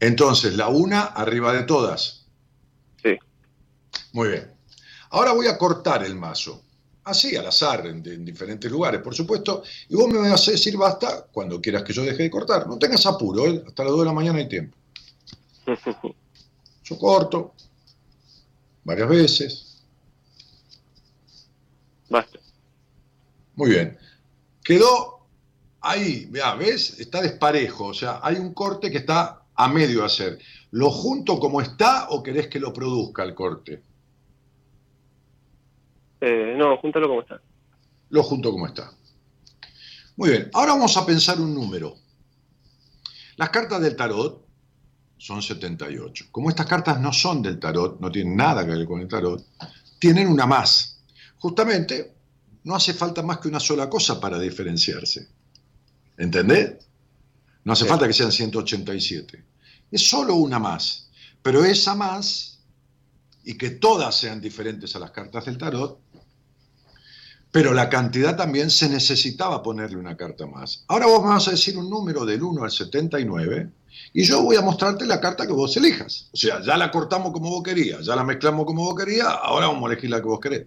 Entonces, la una arriba de todas. Sí, Muy bien. Ahora voy a cortar el mazo. Así, al azar, en, en diferentes lugares, por supuesto. Y vos me vas a decir basta cuando quieras que yo deje de cortar. No tengas apuro, ¿eh? hasta las 2 de la mañana hay tiempo. Yo corto varias veces. basta. Muy bien. Quedó ahí, vea, ¿ves? Está desparejo. O sea, hay un corte que está a medio hacer. ¿Lo junto como está o querés que lo produzca el corte? Eh, no, júntalo como está. lo junto como está. Muy bien, ahora vamos a pensar un número. Las cartas del tarot son 78. Como estas cartas no son del tarot, no tienen nada que ver con el tarot, tienen una más. Justamente, no hace falta más que una sola cosa para diferenciarse. ¿Entendés? No hace Sí. falta que sean 187. Es solo una más. Pero esa más, y que todas sean diferentes a las cartas del tarot, pero la cantidad también se necesitaba ponerle una carta más. Ahora vos me vas a decir un número del 1 al 79 y yo voy a mostrarte la carta que vos elijas. O sea, ya la cortamos como vos querías, ya la mezclamos como vos querías, ahora vamos a elegir la que vos querés.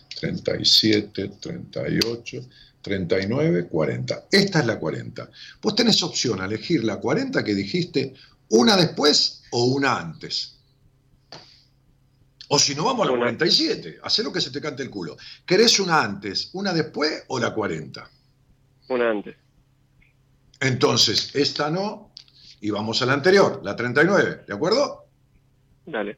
37, 38, 39, 40. Esta es la 40. Vos tenés opción a elegir la 40 que dijiste una después o una antes. O si no, vamos a la Una. 47. Hacé lo que se te cante el culo. ¿Querés una antes, una después o la 40? Una antes. Entonces, esta no, y vamos a la anterior, la 39, ¿de acuerdo? Dale.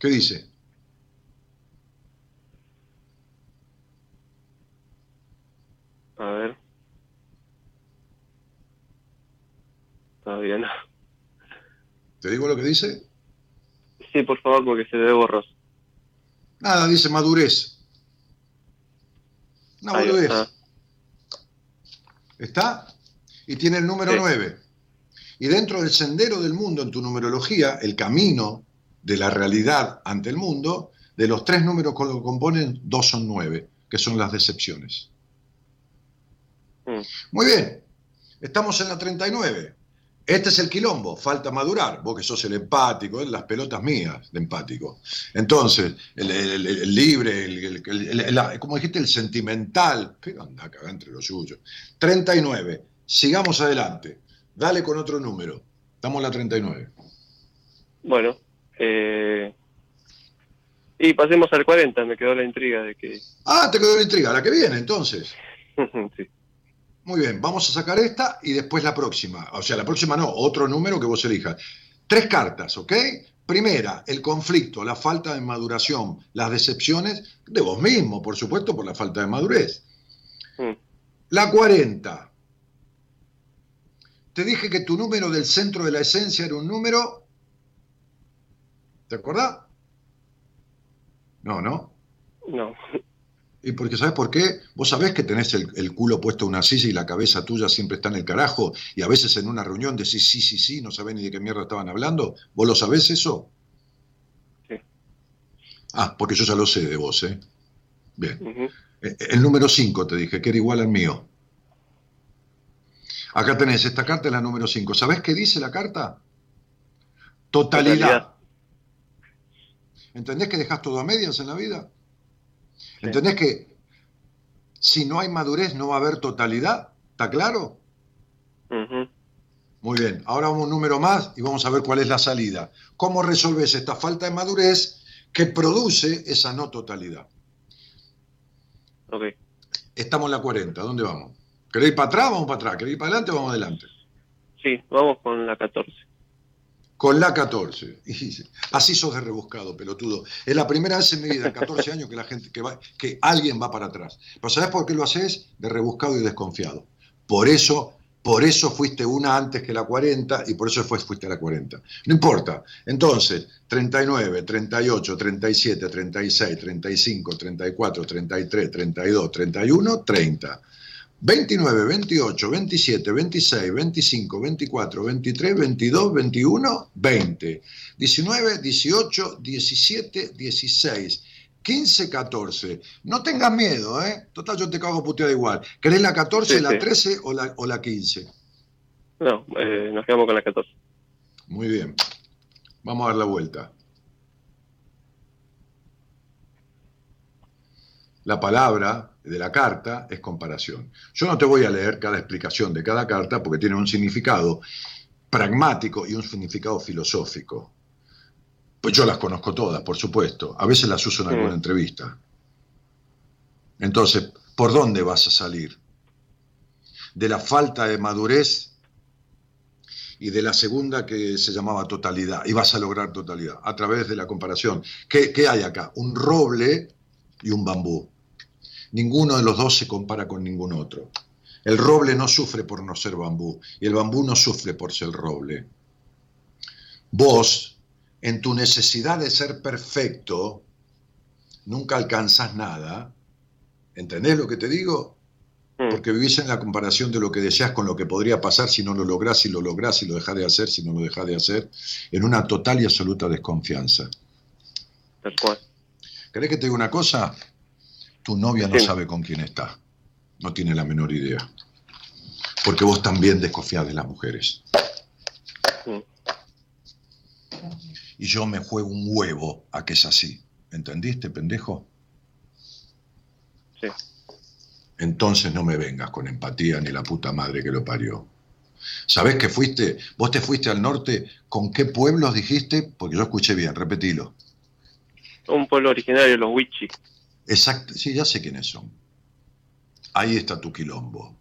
¿Qué dice? A ver. Todavía no. ¿Te digo lo que dice? Sí, por favor, porque se ve borroso. Nada, dice madurez. Una Ahí boludez. está. ¿Está? Y tiene el número Sí. 9. Y dentro del sendero del mundo, en tu numerología, el camino de la realidad ante el mundo, de los tres números que lo componen, dos son nueve, que son las decepciones. Mm. Muy bien, estamos en la 39. Este es el quilombo, falta madurar. Vos que sos el empático, ¿eh? las pelotas mías de empático. Entonces, el, el- el- el libre, la- como dijiste, el sentimental. Pero anda acá entre los suyos. 39. Sigamos adelante. Dale con otro número. Estamos en la 39. Bueno, eh, Y pasemos al 40, me quedó la intriga de que... Ah, te quedó la intriga, la que viene entonces. sí. Muy bien, vamos a sacar esta y después la próxima. O sea, la próxima no, otro número que vos elijas. Tres cartas, ¿ok? Primera, el conflicto, la falta de maduración, las decepciones de vos mismo, por supuesto, por la falta de madurez. Mm. La 40. Te dije que tu número del centro de la esencia era un número... ¿Te acordás? No, ¿no? No. Y porque, ¿sabes por qué? Vos sabés que tenés el, el culo puesto en una silla y la cabeza tuya siempre está en el carajo y a veces en una reunión decís sí, sí, sí, no sabés ni de qué mierda estaban hablando. ¿Vos lo sabés eso? Sí. Ah, porque yo ya lo sé de vos, ¿eh? Bien. Ujú. Eh, El número 5 te dije, que era igual al mío. Acá tenés, esta carta es la número 5. ¿Sabés qué dice la carta? Totalidad. Totalidad. ¿Entendés que dejas todo a medias en la vida? Sí. ¿Entendés que si no hay madurez no va a haber totalidad? ¿Está claro? Ujú. Muy bien, ahora vamos un número más y vamos a ver cuál es la salida. ¿Cómo resolves esta falta de madurez que produce esa no totalidad? Ok. Estamos en la 40, ¿dónde vamos? ¿Querés ir para atrás? Vamos para atrás. ¿Querés ir para adelante? Vamos adelante. Sí, vamos con la 14. Con la 14. Y así sos de rebuscado, pelotudo. Es la primera vez en mi vida, en 14 años, que la gente, que, va, que alguien va para atrás. Pero ¿sabés por qué lo haces? De rebuscado y desconfiado. Por eso, por eso fuiste una antes que la 40 y por eso fuiste a la 40. No importa. Entonces, 39, 38, 37, 36, 35, 34, 33, 32, 31, 30. 29, 28, 27, 26, 25, 24, 23, 22, 21, 20, 19, 18, 17, 16, 15, 14. No tengas miedo, ¿eh? Total, yo te cago puteada igual. ¿Querés la 14, Sí, la sí. 13 o la, o la 15? No, eh, nos quedamos con la 14. Muy bien. Vamos a dar la vuelta. La palabra de la carta es comparación. Yo no te voy a leer cada explicación de cada carta porque tiene un significado pragmático y un significado filosófico. Pues yo las conozco todas, por supuesto. A veces las uso en alguna entrevista. Entonces, ¿por dónde vas a salir? De la falta de madurez y de la segunda que se llamaba totalidad, y vas a lograr totalidad a través de la comparación. ¿Qué, qué hay acá? Un roble y un bambú. Ninguno de los dos se compara con ningún otro. El roble no sufre por no ser bambú y el bambú no sufre por ser roble. Vos, en tu necesidad de ser perfecto, nunca alcanzas nada. ¿Entendés lo que te digo? Mm. Porque vivís en la comparación de lo que deseas con lo que podría pasar si no lo lográs, si lo lográs, si lo dejás de hacer, si no lo dejás de hacer, en una total y absoluta desconfianza. Tal cual. ¿Querés que te diga una cosa? Tu novia no sabe con quién está. No tiene la menor idea. Porque vos también desconfías de las mujeres. Y yo me juego un huevo a que es así. ¿Entendiste, pendejo? Sí. Entonces no me vengas con empatía ni la puta madre que lo parió. ¿Sabés que fuiste? Vos te fuiste al norte, ¿con qué pueblos dijiste? Porque yo escuché bien, repetilo. Un pueblo originario, los Wichi. Exacto, sí, ya sé quiénes son. Ahí está tu quilombo.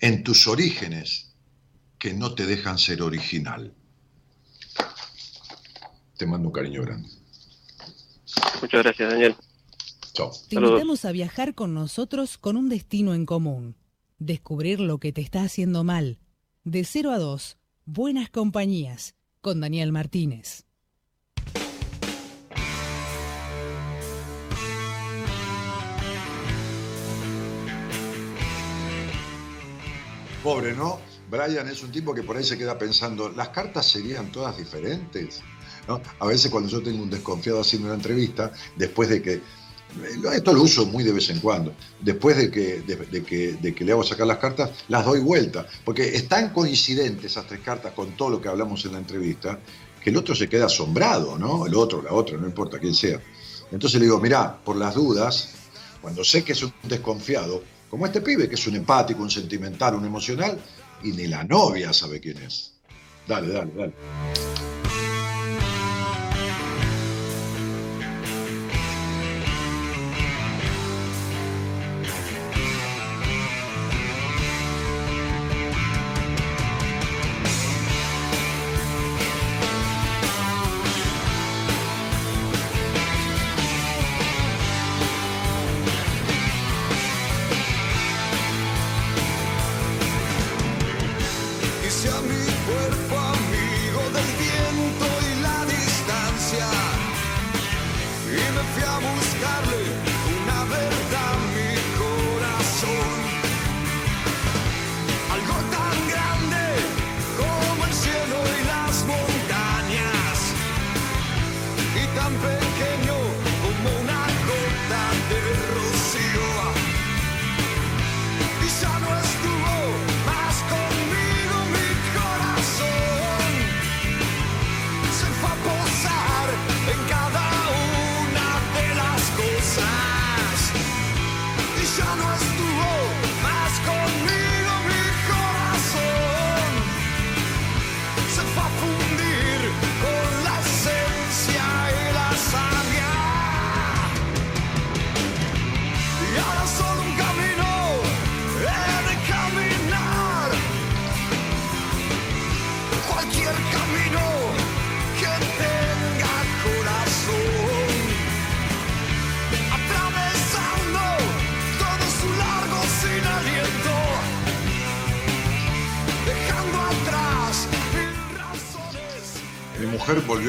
En tus orígenes que no te dejan ser original. Te mando un cariño grande. Muchas gracias, Daniel. Chao. Te Saludos. invitamos a viajar con nosotros con un destino en común. Descubrir lo que te está haciendo mal. De 0 a 2, Buenas Compañías, con Daniel Martínez. Pobre, ¿no? Brian es un tipo que por ahí se queda pensando, ¿las cartas serían todas diferentes? ¿No? A veces cuando yo tengo un desconfiado haciendo una entrevista, después de que, esto lo uso muy de vez en cuando, después de que, de, que, de que le hago sacar las cartas, las doy vuelta, porque es tan coincidente esas tres cartas con todo lo que hablamos en la entrevista, que el otro se queda asombrado, ¿no? El otro, la otra, no importa quién sea. Entonces le digo, mirá, por las dudas, cuando sé que es un desconfiado, como este pibe, que es un empático, un sentimental, un emocional, y ni la novia sabe quién es. Dale, dale, dale.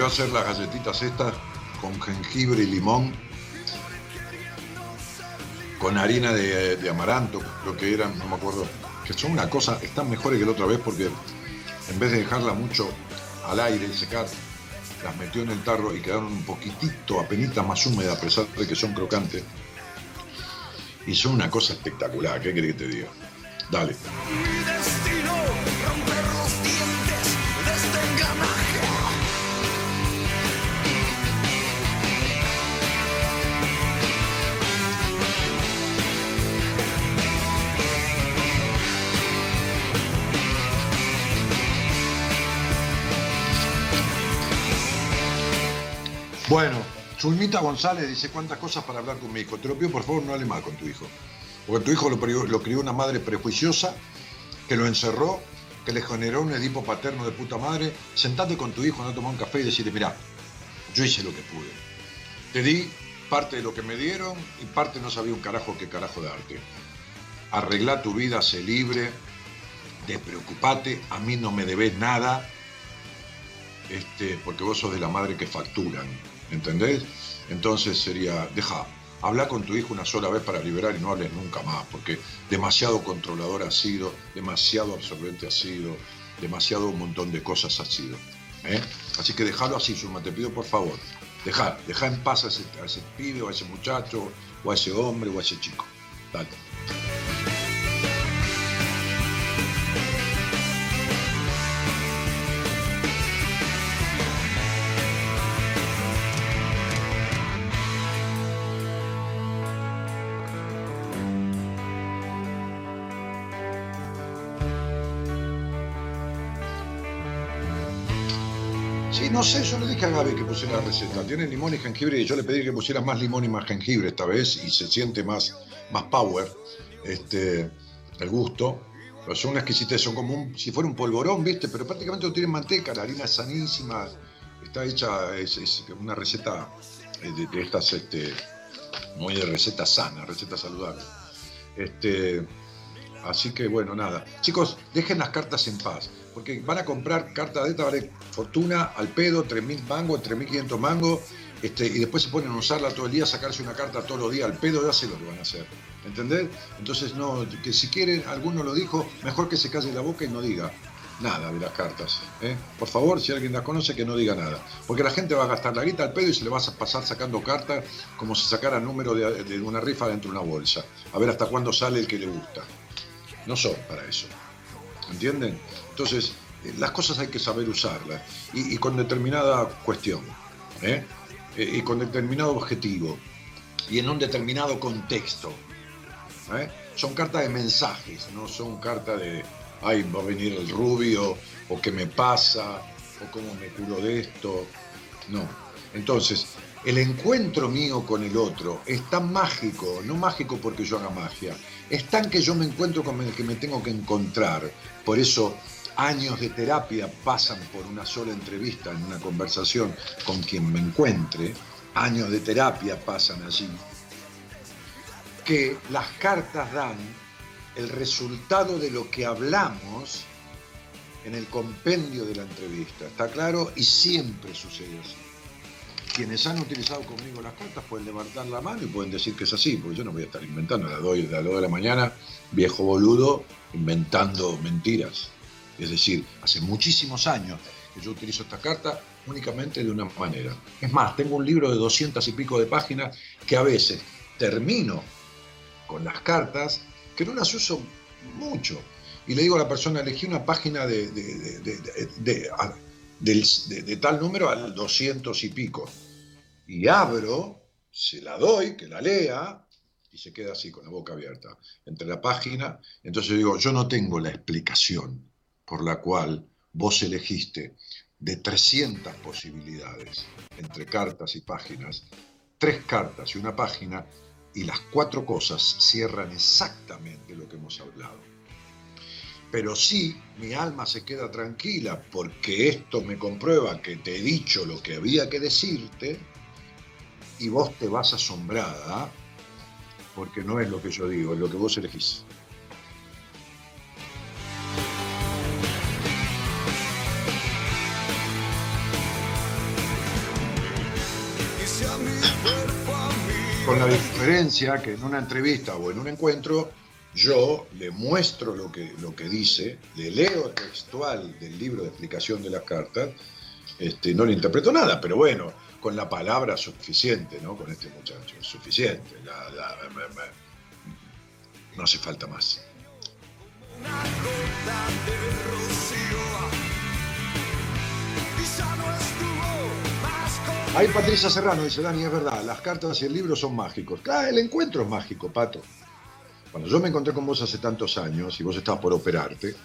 A hacer las galletitas estas con jengibre y limón, con harina de, amaranto, creo que eran, no me acuerdo, que son una cosa, están mejores que la otra vez porque en vez de dejarla mucho al aire y secar, las metió en el tarro y quedaron un poquitito, apenas más húmedas, a pesar de que son crocantes. Y son una cosa espectacular, ¿qué querés que te diga? Dale. Bueno, Zulmita González dice cuántas cosas para hablar con mi hijo. Te lo pido por favor, no hable mal con tu hijo. Porque tu hijo lo, crió- una madre prejuiciosa, que lo encerró, que le generó un edipo paterno de puta madre. Sentate con tu hijo, no tomar un café y decirle, mirá, yo hice lo que pude. Te di parte de lo que me dieron y parte no sabía un carajo qué carajo darte. Arregla tu vida, sé libre, despreocupate, a mí no me debes nada, este, porque vos sos de la madre que facturan, ¿entendés? Entonces sería, deja, habla con tu hijo una sola vez para liberar y no hables nunca más, porque demasiado controlador ha sido, demasiado absorbente ha sido, demasiado un montón de cosas ha sido. ¿eh? Así que déjalo así, Zulma, te pido por favor, deja, deja en paz a ese, a ese pibe, o a ese muchacho, o a ese hombre, o a ese chico. Dale. No sé, yo le dije a Gaby que pusiera la receta. Tiene limón y jengibre y yo le pedí que pusiera más limón y más jengibre esta vez y se siente más, más power este, el gusto. Son una exquisitez, son como un- si fuera un polvorón, ¿viste? Pero prácticamente no tienen manteca, la harina es sanísima, está hecha, es, es una receta eh, de, de estas, este, muy de receta sana, receta saludable. Este, Así que bueno, nada. Chicos, dejen las cartas en paz, porque van a comprar cartas de esta vale fortuna al pedo, 3.000 mangos, 3.500 mangos, este, y después se ponen a usarla todo el día, sacarse una carta todos los días al pedo, ya sé lo que van a hacer. ¿Entendés? Entonces, no, que si quieren, alguno lo dijo, mejor que se calle la boca y no diga nada de las cartas. ¿eh? Por favor, si alguien las conoce, que no diga nada. Porque la gente va a gastar la guita al pedo y se le va a pasar sacando cartas como si sacara número de, de una rifa dentro de una bolsa. A ver hasta cuándo sale el que le gusta no son para eso. ¿Entienden? Entonces, eh, las cosas hay que saber usarlas y, con determinada cuestión, ¿eh? Eh, y con determinado objetivo y en un determinado contexto. Son cartas de mensajes, no son cartas de, ay, va a venir el rubio, o qué me pasa, o cómo me curo de esto. No. Entonces, el encuentro mío con el otro es tan mágico, no mágico porque yo haga magia, es tan que yo me encuentro con el que me tengo que encontrar. Por eso años de terapia pasan por una sola entrevista en una conversación con quien me encuentre, años de terapia pasan allí, que las cartas dan el resultado de lo que hablamos en el compendio de la entrevista. ¿Está claro? Y siempre sucede así. Quienes han utilizado conmigo las cartas pueden levantar la mano y pueden decir que es así, porque yo no voy a estar inventando a las 2 de las 2 de la mañana, viejo boludo, inventando mentiras. Es decir, hace muchísimos años que yo utilizo esta carta únicamente de una manera. Es más, tengo un libro de 200 y pico de páginas que a veces termino con las cartas, que no las uso mucho. Y le digo a la persona, elegí una página de, de- de- de- tal número al 200 y pico. Y abro, se la doy, que la lea, y se queda así, con la boca abierta, entre la página. Entonces digo, yo no tengo la explicación por la cual vos elegiste de 300 posibilidades entre cartas y páginas, tres cartas y una página, y las cuatro cosas cierran exactamente lo que hemos hablado. Pero sí, mi alma se queda tranquila porque esto me comprueba que te he dicho lo que había que decirte y vos te vas asombrada porque no es lo que yo digo, es lo que vos elegís. Con la diferencia que en una entrevista o en un encuentro yo le muestro lo que, lo que dice, le leo textual del libro de explicación de las cartas, este, no le interpreto nada, pero bueno, con la palabra suficiente, ¿no? Con este muchacho, suficiente. la- no hace falta más. Ahí Patricia Serrano dice, Dani, es verdad, las cartas y el libro son mágicos. Claro, el encuentro es mágico, Pato. Cuando yo me encontré con vos hace tantos años y vos estabas por operarte,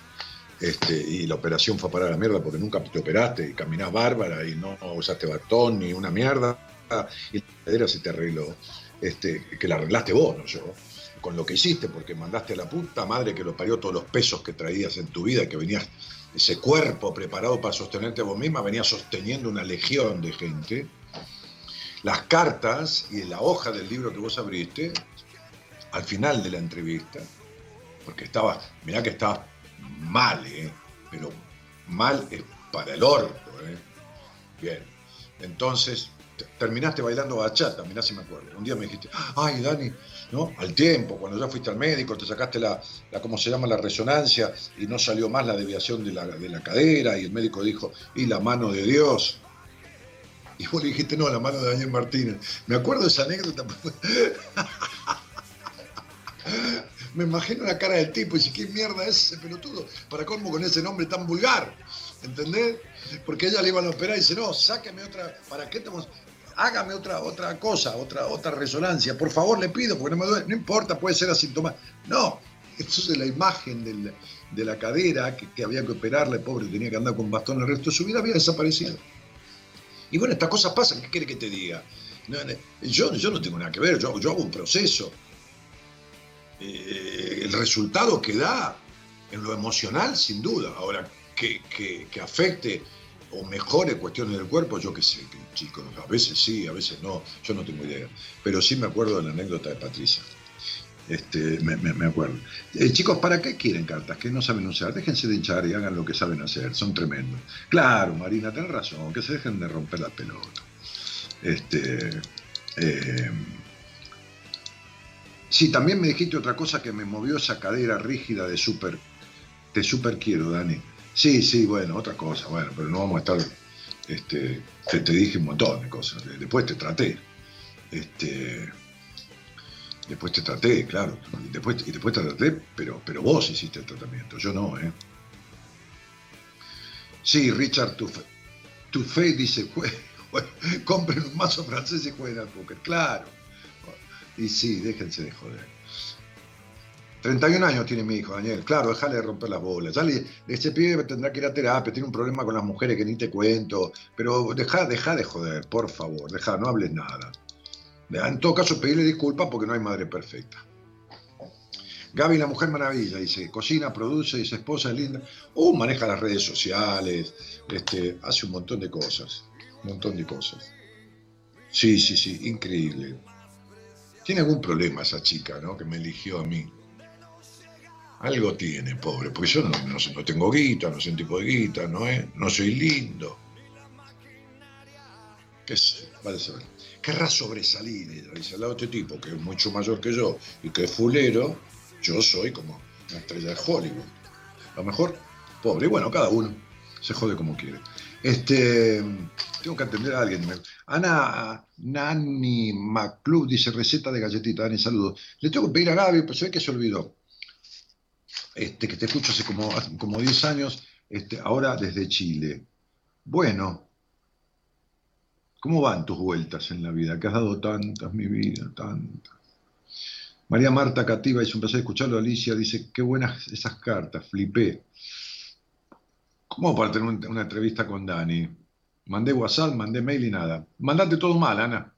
este, y la operación fue para la mierda porque nunca te operaste y caminás bárbara y no usaste bastón ni una mierda, y la cadera se te arregló, este, que la arreglaste vos, no yo, con lo que hiciste, porque mandaste a la puta madre que lo parió todos los pesos que traías en tu vida, que venías, ese cuerpo preparado para sostenerte a vos misma, venías sosteniendo una legión de gente. Las cartas y la hoja del libro que vos abriste, al final de la entrevista, porque estaba, mirá que estabas mal, ¿eh? pero mal es para el orto. ¿eh? Bien, entonces te- terminaste bailando bachata, mirá si me acuerdo. Un día me dijiste, ay Dani, ¿no? Al tiempo, cuando ya fuiste al médico, te sacaste la, la ¿cómo se llama? La resonancia y no salió más la deviación de la, de la cadera y el médico dijo, y la mano de Dios. Y vos le dijiste, no, la mano de Daniel Martínez. Me acuerdo de esa anécdota. Me imagino la cara del tipo y dice, ¿qué mierda es ese pelotudo? Para colmo con ese nombre tan vulgar. ¿Entendés? Porque ella le iban a operar y dice, no, sáqueme otra, ¿para qué estamos? Hágame otra, otra cosa, otra, otra resonancia. Por favor, le pido, porque no me duele. No importa, puede ser asintomático. No. Entonces la imagen de la cadera que, que había que operarle, pobre, tenía que andar con bastón el resto de su vida, había desaparecido. Y bueno, estas cosas pasan, ¿qué quiere que te diga? Yo, yo no tengo nada que ver, yo, yo hago un proceso. Eh, el resultado que da en lo emocional, sin duda. Ahora, que, que- que afecte o mejore cuestiones del cuerpo, yo qué sé, chicos, a veces sí, a veces no, yo no tengo idea. Pero sí me acuerdo de la anécdota de Patricia. Este, me, me- me acuerdo. Eh, chicos, ¿para qué quieren cartas que no saben usar? Déjense de hinchar y hagan lo que saben hacer, son tremendos. Claro, Marina, tenés razón, que se dejen de romper la pelota. Este, eh, sí, también me dijiste otra cosa que me movió esa cadera rígida de súper. Te súper quiero, Dani. Sí, sí, bueno, otra cosa, bueno, pero no vamos a estar. Este, te, te dije un montón de cosas. Después te traté. Este, después te traté, claro. Y después, te traté, pero, pero vos hiciste el tratamiento, yo no, ¿eh? Sí, Richard. Tuffe dice, "Jue- jue- compren un mazo francés y jueguen al. Claro. Y sí, déjense de joder. 31 años tiene mi hijo, Daniel. Claro, déjale de romper las bolas. Ya le, ese pibe tendrá que ir a terapia, tiene un problema con las mujeres que ni te cuento. Pero deja, deja de joder, por favor, deja, no hables nada. En todo caso, pedirle disculpas porque no hay madre perfecta. Gaby, la mujer maravilla, dice, cocina, produce, dice, esposa es linda. Uh, maneja las redes sociales, este, hace un montón de cosas. Un montón de cosas. Sí, sí, sí, increíble. Tiene algún problema esa chica, ¿no? Que me eligió a mí. Algo tiene, pobre, porque yo no, no, no tengo guita, no soy un tipo de guita, no, es, no soy lindo. ¿Qué sé? Vale saber. Querrá sobresalir, ella dice, al de este tipo, que es mucho mayor que yo y que es fulero, yo soy como una estrella de Hollywood. A lo mejor, pobre, y bueno, cada uno. Se jode como quiere. Este, tengo que atender a alguien. Ana Nani McClub dice receta de galletita. Dani, saludos. Le tengo que pedir a Gaby, pero se ve que se olvidó. Este, que te escucho hace como, como 10 años, este, ahora desde Chile. Bueno, ¿cómo van tus vueltas en la vida? Que has dado tantas, mi vida, tantas. María Marta Cativa dice un placer escucharlo. Alicia dice, qué buenas esas cartas, flipé. ¿Cómo para tener un- una entrevista con Dani? Mandé WhatsApp, mandé mail y nada. Mandaste todo mal, Ana.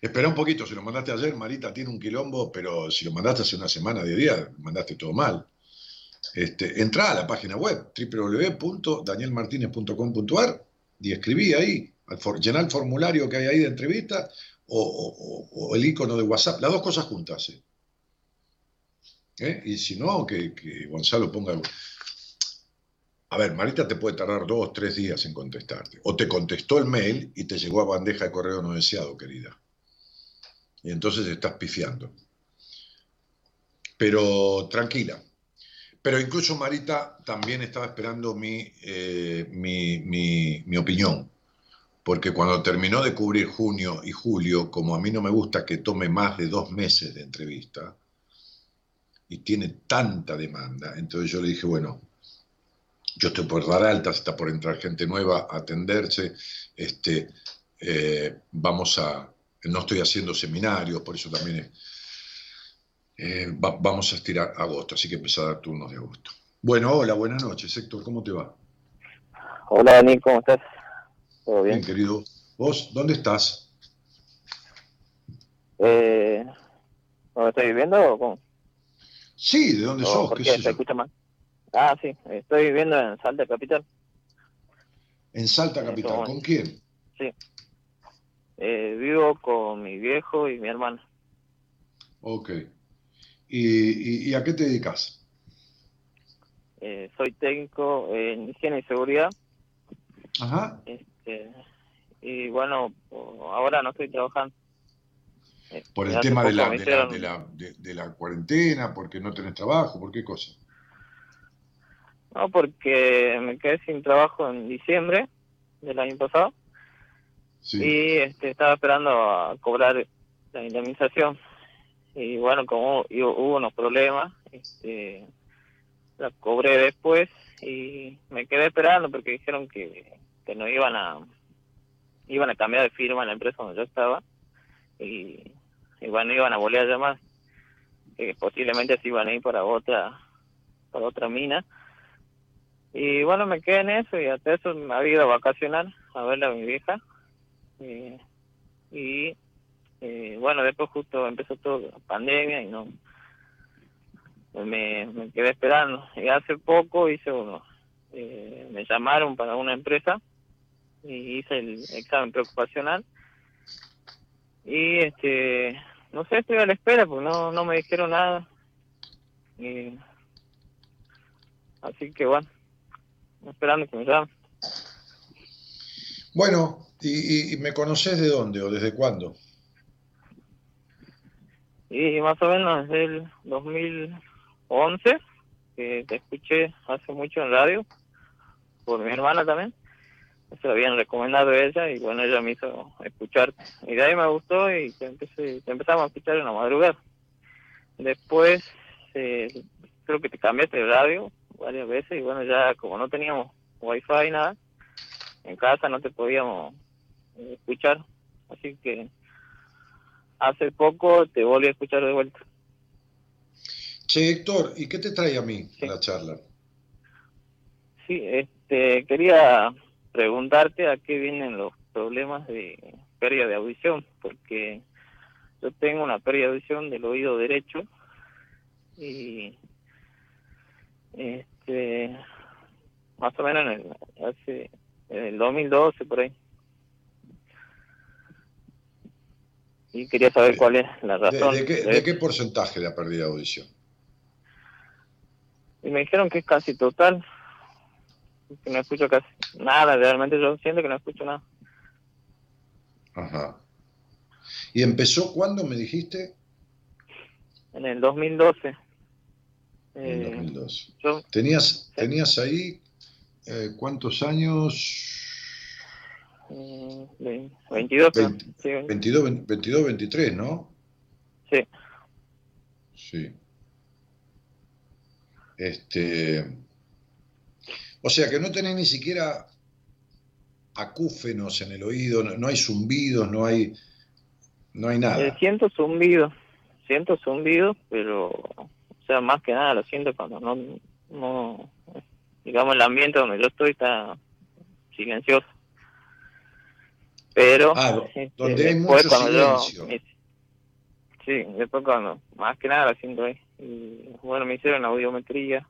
Espera un poquito, si lo mandaste ayer, Marita tiene un quilombo, pero si lo mandaste hace una semana, de día, mandaste todo mal. Este, entrá a la página web www.danielmartinez.com.ar y escribí ahí, llená el formulario que hay ahí de entrevista o, o- o- o el icono de WhatsApp, las dos cosas juntas. ¿eh? ¿Eh? Y si no, que, que Gonzalo ponga... A ver, Marita te puede tardar dos, tres días en contestarte. O te contestó el mail y te llegó a bandeja de correo no deseado, querida. Y entonces estás pifiando. Pero tranquila. Pero incluso Marita también estaba esperando mi, eh, mi, mi- mi opinión. Porque cuando terminó de cubrir junio y julio, como a mí no me gusta que tome más de dos meses de entrevista, y tiene tanta demanda, entonces yo le dije, bueno, yo estoy por dar altas, está por entrar gente nueva a atenderse, este, eh, vamos a, no estoy haciendo seminarios, por eso también es- eh, va- vamos a estirar agosto, así que empezar a dar turnos de agosto. Bueno, hola, buenas noches, Héctor, ¿cómo te va? Hola Dani, ¿cómo estás? ¿Todo bien? Bien, querido. ¿Vos dónde estás? Eh, ¿Dónde estoy viviendo o cómo? Sí, ¿de dónde ¿O sos? ¿Qué sé se yo? escucha mal? Ah, sí, estoy viviendo en Salta Capital. En Salta Capital. ¿Con quién? Sí. Eh, vivo con mi viejo y mi hermano. Ok. ¿Y, y- y a qué te dedicas? Eh, soy técnico en higiene y seguridad. Ajá. Este, y bueno, ahora no estoy trabajando. Eh, Por el hace tema de la, de, la, hicieron- de, la, de- de la cuarentena, porque no tenés trabajo, ¿por qué cosa? No, porque me quedé sin trabajo en diciembre del año pasado. Sí. y este, estaba esperando a cobrar la indemnización y bueno como hu- hubo unos problemas este la cobré después y me quedé esperando porque dijeron que, que no iban a iban a cambiar de firma en la empresa donde yo estaba y, y bueno iban a volver a llamar. Que posiblemente se iban a ir para otra para otra mina. Y bueno me quedé en eso y hasta eso me había ido a vacacionar a verla a mi vieja. Eh, y eh, bueno, después justo empezó todo la pandemia y no me, quedé esperando. Y hace poco hice uno, eh, me llamaron para una empresa y hice el examen preocupacional y este no sé, estoy a la espera porque no, no me dijeron nada. Y, así que bueno, esperando que me llamen. Bueno, y- y me conoces de dónde o desde cuándo? Y más o menos desde el 2011, que te escuché hace mucho en radio, por mi hermana también. Se lo habían recomendado ella y bueno, ella me hizo escuchar. Y de ahí me gustó y te, empecé, te empezamos a escuchar en la madrugada. Después, eh, creo que te cambiaste de radio varias veces y bueno, ya como no teníamos wifi nada, en casa no te podíamos escuchar. Así que hace poco te volví a escuchar de vuelta. Che, Héctor, ¿y qué te trae a mí a la charla? Sí, este, quería preguntarte a qué vienen los problemas de pérdida de audición, porque yo tengo una pérdida de audición del oído derecho y este más o menos en el, hace en el 2012 por ahí. Y quería saber cuál es la ¿De, razón. de qué, de de qué porcentaje la pérdida de audición? Y me dijeron que es casi total. Que no escucho casi nada. Realmente yo siento que no escucho nada. Ajá. ¿Y empezó cuándo me dijiste? En el 2012. En Eh, 2002. yo, ¿Tenías, ¿Tenías ahí eh, ¿cuántos años? Mm, ve- 22, creo. Veinte- Sí, 22, 22, 23, ¿no? Sí. Sí. Este. O sea que no tenés ni siquiera acúfenos en el oído, no, no hay zumbidos, no hay, no hay nada. Eh, siento zumbido, siento zumbido, pero, o sea, más que nada lo siento cuando no, no, digamos, el ambiente donde yo estoy está silencioso. Pero, Ah, este, donde hay después mucho cuando yo- silencio. me- sí, después cuando, más que nada lo siento ahí. Y, bueno, me hicieron audiometría.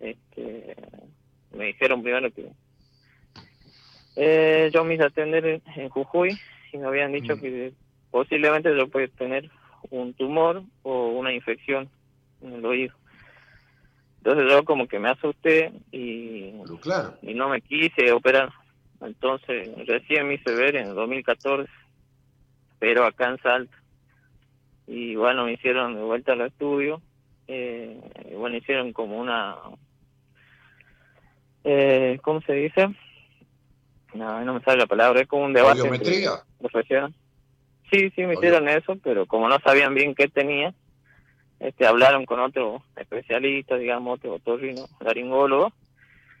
Este, me dijeron primero que eh, yo me hice atender en, Jujuy y me habían dicho Mm. que posiblemente yo podía tener un tumor o una infección en el oído. Entonces yo como que me asusté y, claro. y no me quise operar. Entonces recién me hice ver en el 2014, pero acá en Salta. Y bueno, me hicieron de vuelta al estudio. Eh, y bueno, hicieron como una... Eh, ¿Cómo se dice? No, no me sale la palabra, es como un debate. ¿Audiometría? Sí, sí, me hicieron eso, pero como no sabían bien qué tenía, este, hablaron con otro especialista, digamos, otro otorrino, laringólogo,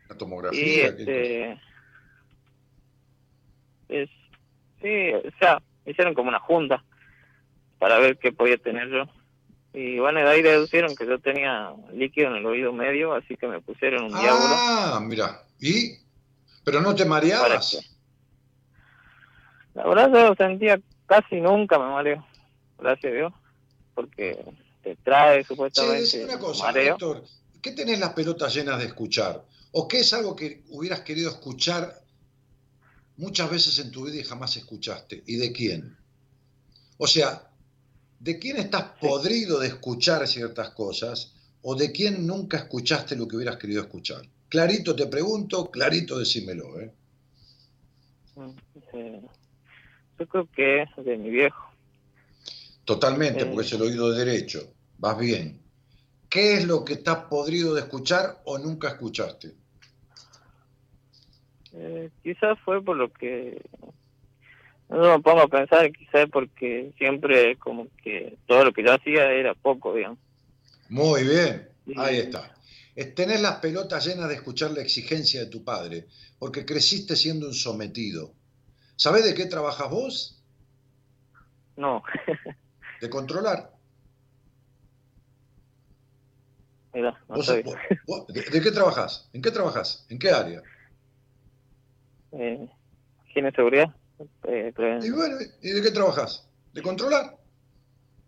La y tomografía. ¿qué este, es, sí, o sea, hicieron como una junta para ver qué podía tener yo. Y bueno, de ahí deducieron que yo tenía líquido en el oído medio, así que me pusieron un diablo. Ah, mira. ¿Y? ¿Pero no te mareabas? La verdad yo sentía casi nunca me mareo, gracias a Dios, porque te trae supuestamente una cosa, mareo. doctor. ¿Qué tenés las pelotas llenas de escuchar? ¿O qué es algo que hubieras querido escuchar muchas veces en tu vida y jamás escuchaste? ¿Y de quién? O sea, ¿de quién estás podrido de escuchar ciertas cosas o de quién nunca escuchaste lo que hubieras querido escuchar? Clarito te pregunto, clarito decímelo, ¿eh? Eh, yo creo que es de mi viejo. Totalmente, Eh. porque es el oído derecho. Vas bien. ¿Qué es lo que estás podrido de escuchar o nunca escuchaste? Eh, quizás fue por lo que no me pongo a pensar, quizás porque siempre como que todo lo que yo hacía era poco, digamos. Muy bien, ahí está. Es tener las pelotas llenas de escuchar la exigencia de tu padre, porque creciste siendo un sometido. ¿Sabés de qué trabajas vos? No, De controlar. mira, no ¿Vos- sé. vos- vos- de, de qué trabajas? ¿En qué trabajas? ¿En qué área? Eh, ¿Higiene y seguridad? Eh, Y bueno, ¿y de qué trabajas? ¿De controlar?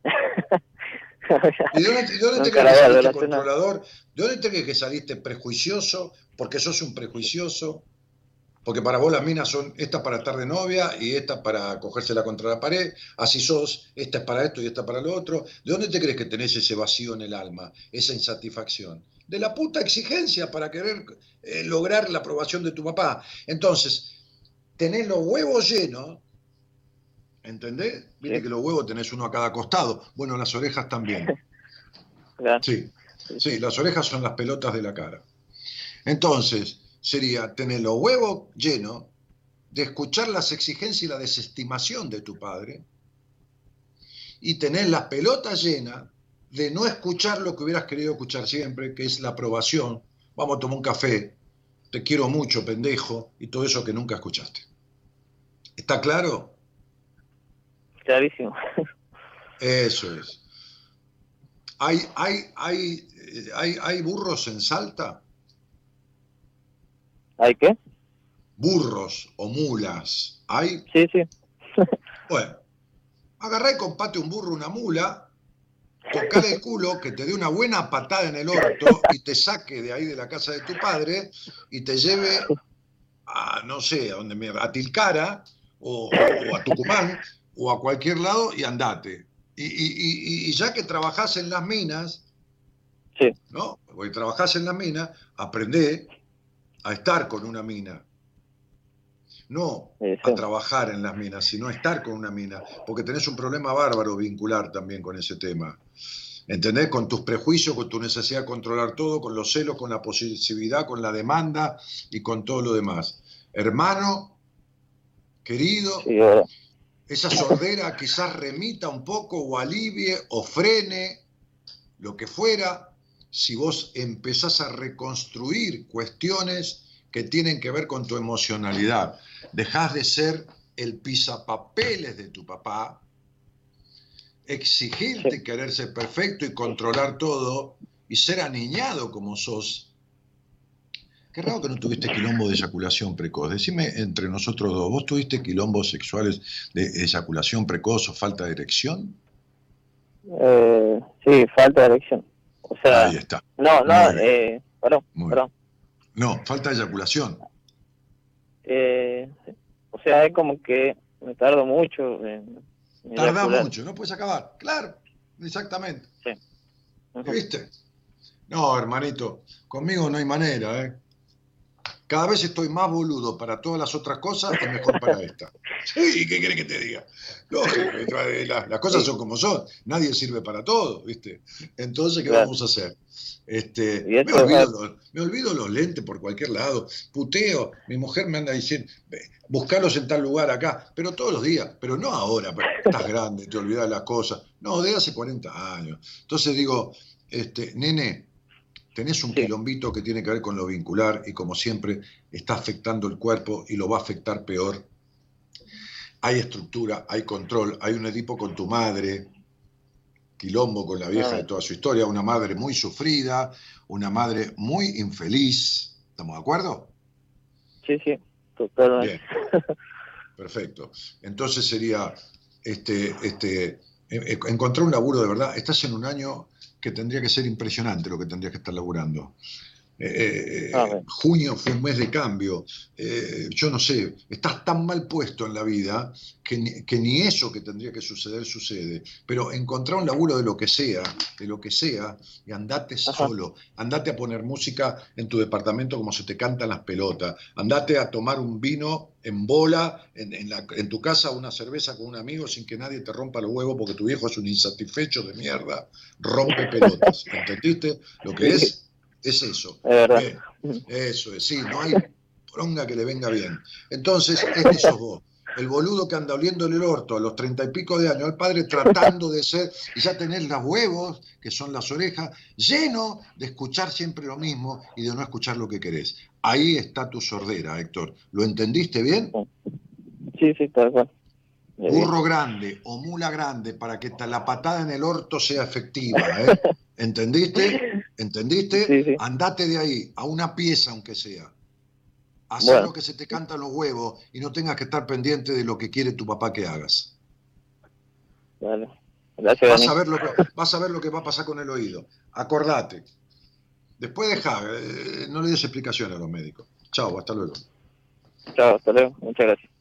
¿Y dónde, dónde te crees que saliste controlador? ¿De dónde te crees que saliste prejuicioso? Porque sos un prejuicioso. Porque para vos las minas son esta para estar de novia y esta para cogérsela contra la pared. Así sos, esta es para esto y esta para lo otro. ¿De dónde te crees que tenés ese vacío en el alma, esa insatisfacción? De la puta exigencia para querer eh, lograr la aprobación de tu papá. Entonces, tenés los huevos llenos, ¿entendés? Viste Sí. que los huevos tenés uno a cada costado. Bueno, las orejas también. Sí, sí, las orejas son las pelotas de la cara. Entonces, sería tener los huevos llenos de escuchar las exigencias y la desestimación de tu padre y tener las pelotas llenas de no escuchar lo que hubieras querido escuchar siempre, que es la aprobación. Vamos a tomar un café, te quiero mucho, pendejo, y todo eso que nunca escuchaste. ¿Está claro? Clarísimo. Eso es. ¿Hay, hay, hay, hay, hay burros en Salta? ¿Hay qué? Burros o mulas. ¿Hay? Sí, sí. Bueno, agarrá y compate un burro, una mula, tocale el culo, que te dé una buena patada en el orto y te saque de ahí de la casa de tu padre y te lleve a, no sé, a donde a Tilcara o, o a Tucumán o a cualquier lado y andate. Y, y- y- y ya que trabajás en las minas, Sí. ¿no? Porque trabajás en las minas, aprendé a estar con una mina. No Sí, a trabajar en las minas, sino a estar con una mina, porque tenés un problema bárbaro vincular también con ese tema. ¿Entendés? Con tus prejuicios, con tu necesidad de controlar todo, con los celos, con la posesividad, con la demanda y con todo lo demás. Hermano, querido, Sí, esa sordera quizás remita un poco o alivie o frene lo que fuera si vos empezás a reconstruir cuestiones que tienen que ver con tu emocionalidad. Dejás de ser el pisapapeles de tu papá, exigirte querer ser perfecto y controlar todo y ser aniñado como sos. Qué raro que no tuviste quilombo de eyaculación precoz. Decime entre nosotros dos, ¿vos tuviste quilombos sexuales de eyaculación precoz o falta de erección? Eh, sí, falta de erección. O sea, Ahí está. no, no, eh, perdón, perdón. No, falta de eyaculación. Eh, o sea, es como que me tardo mucho en, eyacular. mucho, no puedes acabar. Claro, exactamente. ¿Viste? No, hermanito, conmigo no hay manera, ¿eh? Cada vez estoy más boludo para todas las otras cosas y mejor para esta. Sí, ¿qué querés que te diga? Lógico, las, las cosas son como son. Nadie sirve para todo, ¿viste? Entonces, ¿qué Claro. vamos a hacer? Este, me, olvido los, me olvido los lentes por cualquier lado. Puteo, mi mujer me anda diciendo, "Ve, buscarlos en tal lugar acá, pero todos los días, pero no ahora, pero estás grande, te olvidas las cosas. No, de hace 40 años. Entonces digo, este, nene, tenés un quilombito que tiene que ver con lo vincular y como siempre está afectando el cuerpo y lo va a afectar peor. Hay estructura, hay control, hay un Edipo con tu madre, quilombo con la vieja de toda su historia, una madre muy sufrida, una madre muy infeliz. ¿Estamos de acuerdo? Sí, sí, totalmente. Bien. Perfecto. Entonces sería este, este, eh, eh, encontrar un laburo de verdad. Estás en un año que tendría que ser impresionante lo que tendrías que estar laburando. Eh, eh, Ah, bien. junio fue un mes de cambio. Eh, yo no sé, estás tan mal puesto en la vida que ni, que ni eso que tendría que suceder sucede. Pero encontrar un laburo de lo que sea, de lo que sea, y andate solo. Andate a poner música en tu departamento como se te cantan las pelotas. Andate a tomar un vino en bola, en, en la- en tu casa, una cerveza con un amigo sin que nadie te rompa los huevos porque tu viejo es un insatisfecho de mierda. Rompe pelotas. ¿Entendiste? Lo que es, es eso. Eso es, sí, no hay pronga que le venga bien. Entonces, este sos vos. El boludo que anda oliéndole el orto a los treinta y pico de años al padre tratando de ser, y ya tenés los huevos, que son las orejas, lleno de escuchar siempre lo mismo y de no escuchar lo que querés. Ahí está tu sordera, Héctor. ¿Lo entendiste bien? Sí, sí, tal cual. Burro grande o mula grande para que la patada en el orto sea efectiva. ¿eh? ¿Entendiste? ¿Entendiste? Andate de ahí, a una pieza aunque sea. Haz Bueno. lo que se te cantan los huevos y no tengas que estar pendiente de lo que quiere tu papá que hagas. Vale. Gracias, Vas a, ver lo que, vas a ver lo que va a pasar con el oído. Acordate. Después deja, eh, no le des explicaciones a los médicos. Chao, hasta luego. Chao, hasta luego. Muchas gracias.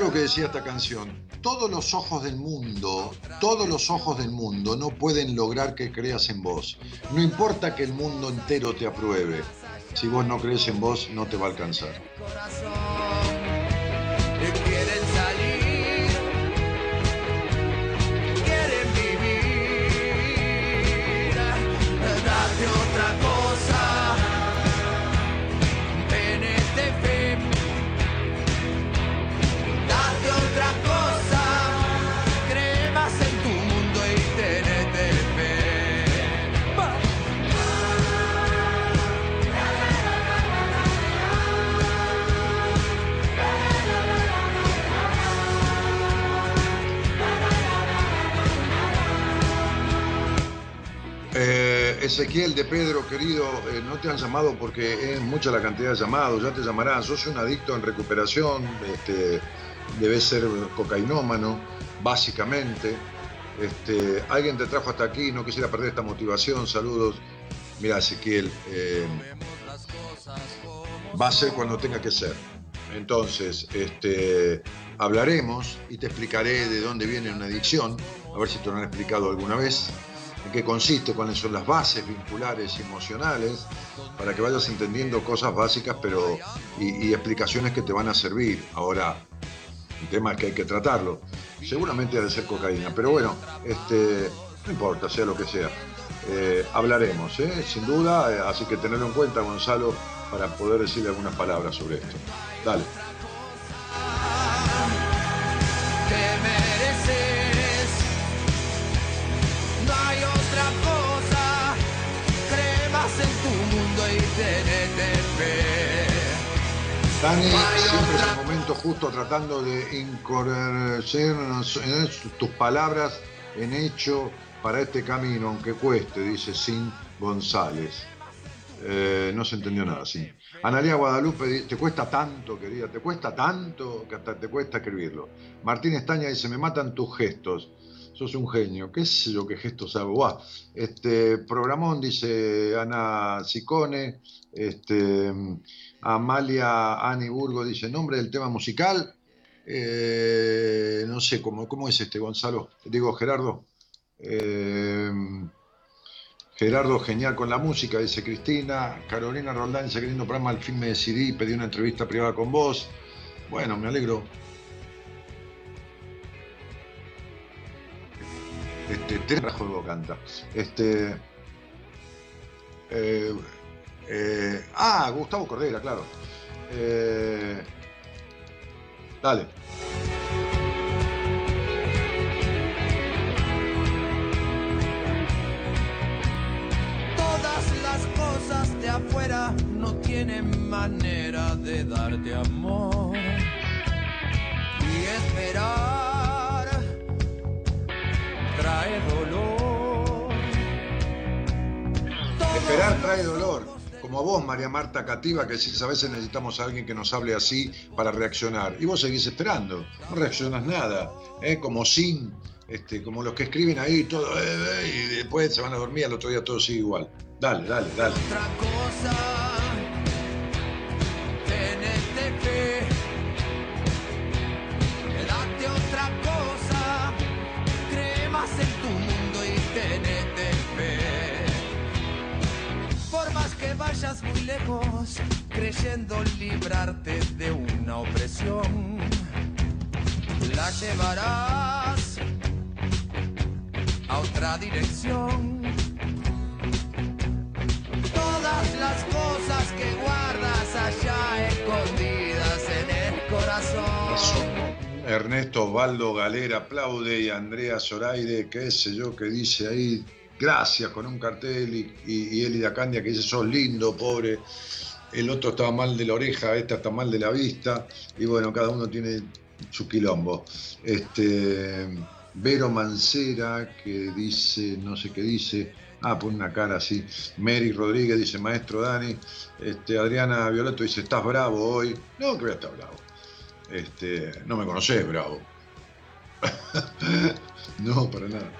Lo que decía esta canción. todos los ojos del mundo, todos los ojos del mundo no pueden lograr que creas en vos. No importa que el mundo entero te apruebe. Si vos no crees en vos, no te va a alcanzar. Ezequiel de Pedro, querido, eh, no te han llamado porque es mucha la cantidad de llamados, ya te llamarán. Sos un adicto en recuperación, este, debes ser cocainómano, básicamente. Este, alguien te trajo hasta aquí, no quisiera perder esta motivación. Saludos. Mira, Ezequiel, eh, va a ser cuando tenga que ser. Entonces, este, hablaremos y te explicaré de dónde viene una adicción, a ver si te lo han explicado alguna vez en qué consiste, cuáles son las bases vinculares emocionales, para que vayas entendiendo cosas básicas pero, y, explicaciones que te van a servir. Ahora, el tema que hay que tratarlo. Seguramente ha de ser cocaína, pero bueno, este, no importa, sea lo que sea. Eh, hablaremos, ¿eh? sin duda, eh, así que tenerlo en cuenta, Gonzalo, para poder decirle algunas palabras sobre esto. Dale. Dani, siempre es el momento justo tratando de incorporar tus palabras en hecho para este camino, aunque cueste, dice Sin González. Eh, no se entendió nada, sí. Analia Guadalupe, te cuesta tanto, querida, te cuesta tanto que hasta te cuesta escribirlo. Martín Estaña dice, me matan tus gestos. Sos un genio. ¿Qué sé yo qué gestos hago? Este, programón, dice Ana Sicone. Este, Amalia Ani Burgo dice, nombre del tema musical. Eh, no sé, ¿cómo, ¿cómo es este, Gonzalo? Digo, Gerardo. Eh, Gerardo, genial con la música, dice Cristina. Carolina Roldán dice, queriendo programa, al fin me decidí, pedí una entrevista privada con vos. Bueno, me alegro. Este, Terra Juego canta. Este. eh, eh, ah, Gustavo Cordera, claro. Eh, dale. Todas las cosas de afuera no tienen manera de darte amor. Y esperar trae dolor. Esperar trae dolor. Como vos, María Marta Cativa, que decís a veces necesitamos a alguien que nos hable así para reaccionar. Y vos seguís esperando, no reaccionas nada. ¿eh? Como sin, este, como los que escriben ahí, todo, eh, eh, y después se van a dormir, al otro día todo sigue igual. Dale, dale, dale. Vayas muy lejos, creyendo librarte de una opresión, la llevarás a otra dirección. Todas las cosas que guardas allá escondidas en el corazón. Ernesto Osvaldo Galera aplaude y Andrea Zoraide, qué sé yo, que dice ahí, gracias con un cartel y, y, y Elida Candia que dice, sos lindo, pobre. El otro estaba mal de la oreja, esta está mal de la vista. Y bueno, cada uno tiene su quilombo. Este, Vero Mancera, que dice, no sé qué dice, ah, pone una cara así. Mary Rodríguez dice, maestro Dani. Este, Adriana Violeto dice, ¿estás bravo hoy? No, que voy a estar bravo. Este, no me conocés, bravo. no, para nada.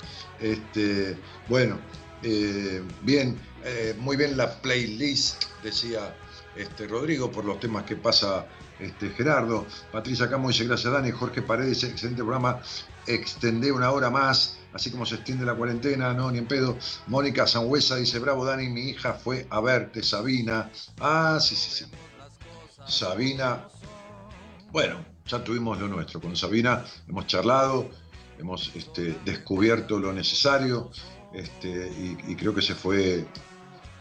Este, bueno, eh, bien, eh, muy bien la playlist, decía este, Rodrigo por los temas que pasa este, Gerardo. Patricia Camo dice gracias Dani, Jorge Paredes, excelente programa. Extendé una hora más, así como se extiende la cuarentena, no, ni en pedo. Mónica Sangüesa dice, bravo Dani, mi hija fue a verte, Sabina. Ah, sí, sí, sí. Sabina, bueno, ya tuvimos lo nuestro. Con Sabina hemos charlado, hemos este, descubierto lo necesario este, y, creo que se fue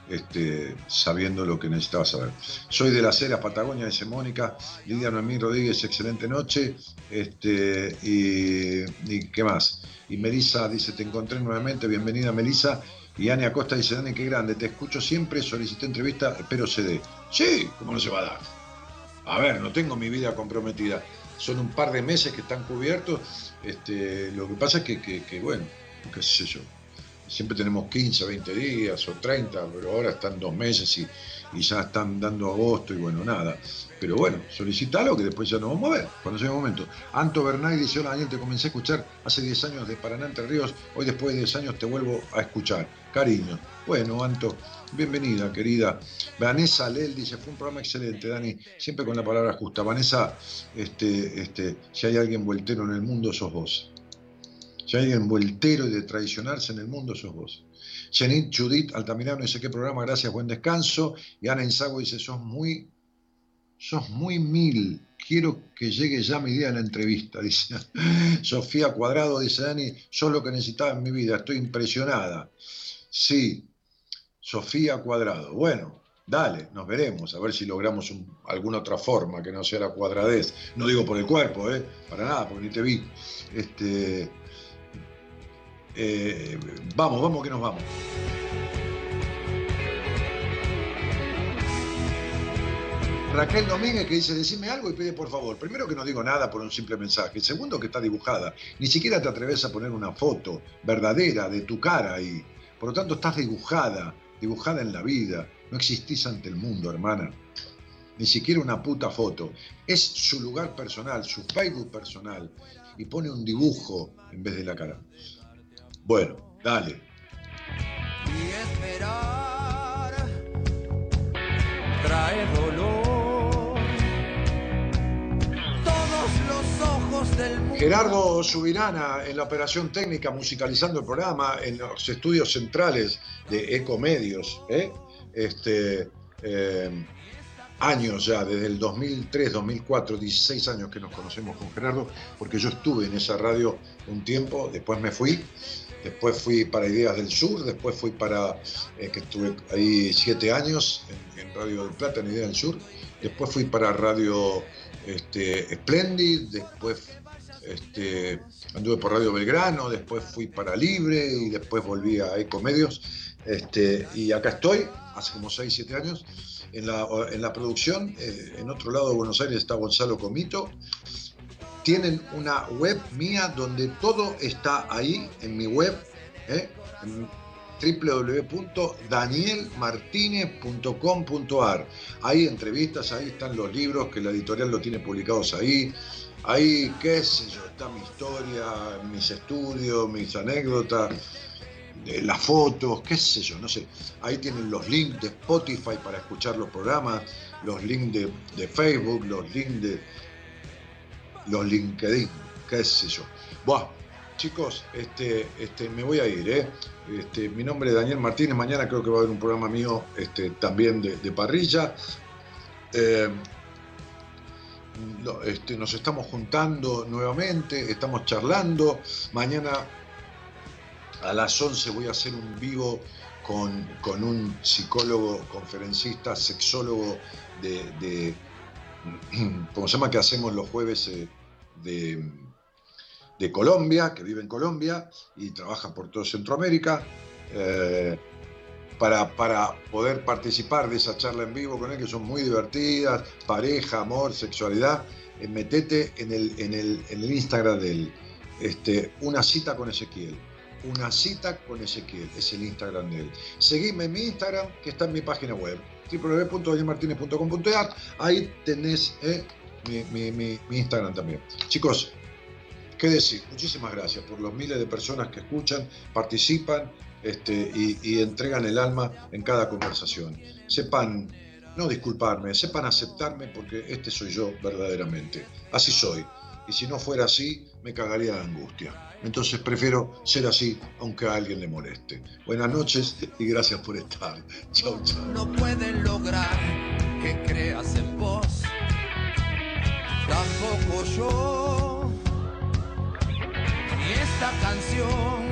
este, sabiendo lo que necesitaba saber. Soy de las Heras, Patagonia, dice Mónica. Lidia Noemí Rodríguez, excelente noche. Este, y, y qué más. Y Melissa dice, te encontré nuevamente, bienvenida Melissa. Y Ani Acosta dice, Dani, qué grande, te escucho siempre, solicité entrevista, espero se dé. Sí, ¿cómo no se va a dar? A ver, no tengo mi vida comprometida. Son un par de meses que están cubiertos. Este, lo que pasa es que, que, que bueno, qué sé yo, siempre tenemos 15, 20 días o 30, pero ahora están dos meses y, y ya están dando agosto y bueno, nada. Pero bueno, solicitalo que después ya nos vamos a ver, cuando sea el momento. Anto Bernay dice, hola Daniel, te comencé a escuchar hace 10 años de Paraná Entre Ríos, hoy después de 10 años te vuelvo a escuchar. Cariño. Bueno, Anto, bienvenida, querida. Vanessa Lel dice, fue un programa excelente, Dani, siempre con la palabra justa. Vanessa, este, este, si hay alguien vueltero en el mundo, sos vos. Si hay alguien vueltero y de traicionarse en el mundo, sos vos. Janit Judith Altamirano dice, qué programa, gracias, buen descanso. Y Ana Insago dice, sos muy, sos muy mil. Quiero que llegue ya mi día en la entrevista, dice. Sofía Cuadrado dice, Dani, sos lo que necesitaba en mi vida, estoy impresionada. Sí, Sofía Cuadrado. Bueno, dale, nos veremos, a ver si logramos un- alguna otra forma que no sea la cuadradez. No digo por el cuerpo, ¿eh? Para nada, porque ni te vi. Este, eh, vamos, vamos que nos vamos. Raquel Domínguez que dice, decime algo y pide por favor. Primero que no digo nada por un simple mensaje. Segundo que está dibujada. Ni siquiera te atreves a poner una foto verdadera de tu cara ahí. Por lo tanto estás dibujada, dibujada en la vida. No existís ante el mundo, hermana. Ni siquiera una puta foto. Es su lugar personal, su Facebook personal. Y pone un dibujo en vez de la cara. Bueno, dale. y esperar trae dolor. Gerardo Subirana en la operación técnica musicalizando el programa en los estudios centrales de Ecomedios. ¿eh? Este, eh, años ya, desde el 2003, 2004, 16 años que nos conocemos con Gerardo, porque yo estuve en esa radio un tiempo, después me fui, después fui para Ideas del Sur, después fui para, eh, que estuve ahí siete años en, en Radio del Plata, en Ideas del Sur, después fui para Radio este, Splendid, después este, anduve por Radio Belgrano, después fui para Libre y después volví a Ecomedios. Este, y acá estoy, hace como 6, 7 años, en la, en la producción. eh, en otro lado de Buenos Aires está Gonzalo Comito. Tienen una web mía donde todo está ahí, en mi web, ¿eh? www.danielmartinez.com.ar. Hay entrevistas, ahí están los libros que la editorial lo tiene publicados ahí. Ahí, qué sé yo, está mi historia, mis estudios, mis anécdotas, eh, las fotos, qué sé yo, no sé. Ahí tienen los links de Spotify para escuchar los programas, los links de, de Facebook, los links de los LinkedIn, qué sé yo. Buah, chicos, este, este, me voy a ir, ¿eh? Este, mi nombre es Daniel Martínez, mañana creo que va a haber un programa mío este, también de, parrilla. Eh, este, nos estamos juntando nuevamente, estamos charlando. Mañana a las 11 voy a hacer un vivo con, con un psicólogo, conferencista, sexólogo de, de ¿cómo se llama? Que hacemos los jueves eh, de, de Colombia, que vive en Colombia y trabaja por todo Centroamérica. eh, para, para poder participar de esa charla en vivo con él, que son muy divertidas, pareja, amor, sexualidad, eh, metete en el, en, el, en el Instagram de él. Este, una cita con Ezequiel. Una cita con Ezequiel, es el Instagram de él. Seguime en mi Instagram, que está en mi página web, www.danielmartinez.com.ar. Ahí tenés eh, mi, mi- mi- mi Instagram también. Chicos, ¿qué decir? Muchísimas gracias por los miles de personas que escuchan, participan este, y, y entregan el alma en cada conversación. Sepan no disculparme, sepan aceptarme porque este soy yo verdaderamente. Así soy. Y si no fuera así, me cagaría de angustia. Entonces prefiero ser así, aunque a alguien le moleste. Buenas noches y gracias por estar. Chau, chau. no pueden lograr que creas en vos. Tampoco yo, esta canción.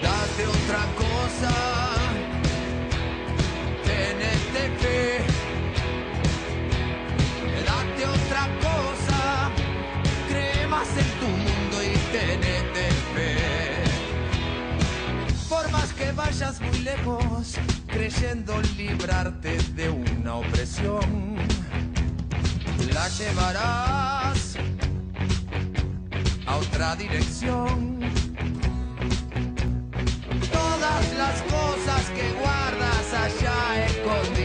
Date otra cosa, tenete fe. Date otra cosa, cree más en tu mundo y tenete fe. Por más que vayas muy lejos, creyendo librarte de una opresión, la llevarás otra dirección. Todas las cosas que guardas allá escondidas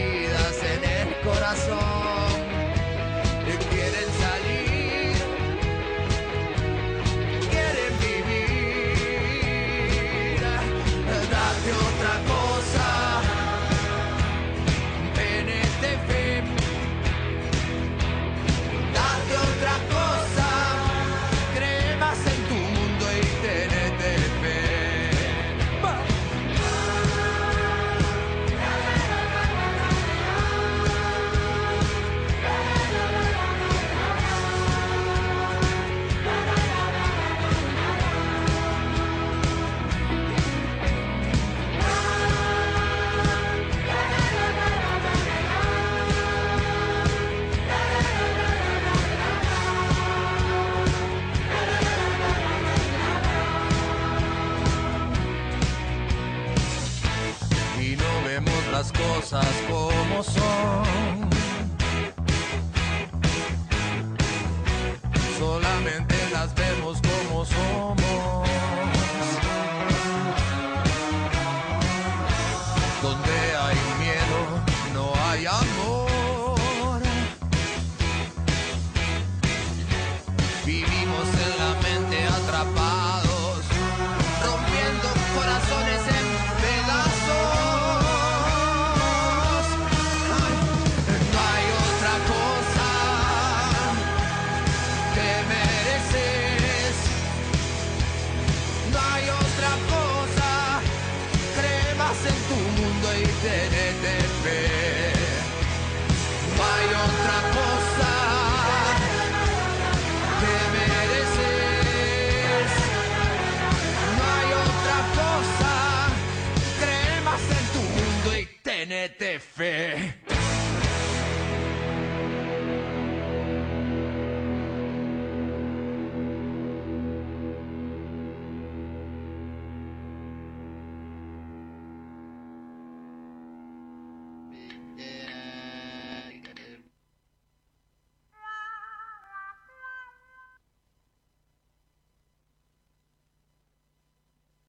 son. Solamente las vemos como somos. Cosa,